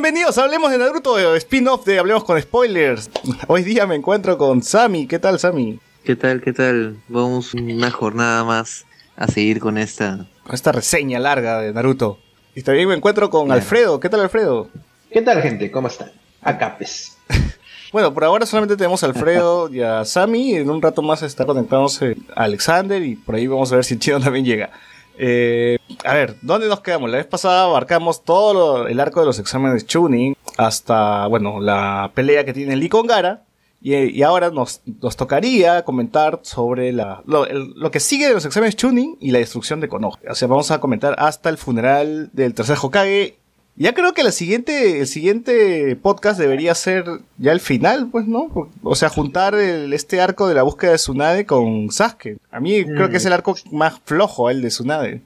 Bienvenidos a Hablemos de Naruto, spin-off de Hablemos con Spoilers. Hoy día me encuentro con Sammy. ¿Qué tal, Sammy? ¿Qué tal? ¿Qué tal? Vamos una jornada más a seguir con esta. Con esta reseña larga de Naruto. Y también me encuentro con Claro. Alfredo. ¿Qué tal, Alfredo? ¿Qué tal, gente? ¿Cómo están? Acá, pues. Bueno, por ahora solamente tenemos a Alfredo y a Sammy. En un rato más está conectándose Alexander y por ahí vamos a ver si el chino también llega. Eh, a ver, ¿dónde nos quedamos? La vez pasada abarcamos todo el arco de los exámenes Chunin hasta, bueno, la pelea que tiene Lee con Gara. Y, ahora nos, nos tocaría comentar sobre la, lo, que sigue de los exámenes Chunin y la destrucción de Konoha. O sea, vamos a comentar hasta el funeral del tercer Hokage ya creo que la siguiente, el siguiente podcast debería ser ya el final, pues, ¿no? O sea, juntar el- este arco de la búsqueda de Tsunade con Sasuke. A mí creo que es el arco más flojo, el de Tsunade.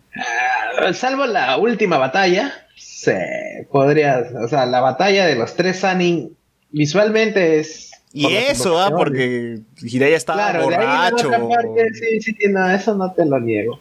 Ah, salvo la última batalla, se podría. O sea, la batalla de los tres Sanin visualmente es. Y por eso, ¿ah? Porque Jiraiya estaba Claro, de ahí la borracho. otra parte, sí, sí, no, eso no te lo niego.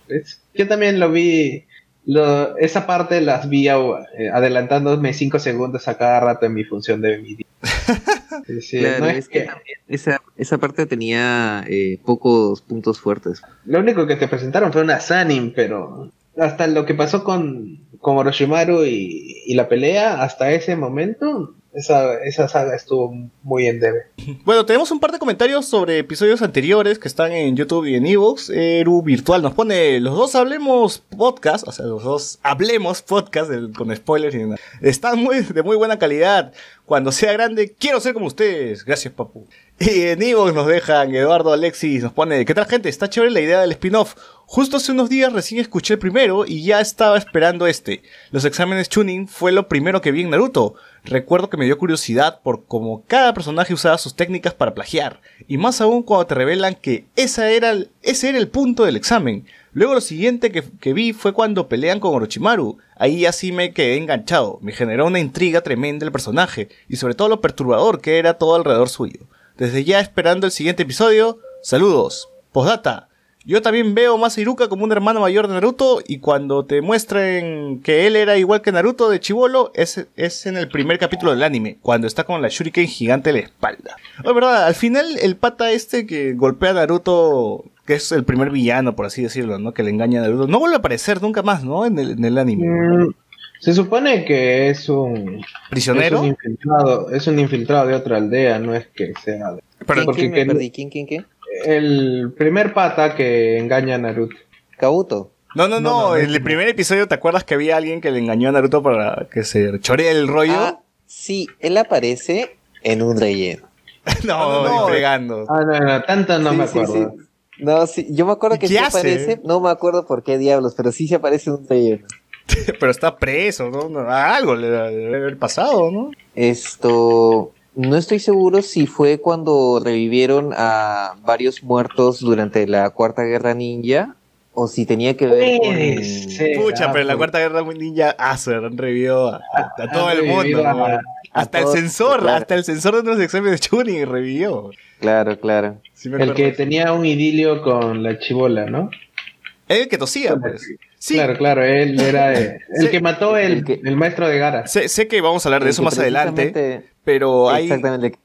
Yo también lo vi. Lo, esa parte las vi eh, adelantándome 5 segundos a cada rato en mi función de mi día. Sí, sí, Claro, no es es que que- también esa, esa parte tenía eh, pocos puntos fuertes. Lo único que te presentaron fue una Sanin, pero hasta lo que pasó con, con Orochimaru y, y la pelea, hasta ese momento, esa, esa saga estuvo muy en debe. Bueno, tenemos un par de comentarios sobre episodios anteriores que están en YouTube y en Evox. Eru Virtual nos pone, los dos hablemos podcast, o sea, los dos hablemos podcast con spoilers y nada. Están muy, de muy buena calidad. Cuando sea grande, quiero ser como ustedes. Gracias, papu. Y en Evox nos dejan, Eduardo Alexis nos pone, ¿qué tal gente? Está chévere la idea del spin-off. Justo hace unos días recién escuché el primero y ya estaba esperando este. Los exámenes Chunin fue lo primero que vi en Naruto. Recuerdo que me dio curiosidad por cómo cada personaje usaba sus técnicas para plagiar. Y más aún cuando te revelan que esa era el- ese era el punto del examen. Luego lo siguiente que, que vi fue cuando pelean con Orochimaru. Ahí así me quedé enganchado. Me generó una intriga tremenda el personaje. Y sobre todo lo perturbador que era todo alrededor suyo. Desde ya esperando el siguiente episodio. Saludos. Postdata. Yo también veo más a Iruka como un hermano mayor de Naruto y cuando te muestren que él era igual que Naruto de chivolo es, es en el primer capítulo del anime, cuando está con la shuriken gigante en la espalda. Es verdad, al final el pata este que golpea a Naruto, que es el primer villano por así decirlo, ¿no? Que le engaña a Naruto, no vuelve a aparecer nunca más, ¿no? En el, en el anime. Mm, se supone que es un, es Prisionero. un infiltrado, es un infiltrado de otra aldea, no es que sea de- Pero- ¿Quién, porque quién me que- perdí? ¿Quién, quién, quién? El primer pata que engaña a Naruto. Kabuto. No, no, no, No, no, en no. el primer episodio te acuerdas que había alguien que le engañó a Naruto para que se choree el rollo. Ah, sí, él aparece en un relleno. no, no, no. ni fregando. Ah, no, no, tanto no Sí, me acuerdo. sí. No, sí, yo me acuerdo ¿Y que sí hace? aparece, no me acuerdo por qué diablos, pero sí se aparece en un relleno. Pero está preso, ¿no? No, Algo le debe haber pasado, ¿no? Esto, no estoy seguro si fue cuando revivieron a varios muertos durante la Cuarta Guerra Ninja o si tenía que ver con... Pucha, ah, pero en la. Cuarta Guerra Ninja, ah, se han revivido a, a- a todo el mundo. Hasta el todos, sensor, claro. hasta el sensor de los exámenes de Chunin revivió. Claro, claro. Sí El que tenía un idilio con la chivola, ¿no? El que tosía, pues. Sí, Claro, claro, él era eh, el que mató el, El que- el maestro de Gara. sé, sé que vamos a hablar de El eso más adelante, pero hay,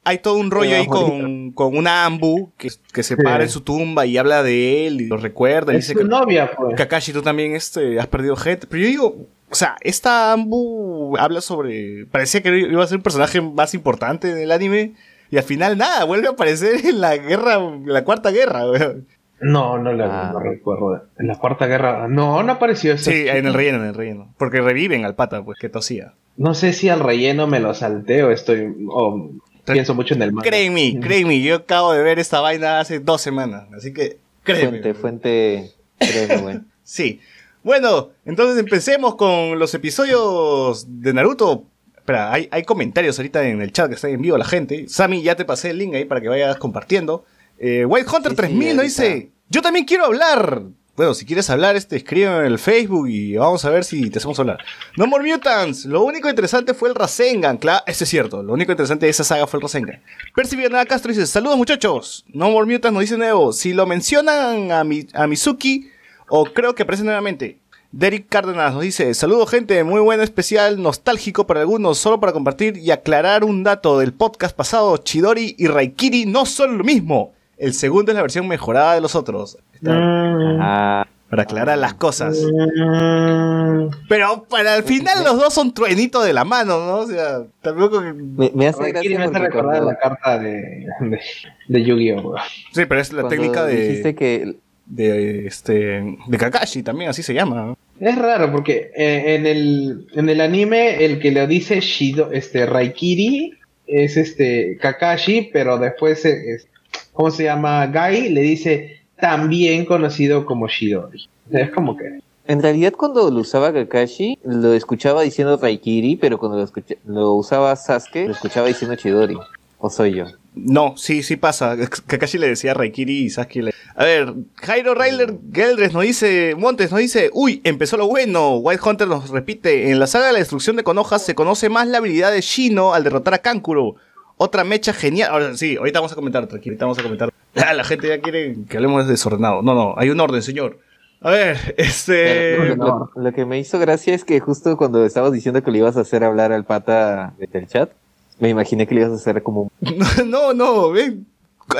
hay todo un rollo ahí con, con una Ambu que, que se para en su tumba y habla de él y lo recuerda y Es dice su que novia, pues. Kakashi, tú también este, has perdido gente. Pero yo digo, o sea, esta Ambu habla sobre. Parecía que iba a ser un personaje más importante del anime. Y al final, nada, vuelve a aparecer en la guerra, en la cuarta guerra, weón. No, no la Ah. no recuerdo. En la cuarta guerra. No, no apareció eso. Sí, en el relleno, en el relleno. Porque reviven al pata, pues, que tosía. No sé si al relleno me lo salté o estoy. O pienso mucho en el manga. Créeme, créeme, yo acabo de ver esta vaina hace dos semanas. Así que, créeme. Fuente, fuente. Créeme, güey. Sí. Bueno, entonces empecemos con los episodios de Naruto. espera, hay, hay comentarios ahorita en el chat que está en vivo la gente. Sammy, ya te pasé el link ahí para que vayas compartiendo. Eh, White Hunter Sí, sí, 3000 nos ahorita. dice, yo también quiero hablar. Bueno, si quieres hablar, este, escríbeme en el Facebook y vamos a ver si te hacemos hablar. No More Mutants, lo único interesante fue el Rasengan, claro, eso es cierto, lo único interesante de esa saga fue el Rasengan. Percy Villanueva Castro dice, saludos muchachos, No More Mutants nos dice nuevo, si lo mencionan a, Mi- a Mizuki, o creo que aparece nuevamente. Derek Cárdenas nos dice, saludos gente, muy buen especial, nostálgico para algunos, solo para compartir y aclarar un dato del podcast pasado, Chidori y Raikiri no son lo mismo. El segundo es la versión mejorada de los otros. Está- Mm, Ah, para aclarar las cosas. mm, Pero para el final los dos son truenitos de la mano, ¿no? O sea, tampoco que... me, me hace Raikiri gracia me hace porque recordar cuando, la carta de, de, de Yu-Gi-Oh! Sí, pero es la cuando técnica dijiste de, que de, este, de Kakashi también, así se llama. Es raro porque eh, en, el, en el anime el que le dice Shido, este Raikiri es este Kakashi, pero después eh, es, ¿cómo se llama? Gai le dice también conocido como Shidori. Es como que En realidad cuando lo usaba Kakashi, lo escuchaba diciendo Raikiri, pero cuando lo, escucha- lo usaba Sasuke, lo escuchaba diciendo Chidori. ¿O soy yo? No, sí, sí pasa. Kakashi le decía Raikiri y Sasuke le... A ver, Jairo Ryler Geldres nos dice, Montes nos dice, uy, empezó lo bueno. White Hunter nos repite, en la saga de la destrucción de Konoha se conoce más la habilidad de Shino al derrotar a Kankuro. Otra mecha genial. Ahora sí, ahorita vamos a comentar, tranquilo, ahorita vamos a comentar. Ah, la gente ya quiere que hablemos de desordenado. No, no, hay un orden, señor. A ver, este... Pero lo, lo que me hizo gracia es que justo cuando estabas diciendo que le ibas a hacer hablar al pata del chat, me imaginé que le ibas a hacer como... No, no, ven.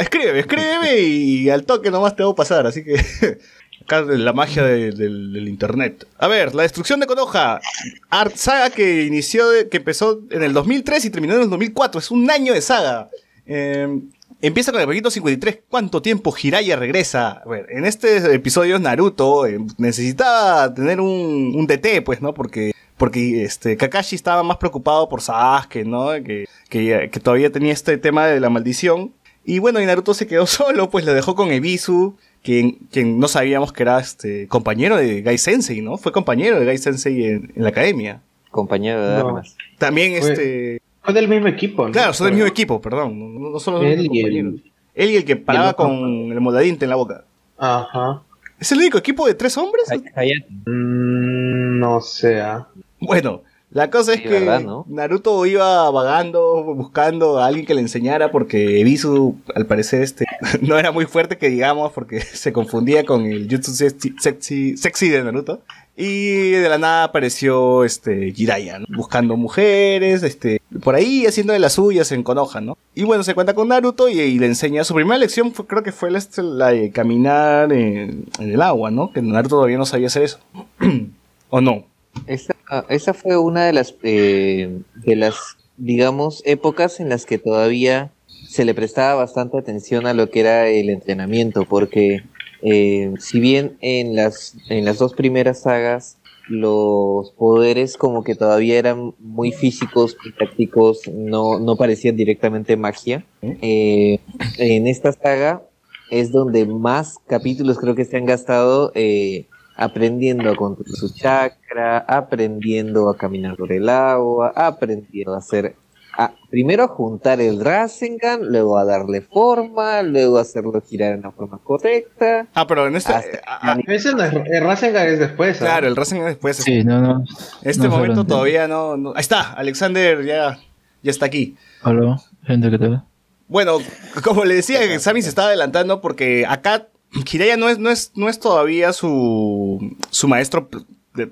Escríbeme, escríbeme y al toque nomás te hago pasar, así que. La magia de- del, internet. A ver, la destrucción de Konoha. Art saga que inició, que empezó en el 2003 y terminó en el 2004. Es un año de saga. Eh, empieza con el poquito 53. ¿Cuánto tiempo Jiraiya regresa? A ver, en este episodio Naruto eh, necesitaba tener un, un DT, pues, ¿no? Porque porque este Kakashi estaba más preocupado por Sasuke, ¿no? Que, que, que todavía tenía este tema de la maldición. Y bueno, y Naruto se quedó solo, pues lo dejó con Ebisu, quien, quien no sabíamos que era este compañero de Gai Sensei, ¿no? Fue compañero de Gai Sensei en, en la academia. compañero de No. armas. También Fue- este... fue del mismo equipo. ¿no? Claro, son del mismo equipo, perdón. No, no- solo son Él y compañeros. el- Él y el que paraba con el moladinte en la boca. Ajá. ¿Es el único equipo de tres hombres? Hay-. Mm, no sé. ah. Bueno, la cosa es Sí, que ¿verdad, no? Naruto iba vagando, buscando a alguien que le enseñara, porque Ebisu, al parecer, este, no era muy fuerte que digamos, porque se confundía con el jutsu sexy, sexy, sexy de Naruto. Y de la nada apareció este Jiraiya, ¿no? buscando mujeres, este, por ahí haciendo de las suyas en Konoha, ¿no? Y bueno, se cuenta con Naruto y, y le enseña. Su primera lección fue, creo que fue la, este, la de caminar en, en el agua, ¿no? Que Naruto todavía no sabía hacer eso. ¿O no? Esa, esa fue una de las, eh, de las, digamos, épocas en las que todavía se le prestaba bastante atención a lo que era el entrenamiento, porque eh, si bien en las, en las dos primeras sagas los poderes como que todavía eran muy físicos y tácticos, no, no parecían directamente magia, eh, en esta saga es donde más capítulos creo que se han gastado eh, aprendiendo a controlar su chakra, aprendiendo a caminar por el agua, aprendiendo a hacer, a- primero a juntar el Rasengan, luego a darle forma, luego a hacerlo girar en la forma correcta. Ah, pero en este... Hasta- ah, ah, Ese no es, el Rasengan es después. ¿ah? Claro, el Racing después. Sí, no, no. este no momento todavía no, no- Ahí está, Alexander ya, ya está aquí. Hola, gente, ¿qué tal? Bueno, como le decía, Sammy se estaba adelantando porque acá Jiraiya no es, no es, no es todavía su, su maestro,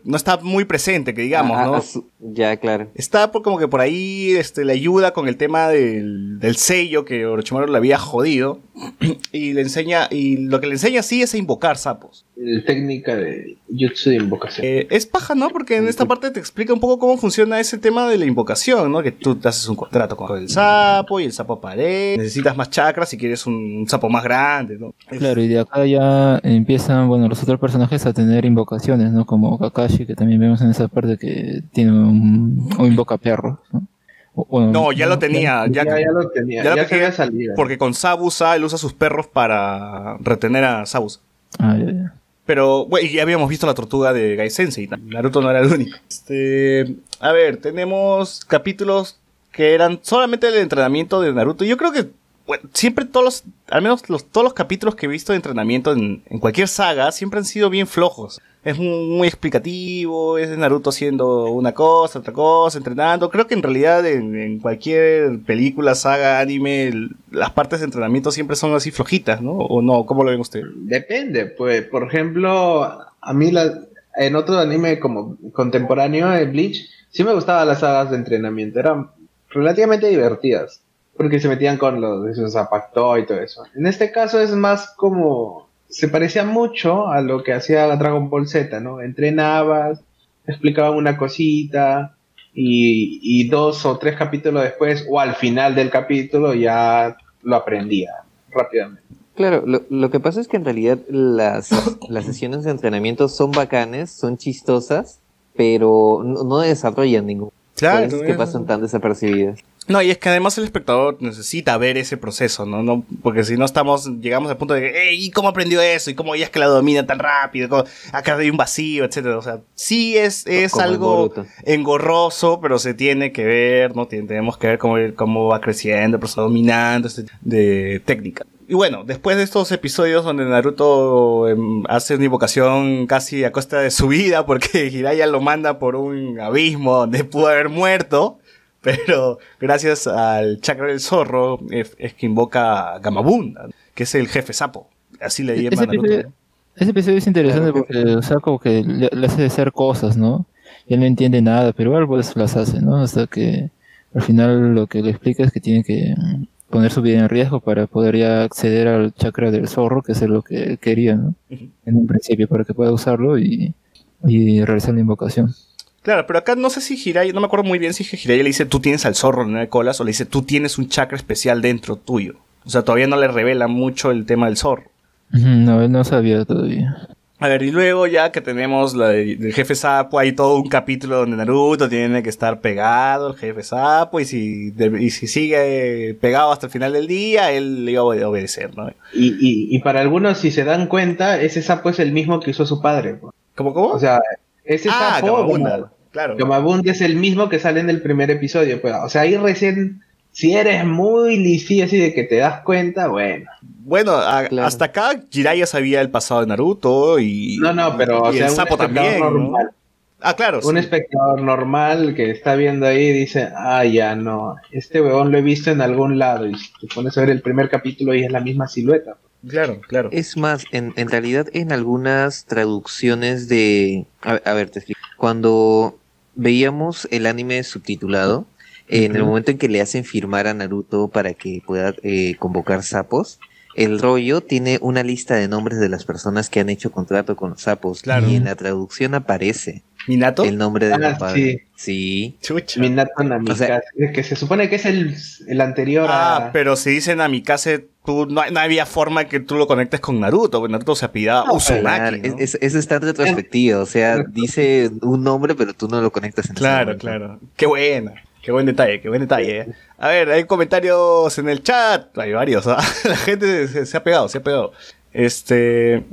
no está muy presente, que digamos, ¿no? su- ya, claro. Está por como que por ahí este, le ayuda con el tema del, del sello que Orochimaru le había jodido. Y le enseña, y lo que le enseña sí es a invocar sapos. El técnica de Jutsu de invocación. Eh, es paja, ¿no? Porque en esta parte te explica un poco cómo funciona ese tema de la invocación, ¿no? Que tú te haces un contrato con el sapo y el sapo aparece. Necesitas más chakras si quieres un, un sapo más grande, ¿no? Claro, y de acá ya empiezan, bueno, los otros personajes a tener invocaciones, ¿no? Como Kakashi, que también vemos en esa parte que tiene un, un invoca perro, ¿no? Bueno, No, ya lo tenía. Ya, Ya, ya lo tenía. ya Ya, lo se tenía, había salido. Porque con Sabusa él usa sus perros para retener a Sabusa. Ah, ya, ya. Pero, bueno, ya habíamos visto la tortuga de Gai Sensei. Naruto no era el único. Este, a ver, tenemos capítulos que eran solamente el entrenamiento de Naruto. Yo creo que bueno, siempre todos los, al menos todos los capítulos que he visto de entrenamiento en, en cualquier saga, siempre han sido bien flojos. Es muy, explicativo, es Naruto haciendo una cosa, otra cosa, entrenando. Creo que en realidad en, cualquier película, saga, anime, las partes de entrenamiento siempre son así flojitas, ¿no? ¿O no? ¿Cómo lo ven ustedes? Depende, pues, por ejemplo, a mí la, en otro anime como contemporáneo, en Bleach, sí me gustaban las sagas de entrenamiento, eran relativamente divertidas, porque se metían con los esos y todo eso. En este caso es más como, se parecía mucho a lo que hacía Dragon Ball Z, ¿no? Entrenabas, explicaban una cosita, y, y dos o tres capítulos después, o al final del capítulo, ya lo aprendía rápidamente. Claro, lo, lo que pasa es que en realidad las, las sesiones de entrenamiento son bacanes, son chistosas, pero no, no desarrollan ningún. Por eso es que pasan tan desapercibidas. No, y es que además el espectador necesita ver ese proceso, ¿no? no porque si no estamos, llegamos al punto de que, "Ey, ¿y cómo aprendió eso? ¿Y cómo ella es que la domina tan rápido? ¿Cómo- Acá hay un vacío, etcétera. O sea, sí es, es Como algo engorroso, pero se tiene que ver, ¿no? Tenemos que ver cómo, cómo va creciendo, el proceso dominando, este, de técnica. Y bueno, después de estos episodios donde Naruto em, hace una invocación casi a costa de su vida, porque Jiraiya lo manda por un abismo donde pudo haber muerto, pero gracias al chakra del zorro es, es que invoca a Gamabunda, que es el jefe sapo. Así le Ese llama Naruto. ese episodio es interesante Claro, porque, o sea, como que le, le hace hacer cosas, ¿no? Y él no entiende nada, pero igual pues las hace, ¿no? Hasta que al final lo que le explica es que tiene que mm, poner su vida en riesgo para poder ya acceder al chakra del zorro, que es lo que él quería, ¿no? En un principio, para que pueda usarlo y, y realizar la invocación. Claro, pero acá no sé si Jiraiya, no me acuerdo muy bien si Jiraiya le dice tú tienes al zorro en nueve colas o le dice tú tienes un chakra especial dentro tuyo. O sea, todavía no le revela mucho el tema del zorro. No, él no sabía todavía. A ver, y luego ya que tenemos la de- del jefe sapo, hay todo un capítulo donde Naruto tiene que estar pegado al jefe sapo y si, de- y si sigue pegado hasta el final del día, él le iba a obede- obedecer, ¿no? Y, y, y para algunos, si se dan cuenta, ese sapo es el mismo que usó su padre. ¿Cómo, cómo? O sea, ese ah, sapo, como- claro. Es el mismo que sale en el primer episodio. Pues. O sea, ahí recién, si eres muy listillo así de que te das cuenta, bueno. Bueno, a- Claro. hasta acá Jiraiya sabía el pasado de Naruto y... No, no, pero o y sea, el sapo también, ¿no? normal. Ah, claro. Un sí. espectador normal que está viendo ahí dice, ah, ya no, este huevón lo he visto en algún lado. Y te pones a ver el primer capítulo y es la misma silueta. Claro, claro. Es más, en, en realidad en algunas traducciones de... A, a ver, te explico. Cuando veíamos el anime subtitulado, en el momento en que le hacen firmar a Naruto para que pueda eh, convocar sapos, el rollo tiene una lista de nombres de las personas que han hecho contrato con los sapos. Claro. Y en la traducción aparece ¿Minato? el nombre del Ah, papá. sí. Sí. Chucha. Minato Namikaze, O sea- que se supone que es el, el anterior Ah, a... pero si dicen Namikaze, tú, no, no había forma que tú lo conectes con Naruto, porque Naruto se apellidaba No, Uzumaki, Claro, ¿no? es, es- eso está en retrospectiva, o sea, dice un nombre, pero tú no lo conectas en ese Claro, momento. claro. Qué buena. Qué buen detalle, qué buen detalle. eh. A ver, hay comentarios en el chat. Hay varios. ¿ah? La gente se, se ha pegado, se ha pegado. Este.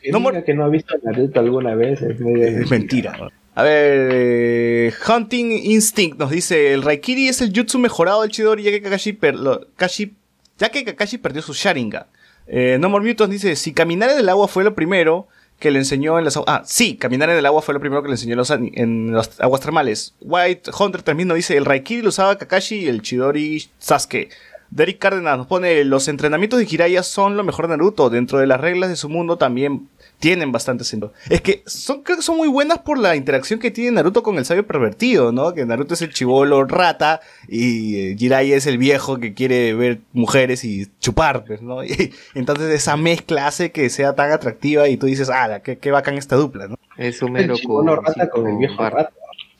Que no que no ha visto a Naruto alguna vez es medio Es mentira. A ver, eh, Hunting Instinct nos dice, el Raikiri es el jutsu mejorado del Chidori ya que Kakashi, per- lo- Kashi- ya que Kakashi perdió su Sharingan. Eh, no More Mutants dice, si caminar en el agua fue lo primero que le enseñó en las aguas... Ah, sí, caminar en el agua fue lo primero que le enseñó en, las aguas termales. White Hunter también nos dice, el Raikiri lo usaba Kakashi y el Chidori Sasuke. Derek Cárdenas nos pone, los entrenamientos de Jiraiya son lo mejor de Naruto. Dentro de las reglas de su mundo también tienen bastante sentido. Es que son, creo que son muy buenas por la interacción que tiene Naruto con el sabio pervertido, ¿no? Que Naruto es el chivolo rata y eh, Jiraiya es el viejo que quiere ver mujeres y chupar, pues, ¿no? Y entonces esa mezcla hace que sea tan atractiva y tú dices, ah, qué, qué bacán esta dupla, ¿no? Es El Homero chibolo con, rata sí, con el viejo rata.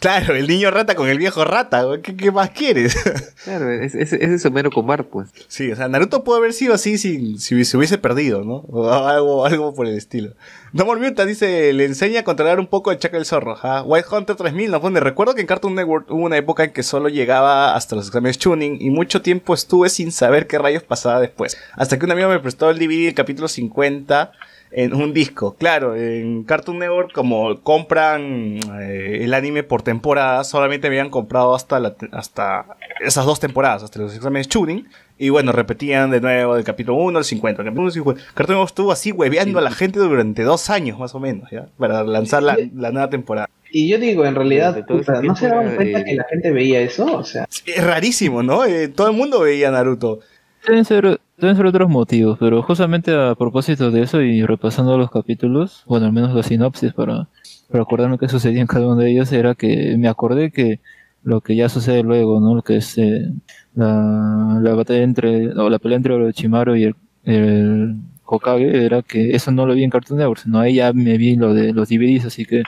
Claro, el niño rata con el viejo rata, ¿qué, qué más quieres? Claro, es- es- ese es Homero Bart, pues. Sí, o sea, Naruto pudo haber sido así si, si se hubiese perdido, ¿no? O algo, algo por el estilo. No Mutant dice, le enseña a controlar un poco el chakra del zorro. ¿ja? White Hunter 3000 nos pone, recuerdo que en Cartoon Network hubo una época en que solo llegaba hasta los exámenes tuning y mucho tiempo estuve sin saber qué rayos pasaba después. Hasta que un amigo me prestó el DVD del capítulo 50 en un disco. Claro, en Cartoon Network, como compran eh, el anime por temporada, solamente habían comprado hasta, la, hasta esas dos temporadas, hasta los exámenes Chunin. Y bueno, repetían de nuevo del capítulo 1 al 50. El capítulo 1 al 50. Cartoon Network estuvo así hueveando a la gente durante dos años más o menos, ¿ya? Para lanzar la, la nueva temporada. Y yo digo, en realidad, puta, ¿no se daban cuenta de- que la gente veía eso? O sea, Es rarísimo, ¿no? Eh, todo el mundo veía Naruto. Deben ser, deben ser otros motivos, pero justamente a propósito de eso y repasando los capítulos, bueno, al menos la sinopsis para, para acordarme qué sucedía en cada uno de ellos, era que me acordé que lo que ya sucede luego, ¿no? Lo que es eh, la, la batalla entre, o la pelea entre Orochimaru y el, el Hokage, era que eso no lo vi en Cartoon Network, sino ahí ya me vi lo de los DVDs, así que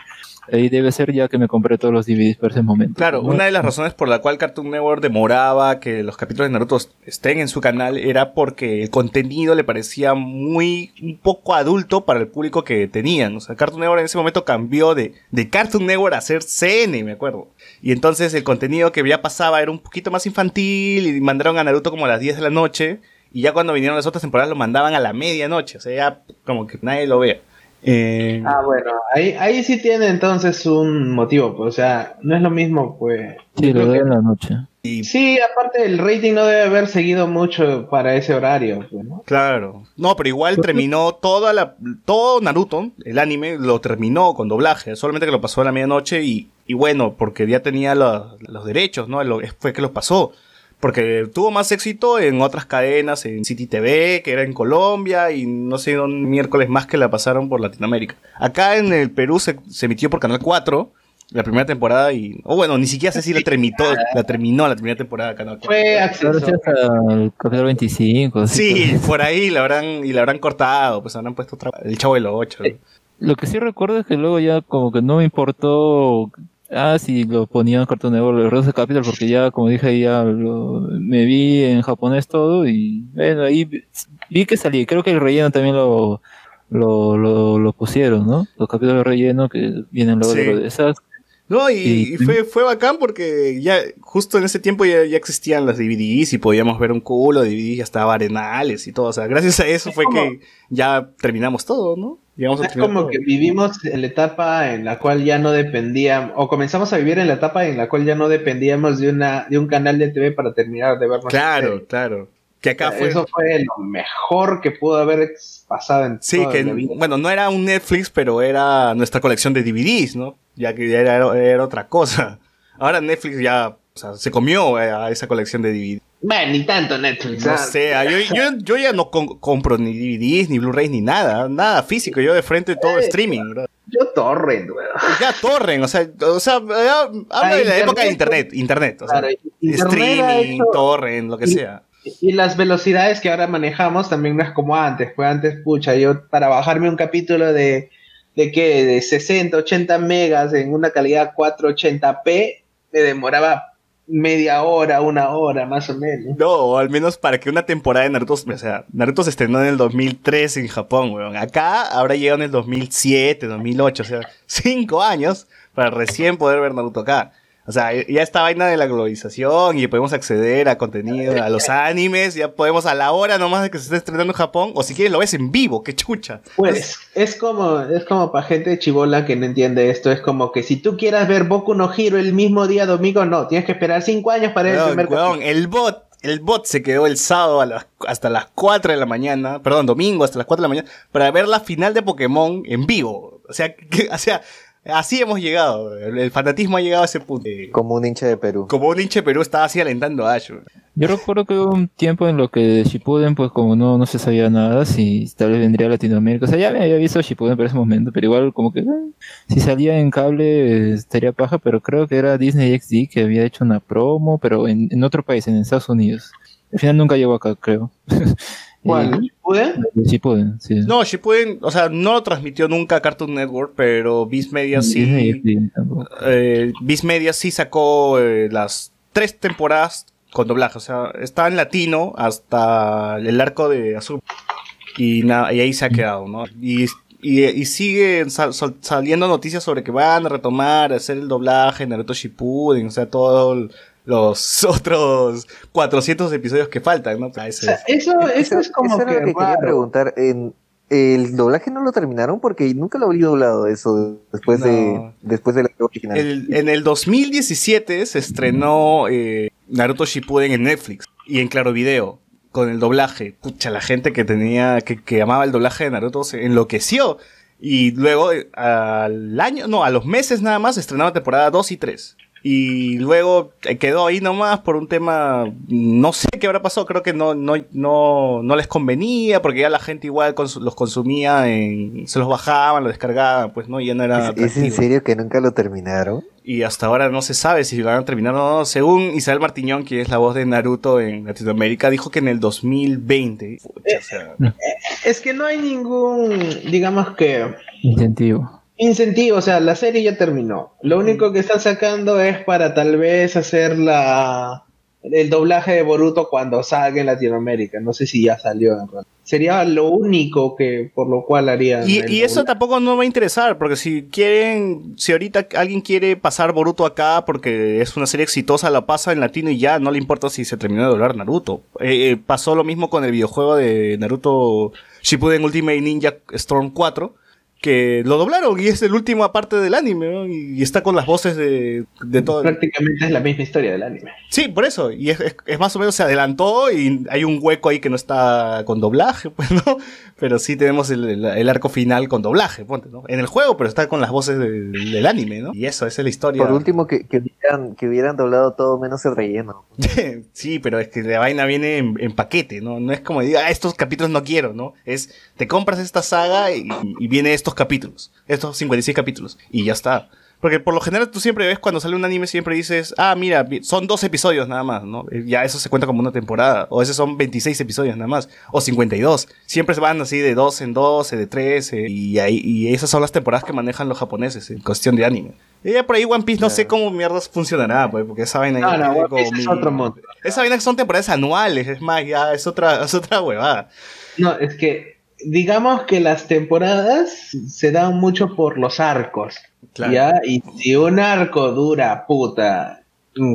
ahí debe ser ya que me compré todos los DVDs para ese momento. Claro, una de las razones por la cual Cartoon Network demoraba que los capítulos de Naruto estén en su canal era porque el contenido le parecía muy un poco adulto para el público que tenían. O sea, Cartoon Network en ese momento cambió de, de Cartoon Network a ser CN, me acuerdo. Y entonces el contenido que ya pasaba era un poquito más infantil y mandaron a Naruto como a las 10 de la noche. Y ya cuando vinieron las otras temporadas lo mandaban a la medianoche. O sea, ya como que nadie lo vea. Eh, ah, bueno, ahí, ahí sí tiene entonces un motivo, pues, o sea, no es lo mismo, pues. Sí, lo que- en la noche. y Sí, aparte el rating no debe haber seguido mucho para ese horario, pues, ¿no? Claro. No, pero igual terminó toda la, todo Naruto, el anime, lo terminó con doblaje. Solamente que lo pasó a la medianoche y, y bueno, porque ya tenía los, los derechos, ¿no? Lo, fue que los pasó. Porque tuvo más éxito en otras cadenas, en City TV, que era en Colombia, y no sé, un miércoles más que la pasaron por Latinoamérica. Acá en el Perú se, se emitió por Canal 4, la primera temporada, y... O bueno, ni siquiera sé si la terminó, la terminó la primera temporada de Canal 4. Fue acceso. Capítulo 25. así que- Sí, por ahí la habrán, y la habrán cortado, pues habrán puesto otra, el chavo de los ocho. Lo que sí recuerdo es que luego ya como que no me importó. Ah, si lo ponían en Cartoon Network, el de Capital, porque ya, como dije, ya lo- me vi en japonés todo y bueno, ahí vi- que salí. Creo que el relleno también lo, lo, lo, lo pusieron, ¿no? Los capítulos de relleno que vienen luego Sí. de esas. No, y, Y- y fue, fue bacán porque ya, justo en ese tiempo ya, ya existían las DVDs y podíamos ver un culo de DVDs, ya estaba Arenales y todo. O sea, gracias a eso Es fue que ya terminamos todo, ¿no? Llegamos Es como todo. que vivimos en la etapa en la cual ya no dependíamos, o comenzamos a vivir en la etapa en la cual ya no dependíamos de una de un canal de TV para terminar de ver nuestra Claro, claro. Que acá fue... Eso fue lo mejor que pudo haber pasado en Sí, toda que la vida. bueno, no era un Netflix, pero era nuestra colección de DVDs, ¿no? Ya que ya era, era otra cosa. Ahora Netflix ya o sea, se comió eh, a esa colección de DVDs. Bueno, ni tanto Netflix. No sé, ah, yo, yo, yo ya no com- compro ni DVDs, ni Blu-rays, ni nada, nada físico, yo de frente todo Eh, streaming, bro. Yo torrent, weón. Ya torren, o sea, o sea, Ah, de la internet, época de internet, internet, o sea, Claro, Internet ha streaming, hecho- torren, lo que y- sea. Y las velocidades que ahora manejamos también no es como antes. Pues antes, pucha, yo para bajarme un capítulo de, de qué, de 60, 80 megas en una calidad 480p, me demoraba media hora, una hora más o menos. No, o al menos para que una temporada de Naruto, o sea, Naruto se estrenó en el 2003 en Japón, weón. Acá habrá llegado en el 2007, 2008, o sea, cinco años para recién poder ver Naruto acá. O sea, ya esta vaina de la globalización y podemos acceder a contenido, a los animes, ya podemos a la hora nomás de que se esté estrenando en Japón, o si quieres lo ves en vivo, qué chucha. Pues es como, es como para gente chivola que no entiende esto. Es como que si tú quieras ver Boku no Hero el mismo día domingo, no, tienes que esperar cinco años para ver el primer weón, el bot, el bot se quedó el sábado a las- hasta las 4 de la mañana, perdón, domingo hasta las 4 de la mañana, para ver la final de Pokémon en vivo. O sea, que- o sea, así hemos llegado. El, el fanatismo ha llegado a ese punto. Como un hincha de Perú. Como un hinche Perú estaba así alentando a Ash. Yo recuerdo que hubo un tiempo en lo que Shippuden, pues como no, no se sabía nada, si tal vez vendría a Latinoamérica. O sea, ya me había visto Shippuden por ese momento, pero igual como que eh, si salía en cable eh, estaría paja, pero creo que era Disney XD que había hecho una promo, pero en, en otro país, en Estados Unidos. Al final nunca llegó acá, creo. ¿Cuál? Eh, Shippuden, sí. No, Shippuden, o sea, no lo transmitió nunca Cartoon Network, pero Viz Media sí. Eh, Viz Media sí sacó eh, las tres temporadas con doblaje. O sea, está en latino hasta el arco de Azul. Y, y ahí se ha quedado, ¿no? Y, y, y siguen sal- saliendo noticias sobre que van a retomar, a hacer el doblaje en Naruto Shippuden, o sea, todos los otros 400 episodios que faltan, ¿no? Para O ese- sea, eso, eso es como Eso que lo que quería preguntar. En, el doblaje no lo terminaron porque nunca lo habría doblado eso después No. de después de la original. El- en el 2017 se estrenó eh, Naruto Shippuden en Netflix y en Claro Video con el doblaje. Pucha, la gente que tenía, que, que amaba el doblaje de Naruto se enloqueció. Y luego, eh, al año, no, a los meses nada más, se estrenaba temporada 2 y 3. Y luego eh, quedó ahí nomás por un tema, no sé qué habrá pasado, creo que no, no, no, no les convenía, porque ya la gente igual cons- los consumía, en, se los bajaban, los descargaban, pues no, ya no era ¿Es, es en serio que nunca lo terminaron? Y hasta ahora no se sabe si lo van a terminar o no. Según Isabel Martiñón, que es la voz de Naruto en Latinoamérica, dijo que en el 2020. Pucha, o sea, Es que no hay ningún, digamos que, Incentivo. Incentivo. O sea, la serie ya terminó. Lo único que están sacando es para tal vez hacer la el doblaje de Boruto cuando salga en Latinoamérica. No sé si ya salió. en realidad. Sería lo único que por lo cual harían. Y, y eso tampoco no va a interesar, porque si quieren, si ahorita alguien quiere pasar Boruto acá porque es una serie exitosa, la pasa en latino y ya, no le importa si se terminó de doblar Naruto. Eh, eh, pasó lo mismo con el videojuego de Naruto Shippuden Ultimate Ninja Storm 4, que lo doblaron y es el última parte del anime, ¿no? y, y está con las voces de, de todo. Prácticamente es la misma historia del anime. Sí, por eso. Y es, es- es más o menos se adelantó y hay un hueco ahí que no está con doblaje, pues, ¿no? Pero sí tenemos el, el- el arco final con doblaje, ponte, ¿no? En el juego, pero está con las voces del, del anime, ¿no? Y eso, esa es la historia. Por último, que, que, hubieran, que hubieran doblado todo menos el relleno. sí, pero es que la vaina viene en, en paquete, ¿no? No es como diga, ah, estos capítulos no quiero, ¿no? Es, te compras esta saga y, y viene estos capítulos, estos 56 capítulos, y ya está. Porque por lo general tú siempre ves cuando sale un anime, siempre dices, ah, mira, son dos episodios nada más, ¿no? Eh, Ya eso se cuenta como una temporada. O esos son 26 episodios nada más. O 52. Siempre se van así de 2 en 12, de 13. Y, ahí, y esas son las temporadas que manejan los japoneses en cuestión de anime. Y ya por ahí One Piece no sé cómo mierdas funcionará, pues, porque esa vaina... No, no, One como Piece es otro mundo. esa vaina son temporadas anuales, es más, ya es otra, es otra huevada. No, es que digamos que las temporadas se dan mucho por los arcos. Claro. ¿ya? Y si un arco dura, puta,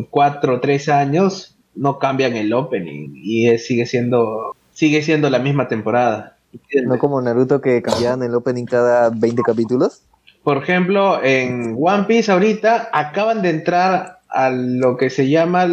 cuatro o tres años, no cambian el opening. Y sigue siendo sigue siendo la misma temporada. No como Naruto que cambiaban el opening cada 20 capítulos. Por ejemplo, en One Piece ahorita acaban de entrar a lo que se llama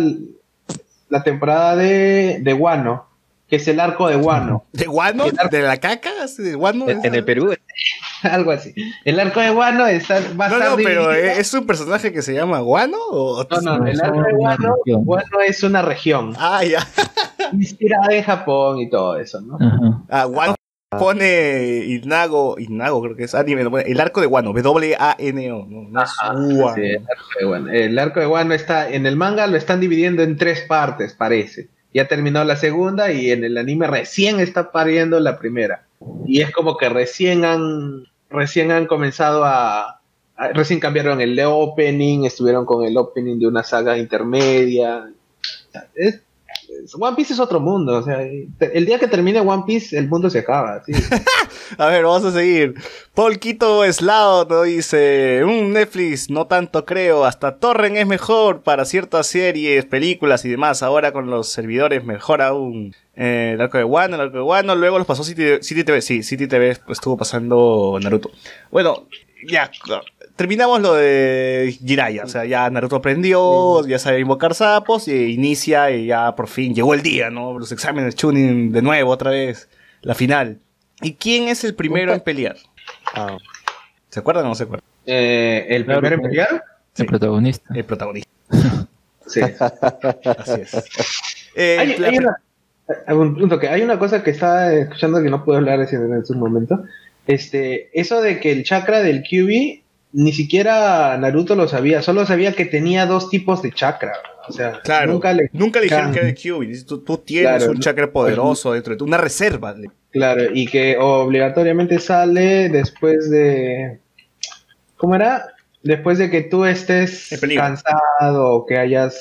la temporada de, de Wano, que es el arco de Wano. ¿De guano? ¿De la caca? ¿Así ¿De guano? En, en el Perú. Algo así. El arco de Wano está, a No, no, pero dividido- ¿es un personaje que se llama Guano? O... No, no, el Es arco de región. Wano es una región Ah, ya. inspirada en Japón y todo eso, ¿no? Ajá. Ah, Guano pone Inago, Inago creo que es anime, pone el arco de Guano, W-A-N-O. No, Ajá, Guano. sí, el arco de Wano. El arco de Wano está en el manga lo están dividiendo en tres partes, parece. Ya terminó la segunda y en el anime recién está pariendo la primera. Y es como que recién han recién han comenzado a, a- recién cambiaron el opening, estuvieron con el opening de una saga intermedia. Es- One Piece es otro mundo, o sea, el día que termine One Piece el mundo se acaba, sí. A ver, vamos a seguir. Paul Quito Eslao nos dice, un Netflix, no tanto creo, hasta Torrent es mejor para ciertas series, películas y demás. Ahora con los servidores mejor aún. Eh, el arco de Wano, el arco de Wano, luego los pasó City, City TV, sí, City TV estuvo pasando Naruto. Bueno, ya, terminamos lo de Jiraiya, o sea, ya Naruto aprendió, ya sabe invocar sapos y inicia y ya por fin llegó el día, ¿no? Los exámenes Chunin de nuevo, otra vez, la final. ¿Y quién es el primero en pelear? Ah, ¿Se acuerdan o no se acuerdan? Eh, el Claro, primero en pelear, Sí. El protagonista. El protagonista, sí. así es. Eh, hay, la- hay una, hay un punto que hay una cosa que estaba escuchando que no puedo hablar en, en su momento. Este, eso de que el chakra del QB ni siquiera Naruto lo sabía, solo sabía que tenía dos tipos de chakra. O sea, Claro, nunca le nunca le dijeron Can- que era de Kyuubi. Dice, Tú, tú tienes Claro, un chakra poderoso dentro de ti, una reserva. Claro, y que obligatoriamente sale después de. ¿Cómo era? Después de que tú estés cansado o que hayas.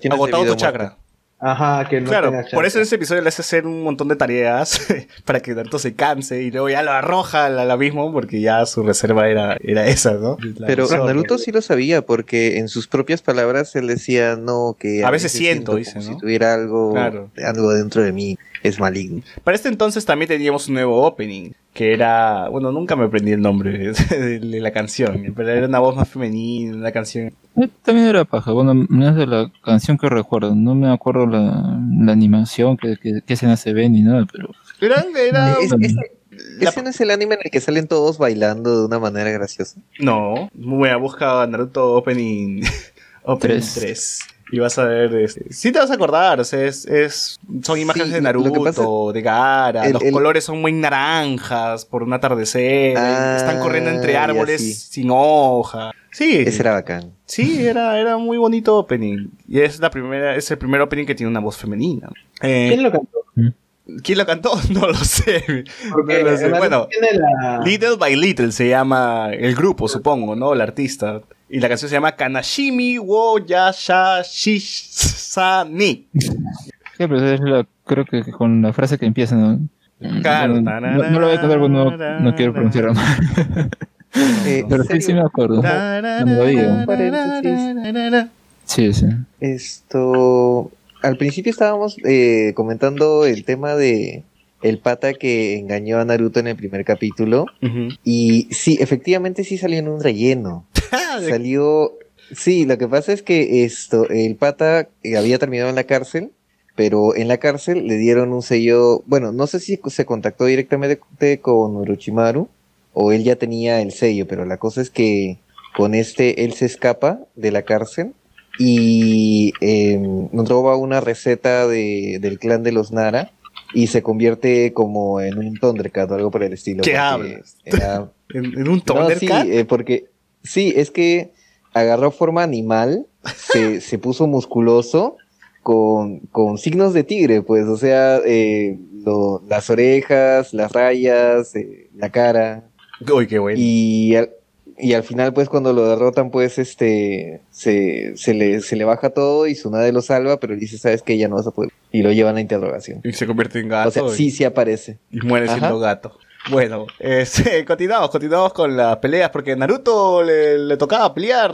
tienes Agotado tu chakra. Ajá, que no claro, por eso en ese episodio le hace hacer un montón de tareas para que Naruto se canse y luego ya lo arroja al, al abismo porque ya su reserva era, era esa, ¿no? La Pero. Naruto sí lo sabía porque en sus propias palabras él decía no que A veces siento, dice, como ¿no? si tuviera algo Claro. algo dentro de mí es maligno. Para este entonces también teníamos un nuevo opening, que era, bueno, nunca me aprendí el nombre de, de la canción, pero era una voz más femenina, una canción. Eh, También era paja, bueno, no es de la canción que recuerdo, no me acuerdo la, la animación, que, que, que escena se ve ni nada, pero Era, era- Es- ese, la- ese no es el anime en el que salen todos bailando de una manera graciosa. no, muy buena, busca Naruto opening, opening Tres. 3. Y vas a ver, este, sí te vas a acordar, o sea, es, es- son imágenes Sí, de lo que Naruto, pasa- de Gara, el- los el- colores son muy naranjas por un atardecer, Ah, están corriendo entre árboles sin hoja. Sí, Ese era bacán. Sí, era, era muy bonito opening. Y es la primera, es el primer opening que tiene una voz femenina. Eh, ¿Quién lo cantó? ¿Quién lo cantó? No lo sé. Porque No lo sé. Naruto Bueno, la... Little by Little se llama el grupo, supongo, ¿no? El artista. Y la canción se llama Kanashimi wo yasha shishani. Sí, pero es la- creo que con la frase que empieza, ¿no? Claro. No, no lo voy a cantar porque no, no quiero pronunciarlo mal. Eh, Pero ¿en sí, sí me acuerdo. La melodía. Sí, sí. Esto, al principio estábamos eh, comentando el tema de el pata que engañó a Naruto en el primer capítulo y sí, efectivamente sí salió en un relleno. Salió, sí, lo que pasa es que esto, el pata eh, había terminado en la cárcel, pero en la cárcel le dieron un sello, bueno, no sé si se contactó directamente con Orochimaru o él ya tenía el sello, pero la cosa es que con este él se escapa de la cárcel y eh, nos roba una receta de, del clan de los Nara y se convierte como en un Thundercat o algo por el estilo. ¿Qué hablas? era- ¿En, en un no, sí, Thundercat? eh, porque sí, es que agarró forma animal, se, se puso musculoso con, con signos de tigre, pues, o sea, eh, lo- las orejas, las rayas, eh, la cara, Uy, qué bueno. y al, y al final, pues, cuando lo derrotan, pues, este, se, se le, se le baja todo y Tsunade lo salva, pero dice, sabes que ya no vas a poder, y lo llevan a interrogación. Y se convierte en gato. O sea, y- sí, sí aparece. y muere Ajá. siendo gato. Bueno, este, continuamos, continuamos con las peleas, porque Naruto le, le tocaba pelear.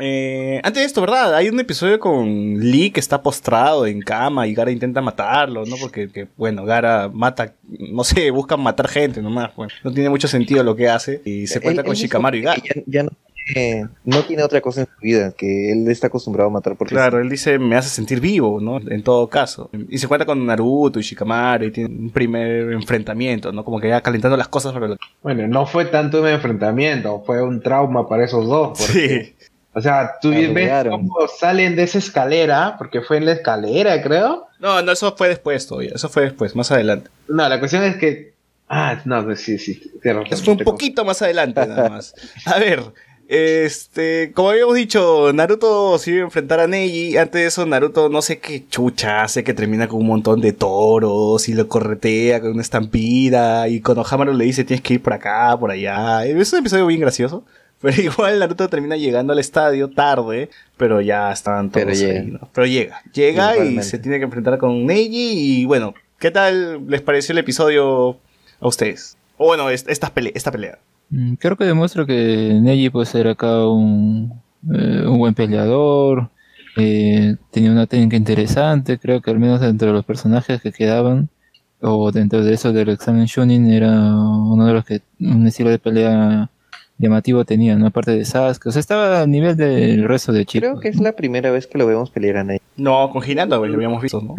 Eh, antes de esto, ¿verdad? Hay un episodio con Lee que está postrado en cama y Gara intenta matarlo, ¿no? Porque, que, bueno, Gara mata, no sé, busca matar gente nomás. Bueno, no tiene mucho sentido lo que hace. Y se cuenta Él- con él Shikamaru y Gara. Ya, ya no, tiene, no tiene otra cosa en su vida, que él está acostumbrado a matar porque Claro, él dice, me hace sentir vivo, ¿no? En todo caso. Y se cuenta con Naruto y Shikamaru y tiene un primer enfrentamiento, ¿no? Como que ya calentando las cosas para lo Bueno, no fue tanto un enfrentamiento, fue un trauma para esos dos. porque- Sí. O sea, tú ves cómo salen de esa escalera, porque fue en la escalera, creo. No, no, eso fue después todavía. Eso fue después, más adelante. No, la cuestión es que... Ah, no, pues sí, sí. Eso fue un poquito más adelante, nada más. A ver, este, como habíamos dicho, Naruto se iba a enfrentar a Neji. Antes de eso, Naruto no sé qué chucha hace, que termina con un montón de toros y lo corretea con una estampida. Y cuando Hamaru le dice tienes que ir por acá, por allá. Es un episodio bien gracioso. Pero igual Naruto termina llegando al estadio tarde, pero ya estaban todos Pero llega. ahí, ¿no? Pero llega, llega y se tiene que enfrentar con Neji. Y bueno, ¿qué tal les pareció el episodio a ustedes? O bueno, es- esta, pelea, esta pelea. Mm, Creo que demuestra que Neji pues era acá un, eh, un buen peleador, eh, tenía una técnica interesante, creo que al menos dentro de los personajes que quedaban, o dentro de eso del examen Shunin era uno de los que un estilo de pelea llamativo tenía, ¿no? Aparte de Sasuke, o sea, estaba al nivel del resto de chicos. Creo que es la primera vez que lo vemos pelear a Neji. No, con Hinata, güey, lo habíamos visto, ¿no?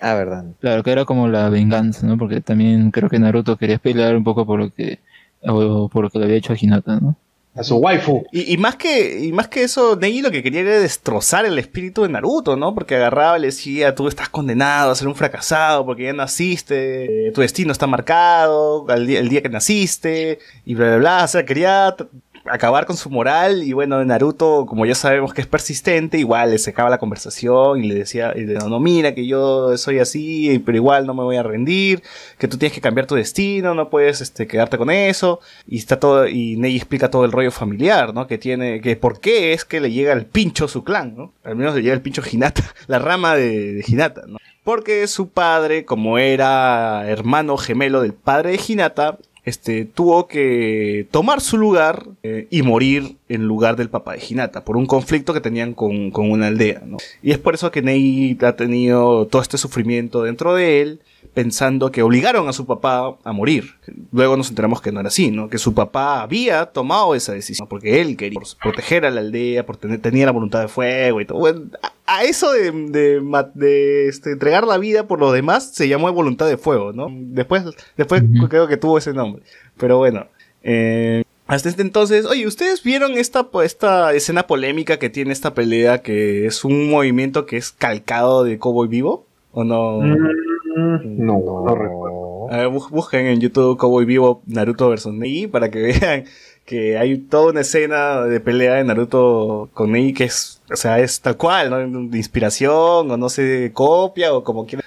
Ah, verdad. Claro, que era como la venganza, ¿no? Porque también creo que Naruto quería pelear un poco por lo que, o por lo que le había hecho a Hinata, ¿no? A su waifu. Y, y más que, y más que eso, Neji lo que quería era destrozar el espíritu de Naruto, ¿no? Porque agarraba y le decía, tú estás condenado a ser un fracasado porque ya naciste, eh, tu destino está marcado al día, el día que naciste, y bla, bla, bla. O sea, quería acabar con su moral y bueno, Naruto, como ya sabemos que es persistente, igual le secaba la conversación y le decía, y no, mira que yo soy así, pero igual no me voy a rendir, que tú tienes que cambiar tu destino, no puedes este, quedarte con eso. Y está todo, y Neji explica todo el rollo familiar, ¿no? Que tiene, que por qué es que le llega el pincho su clan, ¿no? Al menos le llega el pincho Hinata, la rama de, de Hinata, ¿no? Porque su padre, como era hermano gemelo del padre de Hinata, este, tuvo que tomar su lugar eh, y morir en lugar del papá de Hinata, por un conflicto que tenían con, con una aldea, ¿no? Y es por eso que Nei ha tenido todo este sufrimiento dentro de él, pensando que obligaron a su papá a morir. Luego nos enteramos que no era así, ¿no? Que su papá había tomado esa decisión porque él quería proteger a la aldea, porque tener, tenía la voluntad de fuego y todo. Bueno, a, a eso de, de, este, entregar la vida por los demás se llamó voluntad de fuego, ¿no? Después, después creo que tuvo ese nombre. Pero bueno. eh, hasta este entonces, oye, ¿ustedes vieron esta, po- esta escena polémica que tiene esta pelea que es un movimiento que es calcado de Cowboy Vivo? ¿O no? Mm, no, no recuerdo. A ver, bus- busquen en YouTube Cowboy Vivo Naruto vs Neji para que vean que hay toda una escena de pelea de Naruto con Neji que es, o sea, es tal cual, ¿no? De inspiración o no sé, copia o como quieran.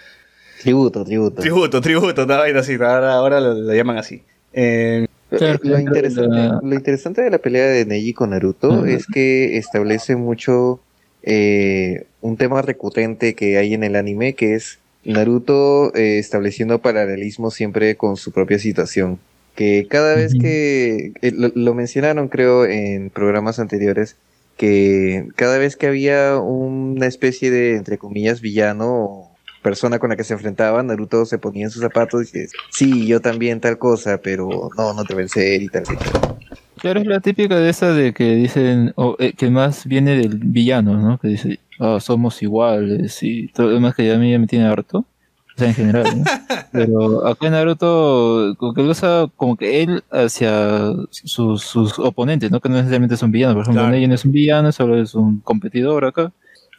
Tributo, tributo. Tributo, tributo, una vaina así, ahora, ahora lo, lo llaman así. Eh, Claro, lo, interesante, la- lo interesante de la pelea de Neji con Naruto es que establece mucho eh, un tema recurrente que hay en el anime, que es Naruto eh, estableciendo paralelismo siempre con su propia situación. Que cada vez que, eh, lo, lo mencionaron creo en programas anteriores, que cada vez que había una especie de, entre comillas, villano o persona con la que se enfrentaba, Naruto se ponía en sus zapatos y decía, sí, yo también tal cosa, pero no, no te vencer y tal y tal. Claro, es la típica de esa de que dicen, o, eh, que más viene del villano, ¿no? Que dice, ah, somos iguales y todo lo demás que a mí ya me tiene harto. O sea, en general, ¿no? Pero acá en Naruto, como que lo usa como que él hacia sus, sus oponentes, ¿no? Que no necesariamente son villanos. Por ejemplo, Claro. Neji no es un villano, solo es un competidor acá.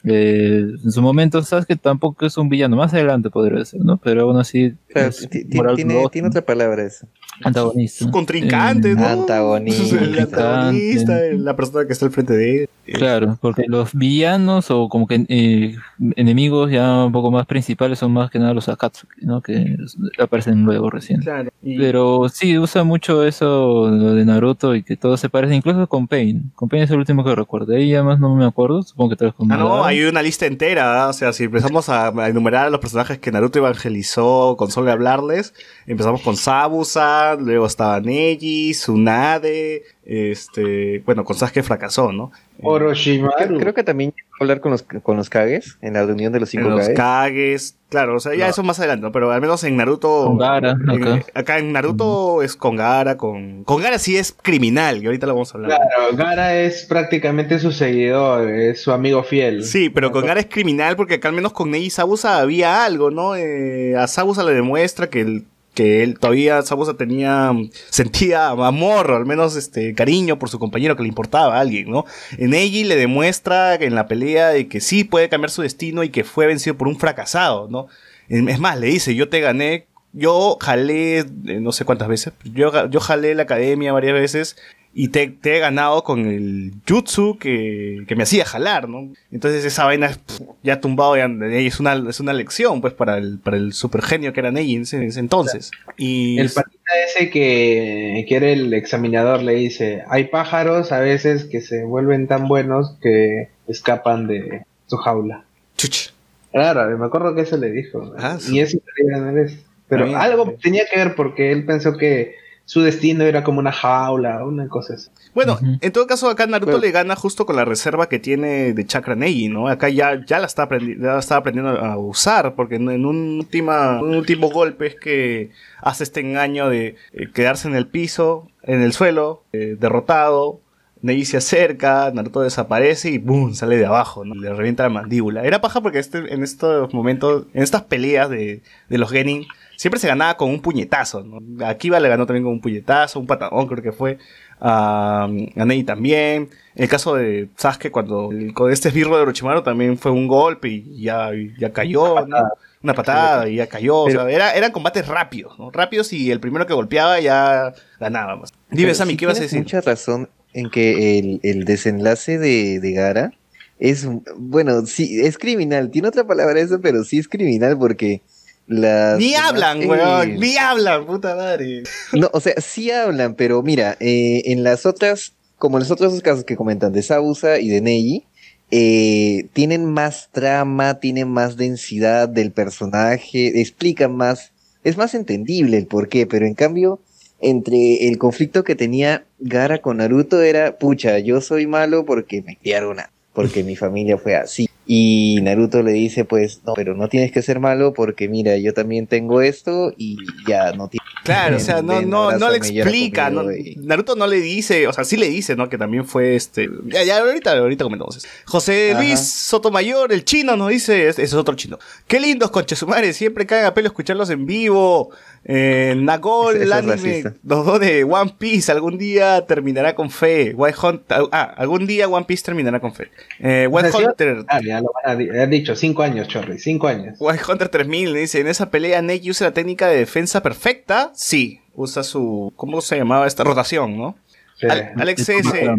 Eh, en su momento, sabes que tampoco es un villano, más adelante podría ser, ¿no? Pero aún así, Claro, es ti- ti- moral tiene, tiene otra palabra eso. Antagonista. su contrincante, Eh, ¿no? Antagonista. El antagonista, la persona que está al frente de él. Claro, porque los villanos o como que eh, enemigos ya un poco más principales son más que nada los Akatsuki, ¿no? Que aparecen luego recién. Claro. Y- Pero sí, usa mucho eso lo de Naruto y que todo se parece, incluso con Pain. Con Pain es el último que recuerdo. Ahí ya más no me acuerdo, supongo que tal vez con Ah, no, hay una lista entera, ¿ah? o sea, si empezamos a, a enumerar a los personajes que Naruto evangelizó con solo hablarles, empezamos con Sabusa, luego estaba Neji, Tsunade, este, bueno, con Sasuke fracasó, ¿no? Orochimaru. Creo, creo que también hablar con los, con los Kages en la reunión de los En cinco los Kages. Kages, claro, o sea, ya eso más adelante, ¿no? pero al menos en Naruto... Con Gaara, en- acá. acá en Naruto es con Gara, con... Con Gara sí es criminal, que ahorita lo vamos a hablar. Claro, Gara es prácticamente su seguidor, es su amigo fiel. Sí, pero con Gara es criminal porque acá al menos con Neji y Sabusa había algo, ¿no? Eh, a Sabusa le demuestra que él, que él todavía, Sabusa tenía, sentía amor, o al menos este cariño por su compañero que le importaba a alguien, ¿no? En Neji le demuestra en la pelea de que sí puede cambiar su destino y que fue vencido por un fracasado, ¿no? Es más, le dice, yo te gané, yo jalé, eh, no sé cuántas veces, yo, yo jalé la academia varias veces y te, te he ganado con el jutsu que, que me hacía jalar, ¿no? Entonces esa vaina pff, ya tumbado ya, es una, es una lección pues para el, para el super genio que era Neji en ese, en ese entonces. Y El patita ese que, que era el examinador le dice, hay pájaros a veces que se vuelven tan buenos que escapan de su jaula. chuch, Claro, me acuerdo que eso le dijo. Ah, y es italiano, es- Pero bien. algo tenía que ver porque él pensó que su destino era como una jaula, una cosa así. Bueno, en todo caso acá Naruto Pero- le gana justo con la reserva que tiene de chakra Neji, ¿no? Acá ya, ya la está aprendi- ya la está aprendiendo a usar, porque en, en un, última, un último golpe es que hace este engaño de eh, quedarse en el piso, en el suelo, eh, derrotado. Neji se acerca, Naruto desaparece y ¡boom! sale de abajo, ¿no? Le revienta la mandíbula. Era paja porque este, en estos momentos, en estas peleas de, de los Genin, siempre se ganaba con un puñetazo, ¿no? Akiba le ganó también con un puñetazo, un patadón creo que fue. A, a Neji también. El caso de Sasuke, cuando el- con este esbirro de Orochimaru también fue un golpe y ya, ya cayó, ¿no? Una patada y ya cayó. o sea, era, eran combates rápidos, ¿no? Rápidos y el primero que golpeaba ya ganaba más. Dime, Sammy, sí ¿qué ibas a decir? mucha razón en que el, el desenlace de, de Gara es, bueno, sí, es criminal. Tiene otra palabra eso, pero sí es criminal porque las... Ni hablan, weón, ni hablan, puta madre. No, o sea, sí hablan, pero mira, eh, en las otras, como en los otros casos que comentan de Sabusa y de Neji, eh, tienen más trama, tienen más densidad del personaje, explican más, es más entendible el porqué, pero en cambio, entre el conflicto que tenía Gara con Naruto era, pucha, yo soy malo porque me criaron a, porque mi familia fue así. Y Naruto le dice, pues, no, pero no tienes que ser malo porque mira, yo también tengo esto y ya no tienes. Claro, o sea, no, no, no le explica. no- Naruto no le dice, o sea, sí le dice, ¿no? Que también fue este. Ya, ya, ahorita, ahorita comentamos eso. José Ajá. Luis Sotomayor, el chino, nos dice, ese es otro chino. Qué lindos, conchesumares, siempre caen a pelo escucharlos en vivo. Eh, Nagol, es anime, los dos de One Piece, algún día terminará con fe. White Hunter, ah, algún día One Piece terminará con fe. Eh, White O sea, sí, Hunter. Ah, ya lo han dicho, cinco años, Chorri, cinco años. White Hunter 3000 dice, en esa pelea Neji usa la técnica de defensa perfecta. Sí, usa su, ¿cómo se llamaba esta rotación, no? Sí. Al- Alex S.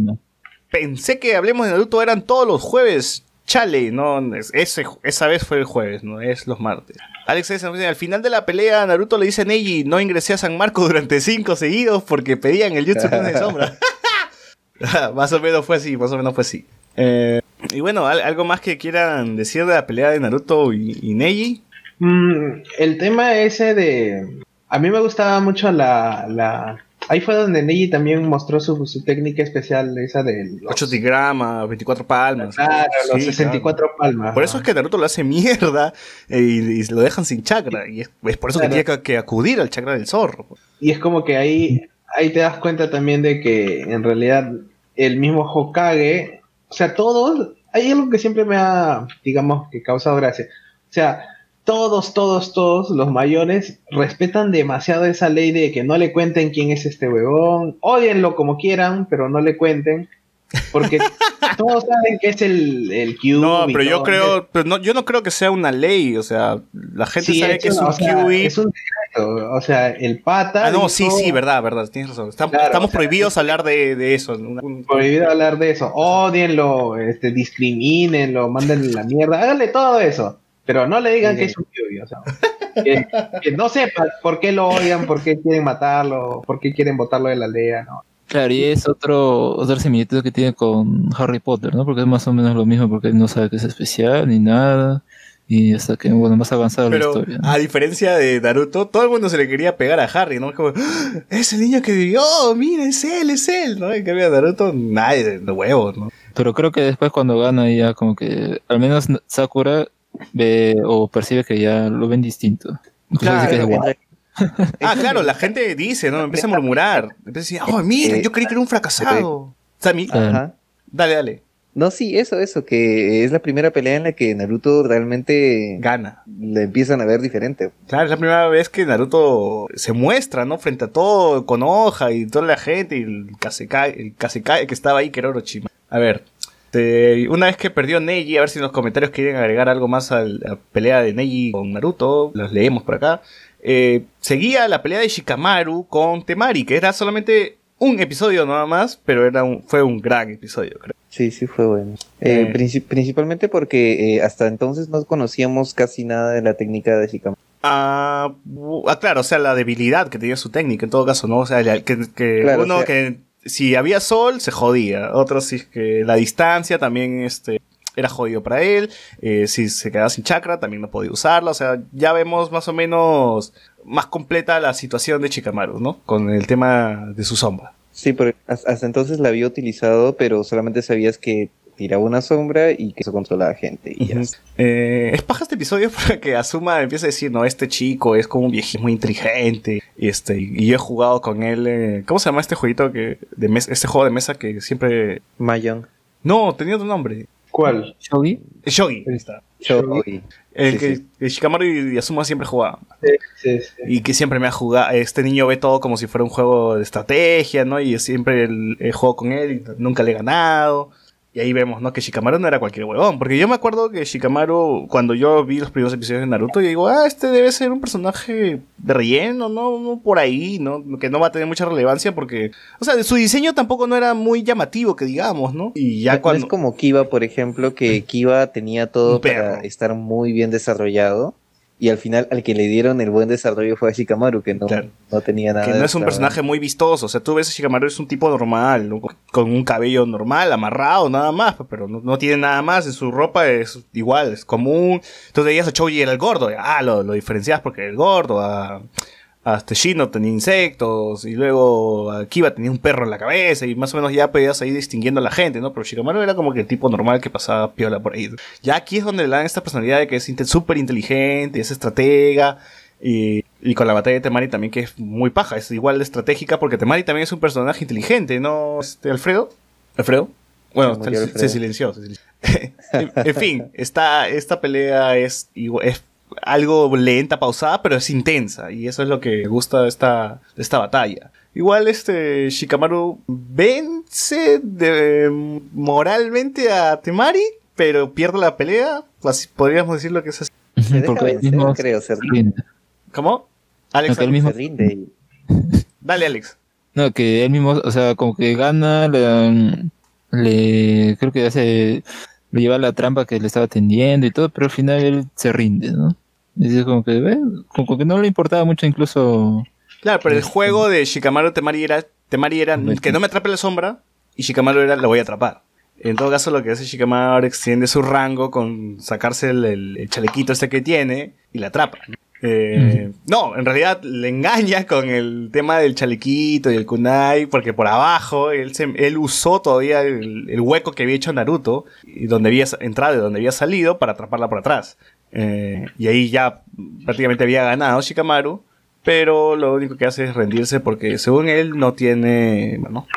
Pensé que Hablemos de Naruto eran todos los jueves. Chale, no, es- ese, esa vez fue el jueves, no es los martes. Alex S. al final de la pelea Naruto le dice a Neji, no ingresé a San Marcos durante cinco seguidos porque pedían el Jutsu de Sombra. más o menos fue así, más o menos fue así. Eh, y bueno, ¿al- algo más que quieran decir de la pelea de Naruto y, y Neji. Mm, el tema ese de... A mí me gustaba mucho la... la... Ahí fue donde Neji también mostró su, su técnica especial, esa de los, 8 digramas, 24 palmas. claro, los Sí, 64 palmas. claro. Por eso es que Naruto lo hace mierda eh, y, y lo dejan sin chakra. Y es, es por eso Claro. que tiene que, que acudir al chakra del zorro. Y es como que ahí, ahí te das cuenta también de que en realidad el mismo Hokage, o sea, todos, hay algo que siempre me ha, digamos, que causado gracia. O sea, todos, todos, todos los mayores respetan demasiado esa ley de que no le cuenten quién es este huevón, odienlo como quieran, pero no le cuenten. Porque todos saben que es el, el Kyuubi No, pero yo creo, pero no, yo no creo que sea una ley. O sea, la gente Sí, sabe que es una- un o sea, Kyuubi. es un decreto, o sea, el pata. Ah, no, sí, dijo- sí, verdad, verdad, tienes razón. Estamos, Claro, estamos o sea, prohibidos es- hablar de, de eso. Un- un- prohibido hablar de eso. Odienlo, este, discrimínenlo, mándenle la mierda, háganle todo eso. Pero no le digan Sí. que es un Kyuubi, o sea, que, que no sepan por qué lo odian, por qué quieren matarlo, por qué quieren botarlo de la aldea, ¿no? Claro, y es otro, otra similitud que tiene con Harry Potter, ¿no? Porque es más o menos lo mismo, porque él no sabe que es especial ni nada. Y hasta que, bueno, más avanzada la historia. ¿no? a diferencia de Naruto, todo el mundo se le quería pegar a Harry, ¿no? Como, "Ah, es el niño que vivió, mira, es él, es él, ¿no? En cambio a Naruto, nadie de de huevos, ¿no? Pero creo que después cuando gana ya como que, al menos Sakura ve o percibe que ya lo ven distinto. Dice que Claro, guapo. Ah, claro, la gente dice, ¿no? Empieza a murmurar. Empieza a decir, oh, mira, yo creí que era un fracasado. Sammy, Ah. Ajá. dale, dale. No, sí, eso, eso, que es la primera pelea en la que Naruto realmente Gana. le empiezan a ver diferente. Claro, es la primera vez que Naruto se muestra, ¿no? Frente a todo, con hoja y toda la gente y el Kasekai, el Kasekai que estaba ahí, que era Orochima. A ver, este, una vez que perdió Neji, a ver si en los comentarios quieren agregar algo más a la pelea de Neji con Naruto, los leemos por acá. Eh, seguía la pelea de Shikamaru con Temari, que era solamente un episodio nada más, pero era un, fue un gran episodio, creo. Sí, sí fue bueno. Eh, Eh. princi- principalmente porque hasta entonces no conocíamos casi nada de la técnica de Shikamaru. Ah, ah, claro, o sea, la debilidad que tenía su técnica en todo caso, ¿no? O sea, que, que Claro, uno o sea- que si había sol se jodía, otro si es que la distancia también este, era jodido para él, eh, si se quedaba sin chakra también no podía usarla, o sea, ya vemos más o menos más completa la situación de Chikamaru, ¿no? Con el tema de su sombra. Sí, has- hasta entonces la había utilizado, pero solamente sabías que tiraba una sombra y que eso controlaba gente. Y ya. Eh, es paja este episodio porque Asuma empieza a decir, no, este chico es como un viejito muy inteligente. Y este, y yo he jugado con él. eh, ¿Cómo se llama este jueguito que, de mes- este juego de mesa que siempre. Mahjong, No, tenía otro nombre. ¿Cuál? Shogi, Shogi. ahí está. Shogi. El Sí, que sí. que Shikamaru y, Asuma siempre jugaban. Sí, sí. Y que siempre me ha jugado. Este niño ve todo como si fuera un juego de estrategia, ¿no? Y yo siempre el, el juego con él y nunca le he ganado. Y ahí vemos, ¿no? Que Shikamaru no era cualquier huevón. Porque yo me acuerdo que Shikamaru, cuando yo vi los primeros episodios de Naruto, yo digo, ah, este debe ser un personaje de relleno, ¿no? No por ahí, ¿no? Que no va a tener mucha relevancia porque. O sea, su diseño tampoco no era muy llamativo, que digamos, ¿no? Y ya No cuando. es como Kiva, por ejemplo, que Kiva tenía todo para estar muy bien desarrollado. Y al final, al que le dieron el buen desarrollo fue a Shikamaru, que no, Claro. no tenía nada. Que no es un personaje muy vistoso. O sea, tú ves a Shikamaru es un tipo normal, ¿no? con un cabello normal, amarrado, nada más, pero no, no tiene nada más. En su ropa es igual, es común. Entonces veías a Choji era el gordo. Ah, lo, lo diferencias porque era el gordo. A, hasta Shino tenía insectos, y luego Akiba tenía un perro en la cabeza, y más o menos ya podías ir distinguiendo a la gente, ¿no? Pero Shikamaru era como que el tipo normal que pasaba piola por ahí. Ya aquí es donde le dan esta personalidad de que es súper inteligente, es estratega, y, y con la batalla de Temari también que es muy paja, es igual de estratégica, porque Temari también es un personaje inteligente, ¿no? Este, Alfredo? ¿Alfredo? Bueno, Se murió se, Alfredo. se silenció. se silenció. en, fin, esta, esta pelea es, es algo lenta, pausada, pero es intensa. Y eso es lo que me gusta de esta, de esta batalla. Igual este Shikamaru vence de- moralmente a Temari, pero pierde la pelea. Así podríamos decirlo que es así. Se deja Porque él vencer, mismo creo, se rinde. ¿Cómo? Alex, No, mismo- Se rinde dale Alex. No, que él mismo, o sea, como que gana, le, le- creo que hace, lo lleva a la trampa que le estaba tendiendo y todo, pero al final él se rinde, ¿no? Es como que, ve, como que no le importaba mucho incluso, Claro, pero el Este- juego de Shikamaru Temari era, Temari era que no me atrape la sombra y Shikamaru era lo voy a atrapar. En todo caso, lo que hace Shikamaru extiende su rango con sacarse el, el- el chalequito este que tiene y la atrapa. ¿No? Eh, No, en realidad le engaña con el tema del chalequito y el kunai, porque por abajo él, se- él usó todavía el, el hueco que había hecho Naruto, y donde había entrado y donde había salido, para atraparla por atrás. Eh, y ahí ya prácticamente había ganado Shikamaru, pero lo único que hace es rendirse porque según él no tiene... Bueno,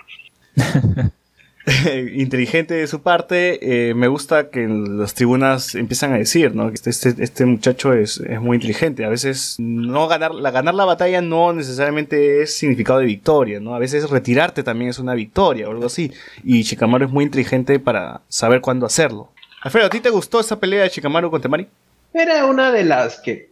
inteligente de su parte. eh, me gusta que las tribunas empiezan a decir, ¿no? Que este, este, este muchacho es, es muy inteligente. A veces no ganar la, ganar la batalla no necesariamente es significado de victoria, ¿no? A veces retirarte también es una victoria o algo así. Y Shikamaru es muy inteligente para saber cuándo hacerlo. Alfredo, ¿a ti te gustó esa pelea de Shikamaru con Temari? Era una de las que.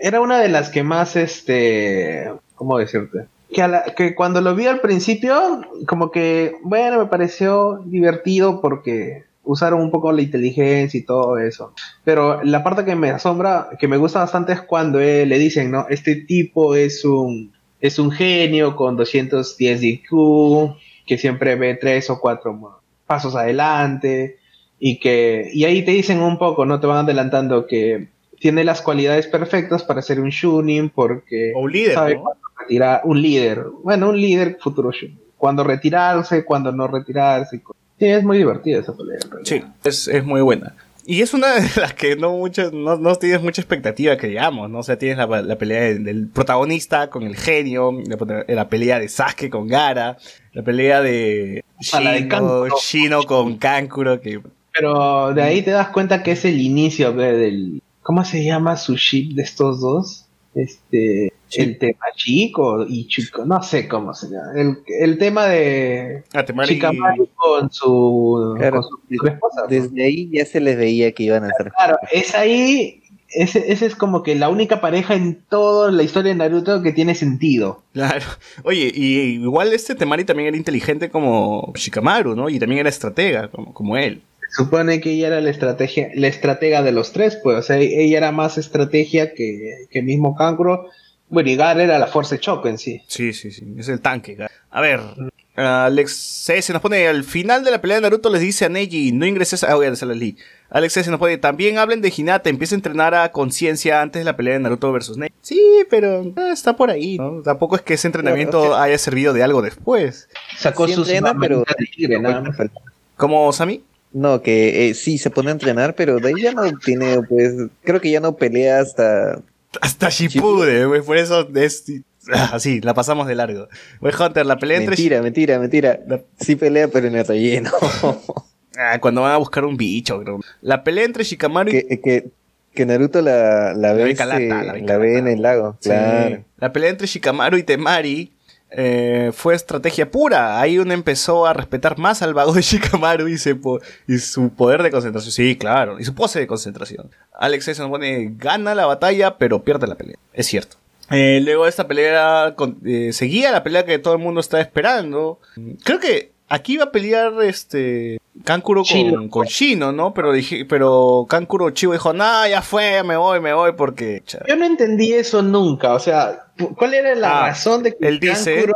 Era una de las que más, este. ¿Cómo decirte? Que, a la- que cuando lo vi al principio, como que, bueno, me pareció divertido porque usaron un poco la inteligencia y todo eso. Pero la parte que me asombra, que me gusta bastante es cuando eh, le dicen, ¿no? Este tipo es un, es un genio con 210 de IQ, que siempre ve tres o cuatro pasos adelante y que y ahí te dicen un poco, no te van adelantando que tiene las cualidades perfectas para ser un Shunin porque O un líder, sabe retirar un líder, bueno, un líder futuro Shunin, cuando retirarse, cuando no retirarse. Sí, es muy divertida esa pelea. Sí, es, es muy buena. Y es una de las que no muchas, no, no tienes mucha expectativa que digamos, ¿no? O sea, tienes la, la pelea del, del protagonista con el genio, la, la pelea de Sasuke con Gara, la pelea de Ah, de Shino, Kankuro. Shino con Kankuro, que Pero de ahí te das cuenta que es el inicio del ¿cómo se llama su ship de estos dos? Este Sí. el tema chico y chico, no sé cómo se llama. El, el tema de ah, Temari- Shikamaru con su, Claro, con su esposa. Desde ahí ya se les veía que iban a ser. Claro, es ahí, ese, ese es como que la única pareja en toda la historia de Naruto que tiene sentido. Claro. Oye, y igual este Temari también era inteligente como Shikamaru, ¿no? Y también era estratega, como, como él. Se supone que ella era la estrategia, la estratega de los tres, pues, o sea, ella era más estrategia que, que mismo Kankuro. Bueno, y Gar era la fuerza de choque en sí. Sí, sí, sí. Es el tanque. cara. A ver. Alex C se nos pone al final de la pelea de Naruto les dice a Neji no ingreses a... Ah, voy a hacerla Lee. Alex C se nos pone también hablen de Hinata empieza a entrenar a conciencia antes de la pelea de Naruto versus Neji. Sí, pero eh, está por ahí, ¿no? Tampoco es que ese entrenamiento Claro, haya servido de algo después. Sacó Sí sus entrena, pero-. ¿Cómo, Sami? No, que eh, sí se pone a entrenar, pero de ahí ya no tiene, pues, creo que ya no pelea hasta. Hasta Shippuden, güey, por eso es... ah, Así, la pasamos de largo. Güey, Hunter, la pelea entre... Mentira, mentira, mentira. La- Sí pelea, pero en el relleno. Ah, cuando van a buscar un bicho, creo. La pelea entre Shikamaru y que, que, que Naruto la, la ve, ve calata, la la ve ve, calata. en el lago. Sí. Claro. La pelea entre Shikamaru y Temari eh, fue estrategia pura. Ahí uno empezó a respetar más al vago de Shikamaru y, su poder de concentración. Sí, claro. Y su pose de concentración. Alex se pone, gana la batalla, pero pierde la pelea. Es cierto. Eh, luego esta pelea eh, seguía la pelea que todo el mundo estaba esperando. Creo que aquí iba a pelear este Kankuro con, con Shino, ¿no? Pero dije, pero Kankuro Chivo dijo, no, ya fue, me voy, me voy porque... Yo no entendí eso nunca, o sea, ¿cuál era la Ah, razón de que él dice- Kankuro-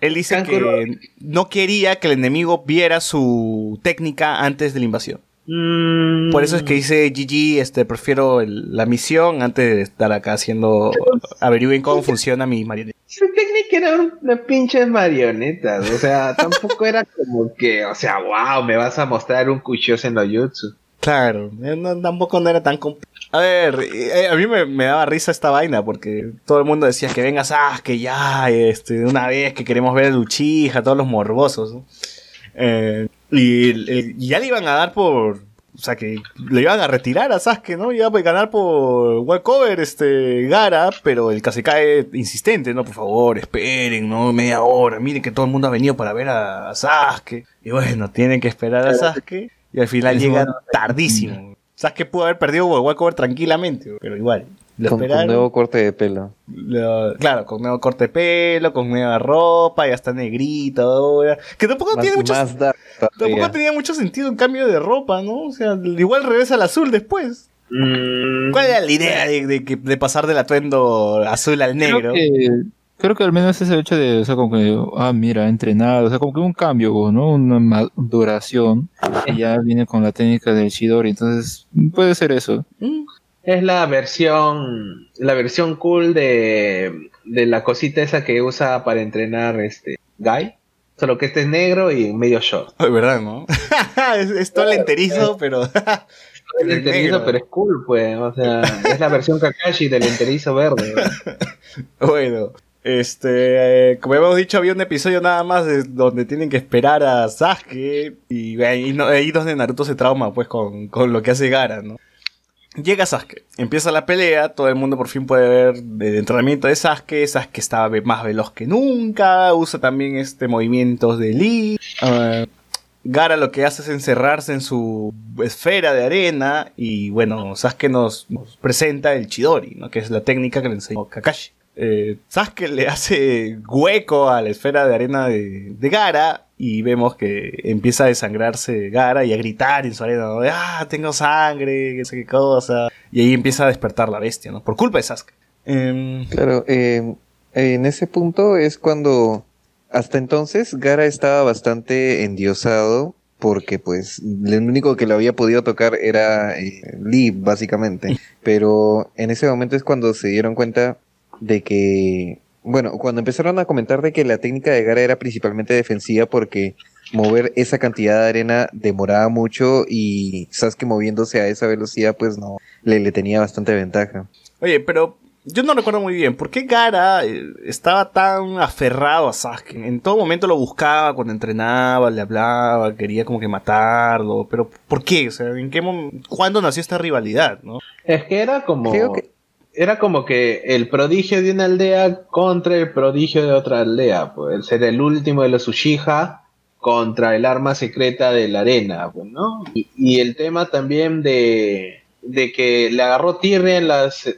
Él dice Kankuro- que no quería que el enemigo viera su técnica antes de la invasión. Mm, Por eso es que dice GG, este, prefiero el- la misión antes de estar acá haciendo, averigüen cómo funciona mi marioneta. Su técnica era una pinche marionetas, o sea, tampoco era como que, o sea, wow, me vas a mostrar un Kushiosen no Jutsu. Claro, eh, no- tampoco no era tan compl- A ver, eh, a mí me, me daba risa esta vaina porque todo el mundo decía que vengas, ah, que ya, este, de una vez que queremos ver el Uchiha, todos los morbosos, ¿no? Eh, y, el- y ya le iban a dar por, o sea, que le iban a retirar a Sasuke, ¿no? Iba a ganar por walkover, este, Gara, pero el cae insistente, ¿no? Por favor, esperen, ¿no? Media hora, miren que todo el mundo ha venido para ver a, a Sasuke. Y bueno, tienen que esperar a Sasuke. Y al final Es llega bueno. tardísimo. Sasuke pudo haber perdido por walkover tranquilamente, pero igual. Lo Con, nuevo corte de pelo. Lo- claro, con nuevo corte de pelo, con nueva ropa, ya está negrito ahora. Que tampoco Más, tiene mucho Tampoco tenía sentido un cambio de ropa, ¿no? O sea, igual regresa al azul después. Mm, ¿Cuál era la idea de, de de pasar del atuendo azul al negro? Creo que, creo que al menos ese hecho de, o sea, como que, ah, mira, ha entrenado, o sea, como que un cambio, ¿no? Una maduración, y ya viene con la técnica del Shidori, entonces puede ser eso. Mm, Es la versión, la versión cool de, de la cosita esa que usa para entrenar este Guy. Solo que este es negro y medio short. De verdad, ¿no? es, es todo el enterizo, pero... El Es enterizo, negro. pero es cool, pues. O sea, es la versión Kakashi del enterizo verde. ¿no? bueno, este... eh, como hemos dicho, había un episodio nada más de- donde tienen que esperar a Sasuke. Y ahí, no- ahí donde Naruto se trauma, pues, con, con lo que hace Gara, ¿no? Llega Sasuke, empieza la pelea, todo el mundo por fin puede ver el entrenamiento de Sasuke, Sasuke ve- más veloz que nunca, usa también este movimientos de Lee. Ah, Gara lo que hace es encerrarse en su esfera de arena y bueno, Sasuke nos, presenta el Chidori, que es la técnica que le enseñó Kakashi. Eh, Sasuke le hace hueco a la esfera de arena de, de Gara y vemos que empieza a desangrarse Gara y a gritar en su arena, ¿no? de, ah, tengo sangre, qué sé qué cosa. Y ahí empieza a despertar la bestia, ¿no? Por culpa de Sasuke. Em, Claro, eh, en ese punto es cuando hasta entonces Gara estaba bastante endiosado porque pues lo único que lo había podido tocar era eh, Lee básicamente, pero en ese momento es cuando se dieron cuenta de que, bueno, cuando empezaron a comentar de que la técnica de Gara era principalmente defensiva porque mover esa cantidad de arena demoraba mucho y Sasuke moviéndose a esa velocidad pues no, le, le tenía bastante ventaja. Oye, pero yo no recuerdo muy bien. ¿Por qué Gara eh, estaba tan aferrado a Sasuke? En todo momento lo buscaba cuando entrenaba, le hablaba, quería como que matarlo. Pero ¿por qué? O sea, ¿en qué mom- ¿cuándo nació esta rivalidad, no? Es que era como. Creo que- Era como que el prodigio de una aldea contra el prodigio de otra aldea. Pues el ser el último de los Uchiha contra el arma secreta de la arena, pues, ¿no? Y, y el tema también de, de que le agarró tirria en las,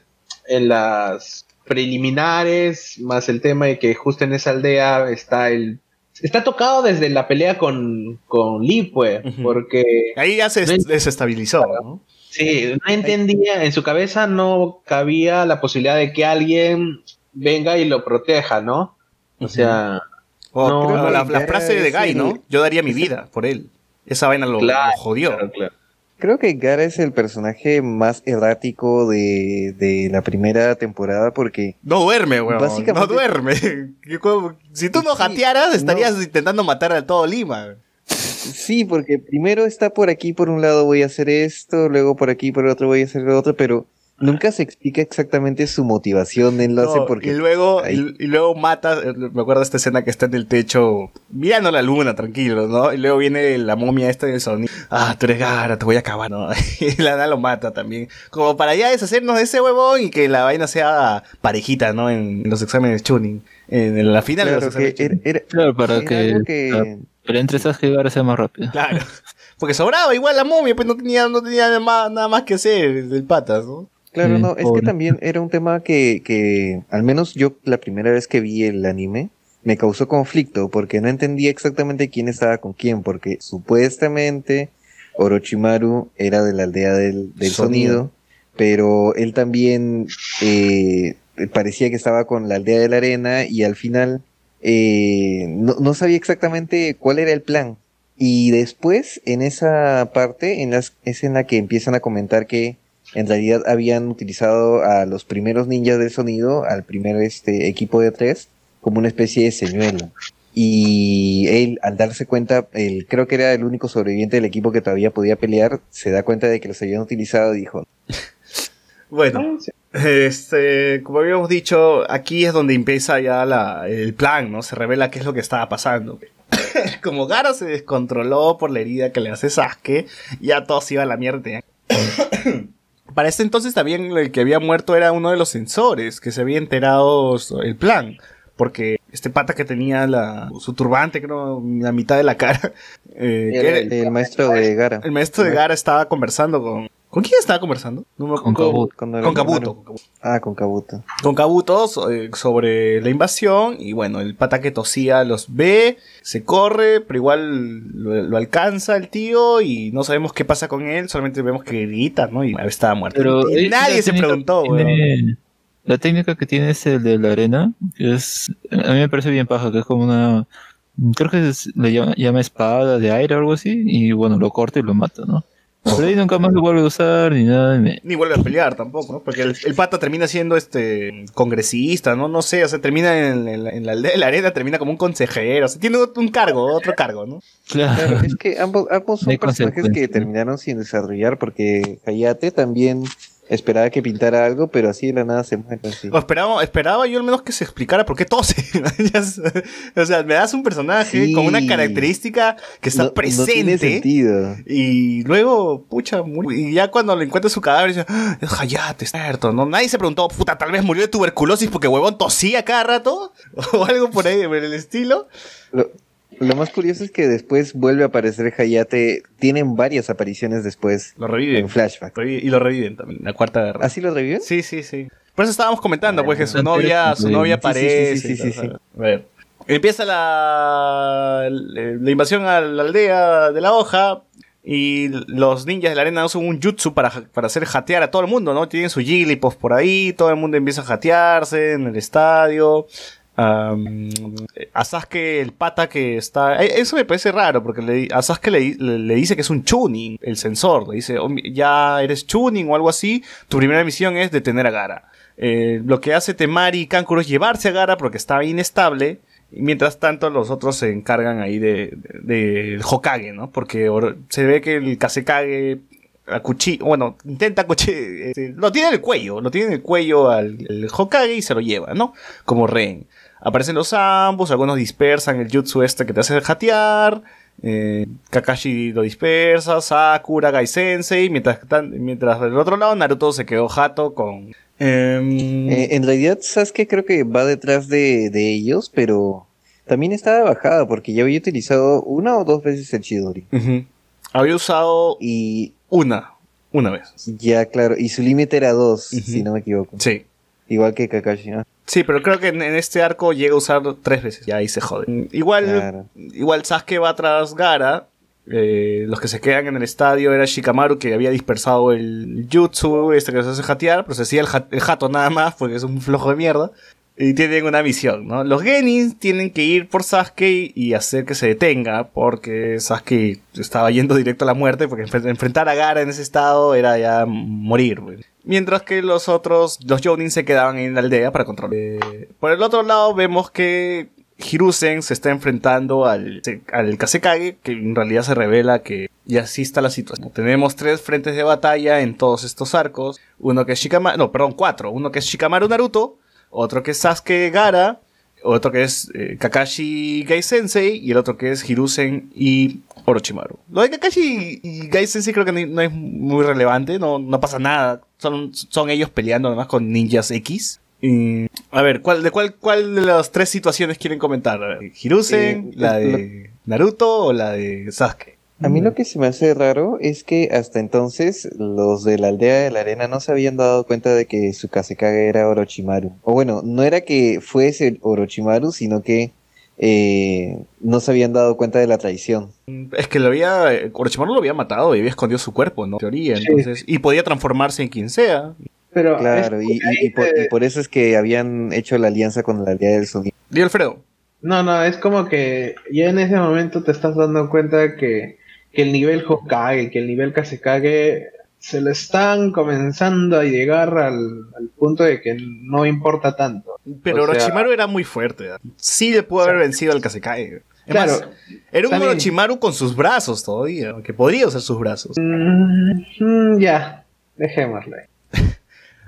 en las preliminares, más el tema de que justo en esa aldea está el... Está tocado desde la pelea con, con Lee, pues, porque... Ahí ya se No desestabilizó, ¿no? Sí, no entendía, en su cabeza no cabía la posibilidad de que alguien venga y lo proteja, ¿no? O sea, O No, la, frase de Guy, ¿no? Yo daría mi vida por él. Esa vaina lo, Claro, lo jodió. claro, claro. Creo que Gara es el personaje más errático de, de la primera temporada porque No duerme, weón. Básicamente- No duerme. Si tú no jatearas, estarías no. intentando matar a todo Lima. Sí, porque primero está por aquí por un lado voy a hacer esto, luego por aquí por el otro voy a hacer lo otro, pero nunca se explica exactamente su motivación, hace No, porque y luego ahí. y, y luego mata eh, me acuerdo de esta escena que está en el techo mirando la luna tranquilo no y luego viene la momia esta del sonido ah tú eres Gara te voy a acabar no y la nada lo mata también. Como para ya deshacernos de ese huevón y que la vaina sea parejita no en, los exámenes tuning en la final de claro que era, tuning. era- Claro, para era que, que- pelea entre Sasuke y Gara sea más rápida. claro porque sobraba igual la momia pues no tenía no tenía nada más, nada más que hacer el patas no Claro, Sí, no, es que también era un tema que, que, al menos yo la primera vez que vi el anime, me causó conflicto porque no entendía exactamente quién estaba con quién, porque supuestamente Orochimaru era de la aldea del, del Sonido. sonido, pero él también eh, parecía que estaba con la aldea de la arena y al final eh, no, no sabía exactamente cuál era el plan. Y después, en esa parte, en las, es en la que empiezan a comentar que en realidad habían utilizado a los primeros ninjas del sonido, al primer este, equipo de tres, como una especie de señuelo. Y él, al darse cuenta, él, creo que era el único sobreviviente del equipo que todavía podía pelear, se da cuenta de que los habían utilizado y dijo, Bueno, Ah, sí. Este, como habíamos dicho, aquí es donde empieza ya la, el plan, ¿no? Se revela qué es lo que estaba pasando. como Gara se descontroló por la herida que le hace Sasuke, ya todo se iba a la mierda. Para este entonces también el que había muerto era uno de los sensores, que se había enterado el plan. Porque este pata que tenía la, su turbante, creo, la mitad de la cara, eh, que era era- el, el maestro de Gara. el maestro de Gara estaba conversando con... ¿Con quién estaba conversando? No me Con Kabuto. Ah, con Kabuto. Con Kabuto so- eh, sobre la invasión. Y bueno, el pata que tosía los ve, se corre, pero igual lo, lo alcanza el tío y no sabemos qué pasa con él. Solamente vemos que grita, ¿no? Y estaba muerto. Pero Y eh, nadie se preguntó, tiene- La técnica que tiene es el de la arena, que es, a mí me parece bien paja, que es como una, creo que es- le llama, llama espada de aire o algo así, y bueno, lo corta y lo mata, ¿no? Pero ahí nunca más lo vuelve a usar ni nada. me- Ni vuelve a pelear tampoco, ¿no? Porque el, el pata termina siendo este congresista, ¿no? No sé, o sea, termina en, en la- en la aldea de la arena, termina como un consejero, o sea, tiene un cargo, otro cargo, ¿no? Claro, Claro. es que ambos, ambos son personajes que terminaron sin desarrollar porque Hayate también esperaba que pintara algo, pero así de la nada se muere así. O esperaba, esperaba yo al menos que se explicara por qué tose. O sea, me das un personaje Sí. con una característica que está No- No tiene presente. sentido. y luego, pucha, y ya cuando le encuentra su cadáver, dice, "Ah, es Hayate, es cierto. ¿no? Nadie se preguntó, puta, tal vez murió de tuberculosis porque huevón tosía cada rato. O algo por ahí, por el estilo. Lo, lo más curioso es que después vuelve a aparecer Hayate. Tienen varias apariciones después Lo reviven. en flashback. Y lo reviven también, la cuarta guerra. ¿Así lo reviven? Sí, sí, sí. Por eso estábamos comentando, pues que su novia, su novia Sí, sí, aparece. sí, sí, sí. A ver. Empieza la, la invasión a la aldea de la hoja. Y los ninjas de la arena usan un jutsu para, para hacer jatear a todo el mundo, ¿no? Tienen sus Jigglypuff por ahí, todo el mundo empieza a jatearse en el estadio. Am, a Sasuke, el pata que está... eh, Eso me parece raro, porque le, a le, dice que es un tuning, el sensor. Le dice, "Oh, ya eres tuning o algo así, tu primera misión es detener a Gara. Eh, lo que hace Temari y Kankuro es llevarse a Gara porque está inestable. Mientras tanto, los otros se encargan ahí de, de- del Hokage, ¿no? Porque se ve que el Kasekage acuchi- bueno, intenta este, lo tiene en el cuello, lo tiene en el cuello al Hokage y se lo lleva, ¿no? Como rehén. Aparecen los ambos, algunos dispersan el jutsu este que te hace jatear. eh, Kakashi lo dispersa, Sakura, Gai Sensei, mientras, mientras del otro lado Naruto se quedó jato con... em, Eh, en realidad, Sasuke creo que va detrás de, de ellos, pero también está de bajada porque ya había utilizado una o dos veces el Chidori. Había usado Y una, una vez. ya, claro, y su límite era dos, si no me equivoco. Sí. Igual que Kakashi, ¿no? Sí, pero creo que en, en este arco llega a usar tres veces. Y ahí se jode. Igual, Claro. igual Sasuke va tras Gara. eh, los que se quedan en el estadio era Shikamaru que había dispersado el jutsu, este que se hace jatear, pero se hacía el, ja- el jato nada más porque es un flojo de mierda. Y tienen una misión, ¿no? Los Genins tienen que ir por Sasuke y hacer que se detenga, porque Sasuke estaba yendo directo a la muerte, porque enfre- enfrentar a Gara en ese estado era ya morir, güey. Mientras que los otros, los Jonin se quedaban en la aldea para controlar. Eh, por el otro lado vemos que Hiruzen se está enfrentando al, al Kasekage, que en realidad se revela que ya así está la situación. Tenemos tres frentes de batalla en todos estos arcos. Uno que es Shikamaru, no, perdón, cuatro. Uno que es Shikamaru Naruto, otro que es Sasuke Gara, otro que es eh, Kakashi Gai Sensei y el otro que es Hiruzen y Orochimaru. Lo de Kakashi y Gai Sensei creo que no es muy relevante, no, no pasa nada. Son, son ellos peleando además con ninjas X. Y, a ver, ¿cuál, de cuál, ¿cuál de las tres situaciones quieren comentar? ¿Hiruzen, Eh, la de Naruto o la de Sasuke? A mí lo que se me hace raro es que hasta entonces los de la aldea de la arena no se habían dado cuenta de que su Kasekage era Orochimaru. O bueno, no era que fuese Orochimaru, sino que eh, no se habían dado cuenta de la traición. Es que lo había, Orochimaru lo había matado y había escondido su cuerpo, ¿no? En teoría, Sí. entonces, y podía transformarse en quien sea. Pero Claro, es- y, y- y por, y por eso es que habían hecho la alianza con la aldea del sonido. Di Alfredo. No, no, es como que ya en ese momento te estás dando cuenta que, que el nivel Hokage, que el nivel Kazekage se le están comenzando a llegar al, al punto de que no importa tanto. Pero O sea- Orochimaru era muy fuerte. ¿eh? Sí le pudo haber vencido al Kasekai. Es Claro, más, era un bien. Orochimaru con sus brazos todavía, que podría usar sus brazos. Mm, mm, ya, dejémoslo ahí.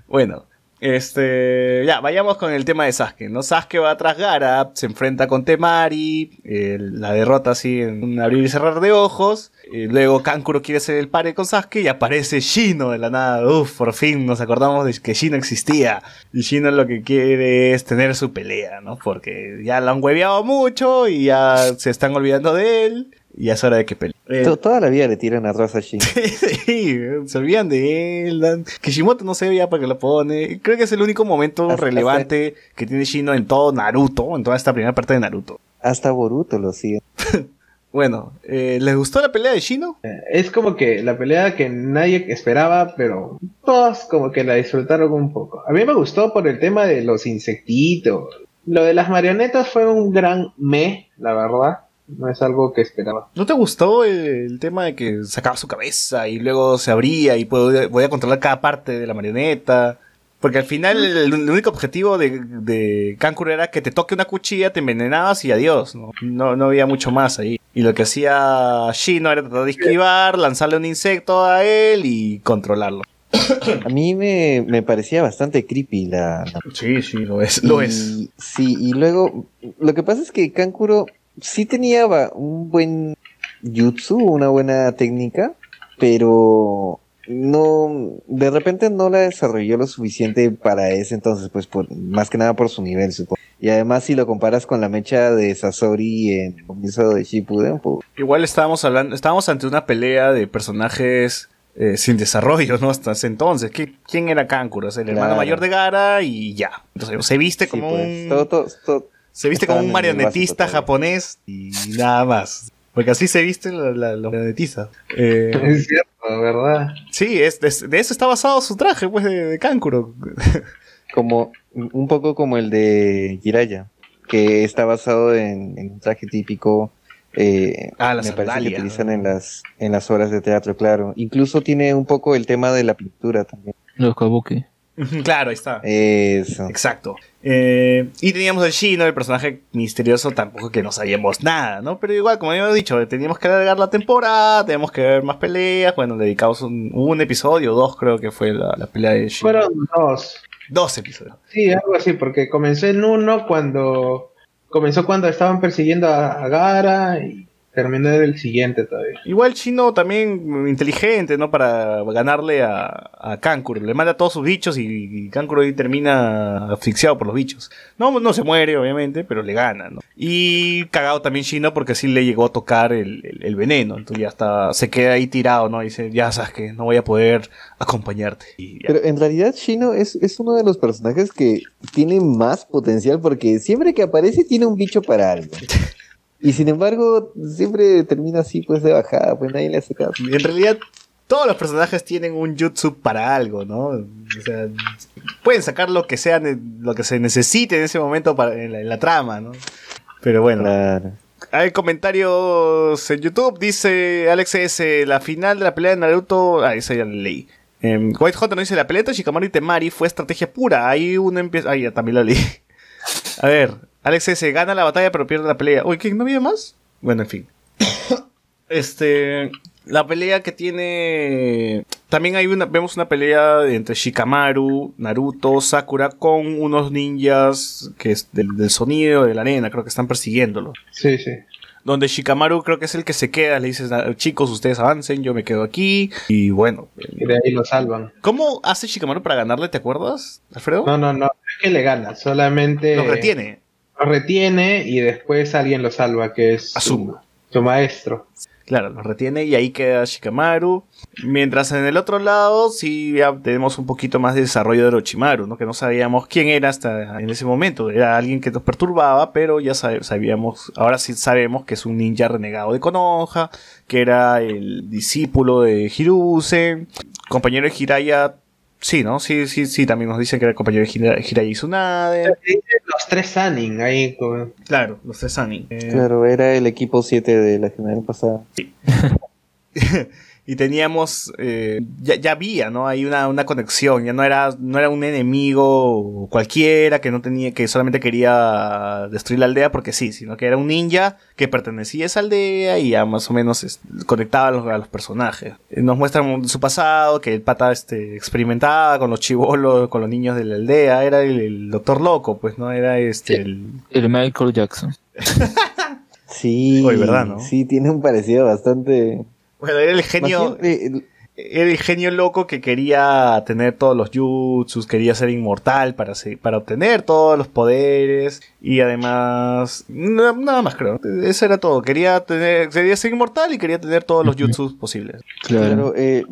Bueno, este, ya, vayamos con el tema de Sasuke, ¿no? Sasuke va tras Gara, se enfrenta con Temari, eh, la derrota así en un abrir y cerrar de ojos, y luego Kankuro quiere hacer el pare con Sasuke y aparece Shino de la nada, uff, por fin nos acordamos de que Shino existía, y Shino lo que quiere es tener su pelea, ¿no? Porque ya lo han hueveado mucho y ya se están olvidando de él, ya es hora de que pelee. Eh, To- Toda la vida le tiran a Rosa Shin. Sí, se olvidan de él. dan- Kishimoto no sé ya para qué lo pone. Creo que es el único momento Hasta- relevante que tiene Shino en todo Naruto, en toda esta primera parte de Naruto. Hasta Boruto lo sigue. Bueno, eh, ¿les gustó la pelea de Shino? Es como que la pelea que nadie esperaba, pero todos como que la disfrutaron un poco. A mí me gustó por el tema de los insectitos. Lo de las marionetas fue un gran me, la verdad. No es algo que esperaba. ¿No te gustó el, el tema de que sacaba su cabeza y luego se abría y podía, podía controlar cada parte de la marioneta? Porque al final el, el único objetivo de, de Kankuro era que te toque una cuchilla, te envenenabas y adiós. ¿no? No, no había mucho más ahí. Y lo que hacía Shino era tratar de esquivar, lanzarle un insecto a él y controlarlo. A mí me, me parecía bastante creepy la, la Sí, sí, lo es. Lo es. Sí, y luego, lo que pasa es que Kankuro sí tenía un buen jutsu, una buena técnica, pero no, de repente no la desarrolló lo suficiente para ese entonces, pues por, más que nada por su nivel, supongo. Y además si lo comparas con la mecha de Sasori en el comienzo de Shippuden, pues, Igual estábamos hablando, estábamos ante una pelea de personajes eh, sin desarrollo, ¿no? Hasta ese entonces. ¿Qué- ¿Quién era Kankuro? Es el hermano mayor de Gara y ya. Entonces se viste sí, como pues, un... todo- todo- todo- Se viste como un marionetista japonés y nada más. Porque así se visten la- la- los marionetistas. Eh, Es cierto, ¿verdad? sí, es, es- de eso está basado su traje, pues, de, de Kankuro. como un poco como el de Jiraiya, que está basado en, en un traje típico. eh, Ah, la me parece que utilizan en las en las obras de teatro, claro. Incluso tiene un poco el tema de la pintura también. Los kabuki. Claro, ahí está. Eso. Exacto. Eh, y teníamos el Shino, el personaje misterioso, tampoco que no sabíamos nada, ¿no? Pero igual, como habíamos dicho, teníamos que alargar la temporada, teníamos que ver más peleas. Bueno, dedicamos un, un episodio, dos creo que fue la, la pelea de Shino. Fueron dos. Dos episodios. Sí, algo así, porque comenzó en uno cuando comenzó cuando estaban persiguiendo a, a Gara y terminó en el siguiente todavía. Igual Shino también inteligente, ¿no? Para ganarle a, a Kankuro. Le manda todos sus bichos y, y Kankuro ahí termina asfixiado por los bichos. No, no se muere, obviamente, pero le gana, ¿no? Y cagado también Shino porque sí le llegó a tocar el, el- el veneno. Entonces ya está, se queda ahí tirado, ¿no? Y dice, ya sabes que no voy a poder acompañarte. Y. Pero en realidad Shino es, es uno de los personajes que tiene más potencial porque siempre que aparece tiene un bicho para algo. Y sin embargo, siempre termina así pues de bajada, pues nadie le hace caso. En realidad, todos los personajes tienen un jutsu para algo, ¿no? O sea, pueden sacar lo que sea, lo que se necesite en ese momento para, en, la, en la trama, ¿no? Pero bueno, Claro. hay comentarios en YouTube. Dice Alex S. La final de la pelea de Naruto. Ah, esa ya la leí. Em, White Hunter nos dice: La pelea de Shikamaru y Temari fue estrategia pura. Ahí uno empieza. Ah, ya también la leí. A ver, Alex S. Gana la batalla pero pierde la pelea. Uy, ¿qué? ¿No había más? Bueno, en fin. Este. La pelea que tiene. También hay una. Vemos una pelea entre Shikamaru, Naruto, Sakura con unos ninjas que es del, del sonido de la arena. Creo que están persiguiéndolo. Sí, sí. Donde Shikamaru creo que es el que se queda. Le dices, "Ah, chicos, ustedes avancen, yo me quedo aquí. Y bueno. Y de ahí lo salvan. ¿Cómo hace Shikamaru para ganarle? ¿Te acuerdas, Alfredo? No, no, no. Es que le gana. Solamente Lo retiene. lo retiene y después alguien lo salva, que es su, Asumo. su maestro. Claro, lo retiene y ahí queda Shikamaru. Mientras en el otro lado sí ya tenemos un poquito más de desarrollo de Orochimaru, ¿no? Que no sabíamos quién era hasta en ese momento. Era alguien que nos perturbaba, pero ya sabíamos, ahora sí sabemos que es un ninja renegado de Konoha, que era el discípulo de Hiruse, compañero de Hiraya. Sí, ¿no? Sí, sí, sí, también nos dicen que era el compañero de Hira- Hiraya Izunade. Sí, los tres Sanin ahí. Con... Claro, los tres Sunny. Eh, Claro, era el equipo 7 de la generación pasada. y teníamos, eh, ya, ya había, ¿no? Hay una, una conexión, ya no era, no era un enemigo cualquiera que no tenía, que solamente quería destruir la aldea porque sí, sino que era un ninja que pertenecía a esa aldea y ya más o menos es- conectaba a los, a los personajes. Eh, Nos muestran su pasado, que el pata este, experimentaba con los chivolos, con los niños de la aldea, era el, el doctor loco, pues, ¿no? Era este, el, El Michael Jackson. Sí, Oye, ¿verdad, no? sí, tiene un parecido bastante... bueno, era el genio, Era el genio loco que quería tener todos los jutsus, quería ser inmortal para, se- para obtener todos los poderes y además na- nada más creo. Eso era todo. Quería tener, quería ser inmortal y quería tener todos los jutsus posibles. Claro. Claro, eh,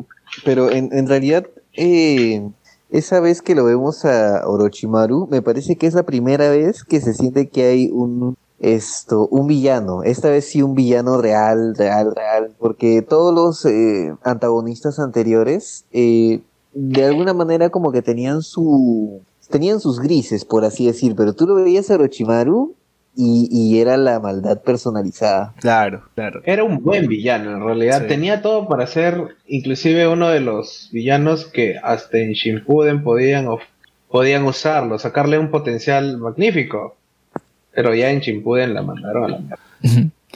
pero en, en realidad, eh, esa vez que lo vemos a Orochimaru, me parece que es la primera vez que se siente que hay un esto, un villano. Esta vez sí un villano real, real, real, porque todos los eh, antagonistas anteriores, eh, de alguna manera como que tenían su, tenían sus grises, por así decir, pero tú lo veías a Orochimaru y, y era la maldad personalizada. Claro, claro. Era un buen villano, en realidad. Sí. Tenía todo para ser inclusive uno de los villanos que hasta en Shippuden podían, podían usarlo, sacarle un potencial magnífico. Pero ya en Shippuden la mandaron a la mierda.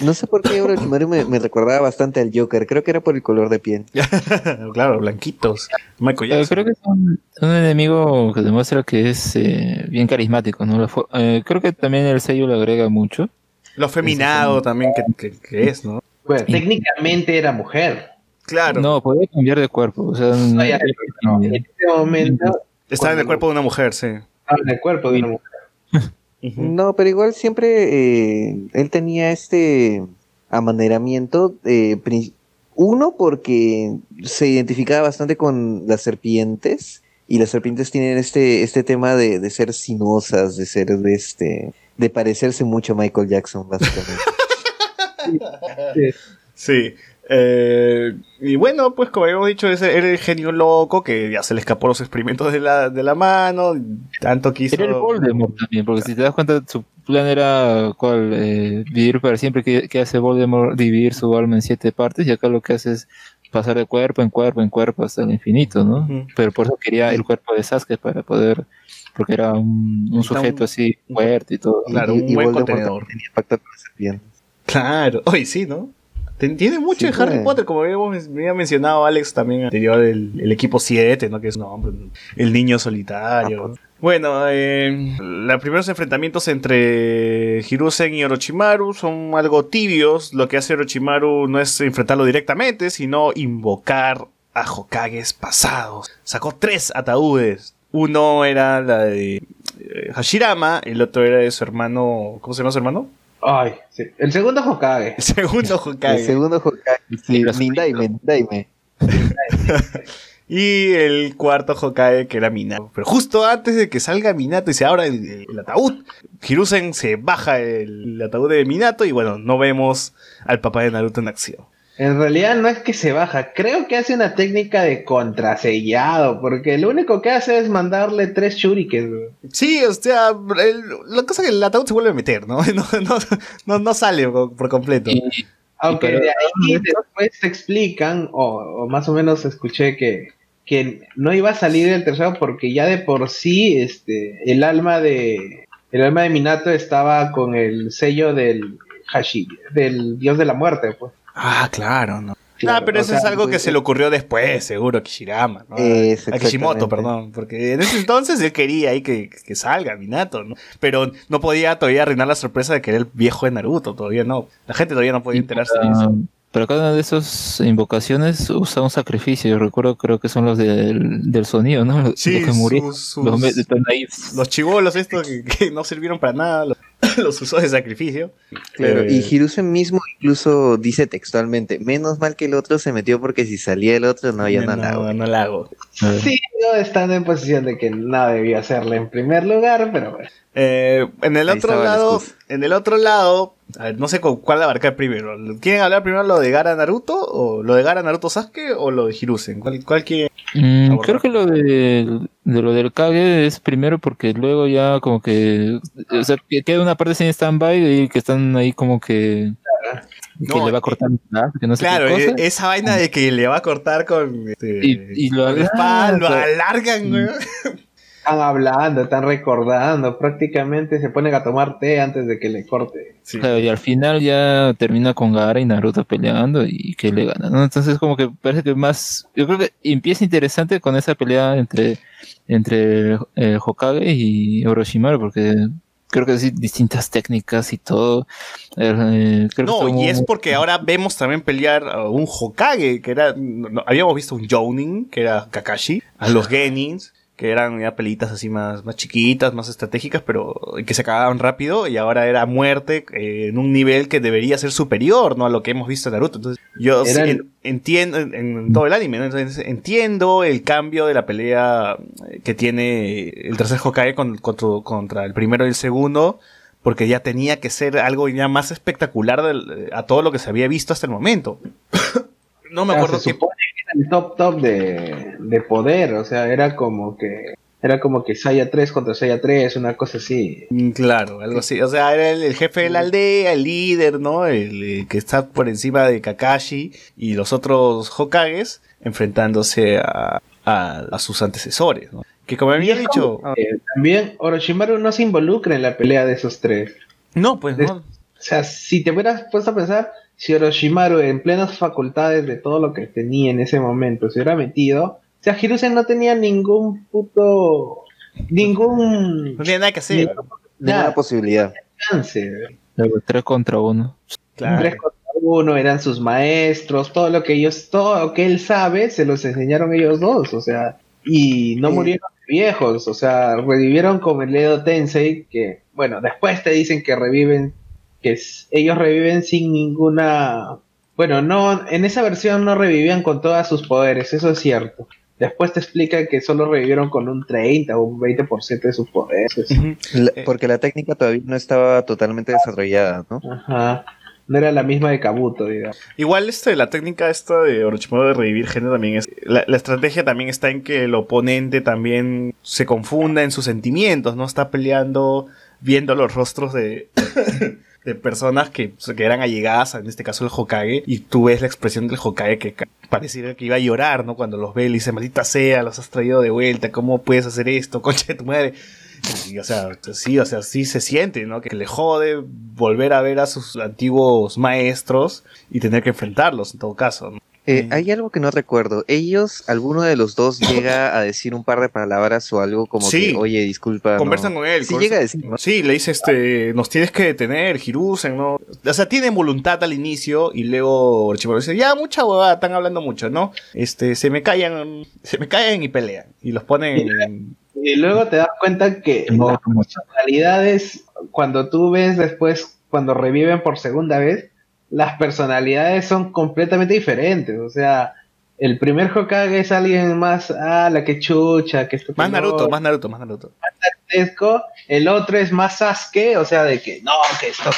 No sé por qué Orochimaru me, me recordaba bastante al Joker, creo que era por el color de piel. claro, blanquitos. Michael Jackson. creo que es un, un enemigo que demuestra que es eh, bien carismático, ¿no? Eh, creo que también el sello le agrega mucho. Lo feminado también que, que- que es, ¿no? Bueno, Sí. técnicamente era mujer. Claro. No, podía cambiar de cuerpo. O sea, no- ya, No, en este momento Estaba en el cuerpo de una mujer, sí. estaba en el cuerpo de una mujer. No, pero igual siempre eh, él tenía este amaneramiento. eh, uno, porque se identificaba bastante con las serpientes. Y las serpientes tienen este, este tema de, de ser sinuosas, de ser de este. de parecerse mucho a Michael Jackson, básicamente. Sí. Eh, y bueno, pues como habíamos dicho, ese era el genio loco que ya se le escapó los experimentos de la, de la mano. Tanto quiso. Era el Voldemort también, porque si te das cuenta, su plan era cuál, eh, vivir para siempre, que, que hace Voldemort dividir su alma en siete partes, y acá lo que hace es pasar de cuerpo en cuerpo en cuerpo hasta el infinito, ¿no? Pero por eso quería el cuerpo de Sasuke para poder, porque era un, un Está un- sujeto así fuerte y todo. Claro, Y- un y buen Voldemort contenedor. también tenía pacto con las serpientes. Claro. Hoy sí, ¿no? Tiene mucho Sí, de Harry pues. Potter, como habíamos había mencionado Alex también anterior, el, el equipo 7, ¿no? Que es no, el niño solitario. Bueno, eh, los primeros enfrentamientos entre Hiruzen y Orochimaru son algo tibios. Lo que hace Orochimaru no es enfrentarlo directamente, sino invocar a Hokages pasados. Sacó tres ataúdes. Uno era la de eh, Hashirama, el otro era de su hermano. ¿Cómo se llama su hermano? Ay, sí. El segundo Hokage. El segundo Hokage. El segundo Hokage, sí, Nindaime, Nindaime. Y el cuarto Hokage que era Minato. Pero justo antes de que salga Minato y se abra el, el ataúd, Hiruzen se baja el, ataúd de Minato y bueno, no vemos al papá de Naruto en acción. En realidad no es que se baja, creo que hace una técnica de contrasellado, porque lo único que hace es mandarle tres shurikens. Sí, o sea, el- la cosa es que el ataúd se vuelve a meter, ¿no? No, no, no, no sale por, por completo. Y, Aunque pero- de ahí después se explican, o, o más o menos escuché que, que no iba a salir el tercero porque ya de por sí este, el alma de el alma de Minato estaba con el sello del Hashi, del dios de la muerte, pues. Ah, claro, ¿no? Claro, ah, pero eso sea, es algo que se le ocurrió después, seguro, a Kishirama, ¿no? Es, a Kishimoto, perdón, porque en ese entonces él quería ahí que, que salga Minato, ¿no? Pero no podía todavía reinar la sorpresa de que era el viejo de Naruto, todavía no. La gente todavía no podía enterarse de eso. para cada una de esas invocaciones usa un sacrificio. Yo recuerdo, creo que son los del, del sonido, ¿no? Los, Sí, los que murieron. sus- sus-. Los chivolos estos que, que no sirvieron para nada, los, los usó de sacrificio. Claro, Eh, y Hiruzen mismo incluso dice textualmente, menos mal que el otro se metió porque si salía el otro, no, yo no, la hago. no la hago. Sí, yo estando en posición de que no debía hacerle en primer lugar, pero bueno. Eh, en el Ahí otro lado, en el otro lado, a ver, no sé con cuál abarcar primero. ¿Quieren hablar primero lo de Gara Naruto o lo de Gara Naruto Sasuke o lo de Hiruzen? ¿Cuál, cuál quiere? Mm, creo que lo de, de lo del Kage es primero porque luego ya como que o sea, que queda una parte sin stand-by y que están ahí como que, que No, le va a cortar que no sé Claro, qué e- cosa. esa vaina de que le va a cortar con, este, Y- y lo con la espada, lo alarga. alargan, güey. Están hablando, están recordando, prácticamente se ponen a tomar té antes de que le corte. Sí. Claro, y al final ya termina con Gaara y Naruto peleando y que le gana, ¿no? Entonces como que parece que más, yo creo que empieza interesante con esa pelea entre, entre eh, Hokage y Orochimaru porque creo que sí, distintas técnicas y todo. Eh, creo No, y es porque ahora vemos también pelear a un Hokage, que era. no, habíamos visto un Jounin, que era Kakashi, a los Genins, que eran ya pelitas así más, más chiquitas, más estratégicas, pero que se acababan rápido, y ahora era muerte eh, en un nivel que debería ser superior, ¿no? A lo que hemos visto en Naruto. Entonces, yo sí entiendo, en, en todo el anime, ¿no? Entonces, entiendo el cambio de la pelea eh, que tiene el tercer Hokage con- contra, contra el primero y el segundo porque ya tenía que ser algo ya más espectacular del- a todo lo que se había visto hasta el momento. no me acuerdo se qué... supone que era el top top de, de poder, o sea, era como que era como que Saya 3 contra Saya 3, una cosa así. Mm, Claro, algo así. O sea, era el, el jefe de la aldea, el líder, ¿no? El, que está por encima de Kakashi y los otros Hokages enfrentándose a, a- a sus antecesores, ¿no? Que como había dicho... como también Orochimaru no se involucra en la pelea de esos tres. No, pues no. O sea, si te hubieras puesto a pensar, si Orochimaru en plenas facultades de todo lo que tenía en ese momento se hubiera metido, o sea, Hiruzen no tenía ningún puto... ningún No tiene nada que hacer. Ningún- Ninguna nada, posibilidad. chance. Tres contra uno. Claro. Tres contra uno, eran sus maestros, todo lo que ellos, todo lo que él sabe, se los enseñaron ellos dos, o sea, y no Sí. murieron viejos, o sea, revivieron como el Edo Tensei, que, bueno, después te dicen que reviven, que ellos reviven sin ninguna, bueno, no, en esa versión no revivían con todos sus poderes, eso es cierto. Después te explican que solo revivieron con un 30 o un 20% de sus poderes. La- Eh. porque la técnica todavía no estaba totalmente desarrollada, ¿no? Ajá. No era la misma de Kabuto, digamos. Igual este, la técnica esta de Orochimaru de revivir gente también es... La, la estrategia también está en que el oponente también se confunda en sus sentimientos, ¿no? Está peleando viendo los rostros de... de personas que, que eran allegadas, en este caso el Hokage, y tú ves la expresión del Hokage que pareciera que iba a llorar, ¿no? Cuando los ve y dice, maldita sea, los has traído de vuelta, ¿cómo puedes hacer esto? Concha de tu madre. Y, o sea, sí, o sea, sí se siente, ¿no? Que le jode volver a ver a sus antiguos maestros y tener que enfrentarlos en todo caso. ¿no? Eh, hay algo que no recuerdo. Ellos, alguno de los dos llega a decir un par de palabras o algo como Sí. que, oye, disculpa. Conversan no". con él. Sí llega a decir, ¿no? Sí, le dice, este, nos tienes que detener, Hiruzen, ¿no? O sea, tienen voluntad al inicio y luego Orochimaru dice, ya, mucha huevada, están hablando mucho, ¿no? Este, se me callan, se me callan y pelean. Y los ponen en... Y luego te das cuenta que las personalidades, cuando tú ves después, cuando reviven por segunda vez, las personalidades son completamente diferentes. O sea, el primer Hokage es alguien más, ah, la que chucha, que esto Más Naruto, más Naruto, más Naruto. Tesco. El otro es más Sasuke, o sea, de que no, que esto,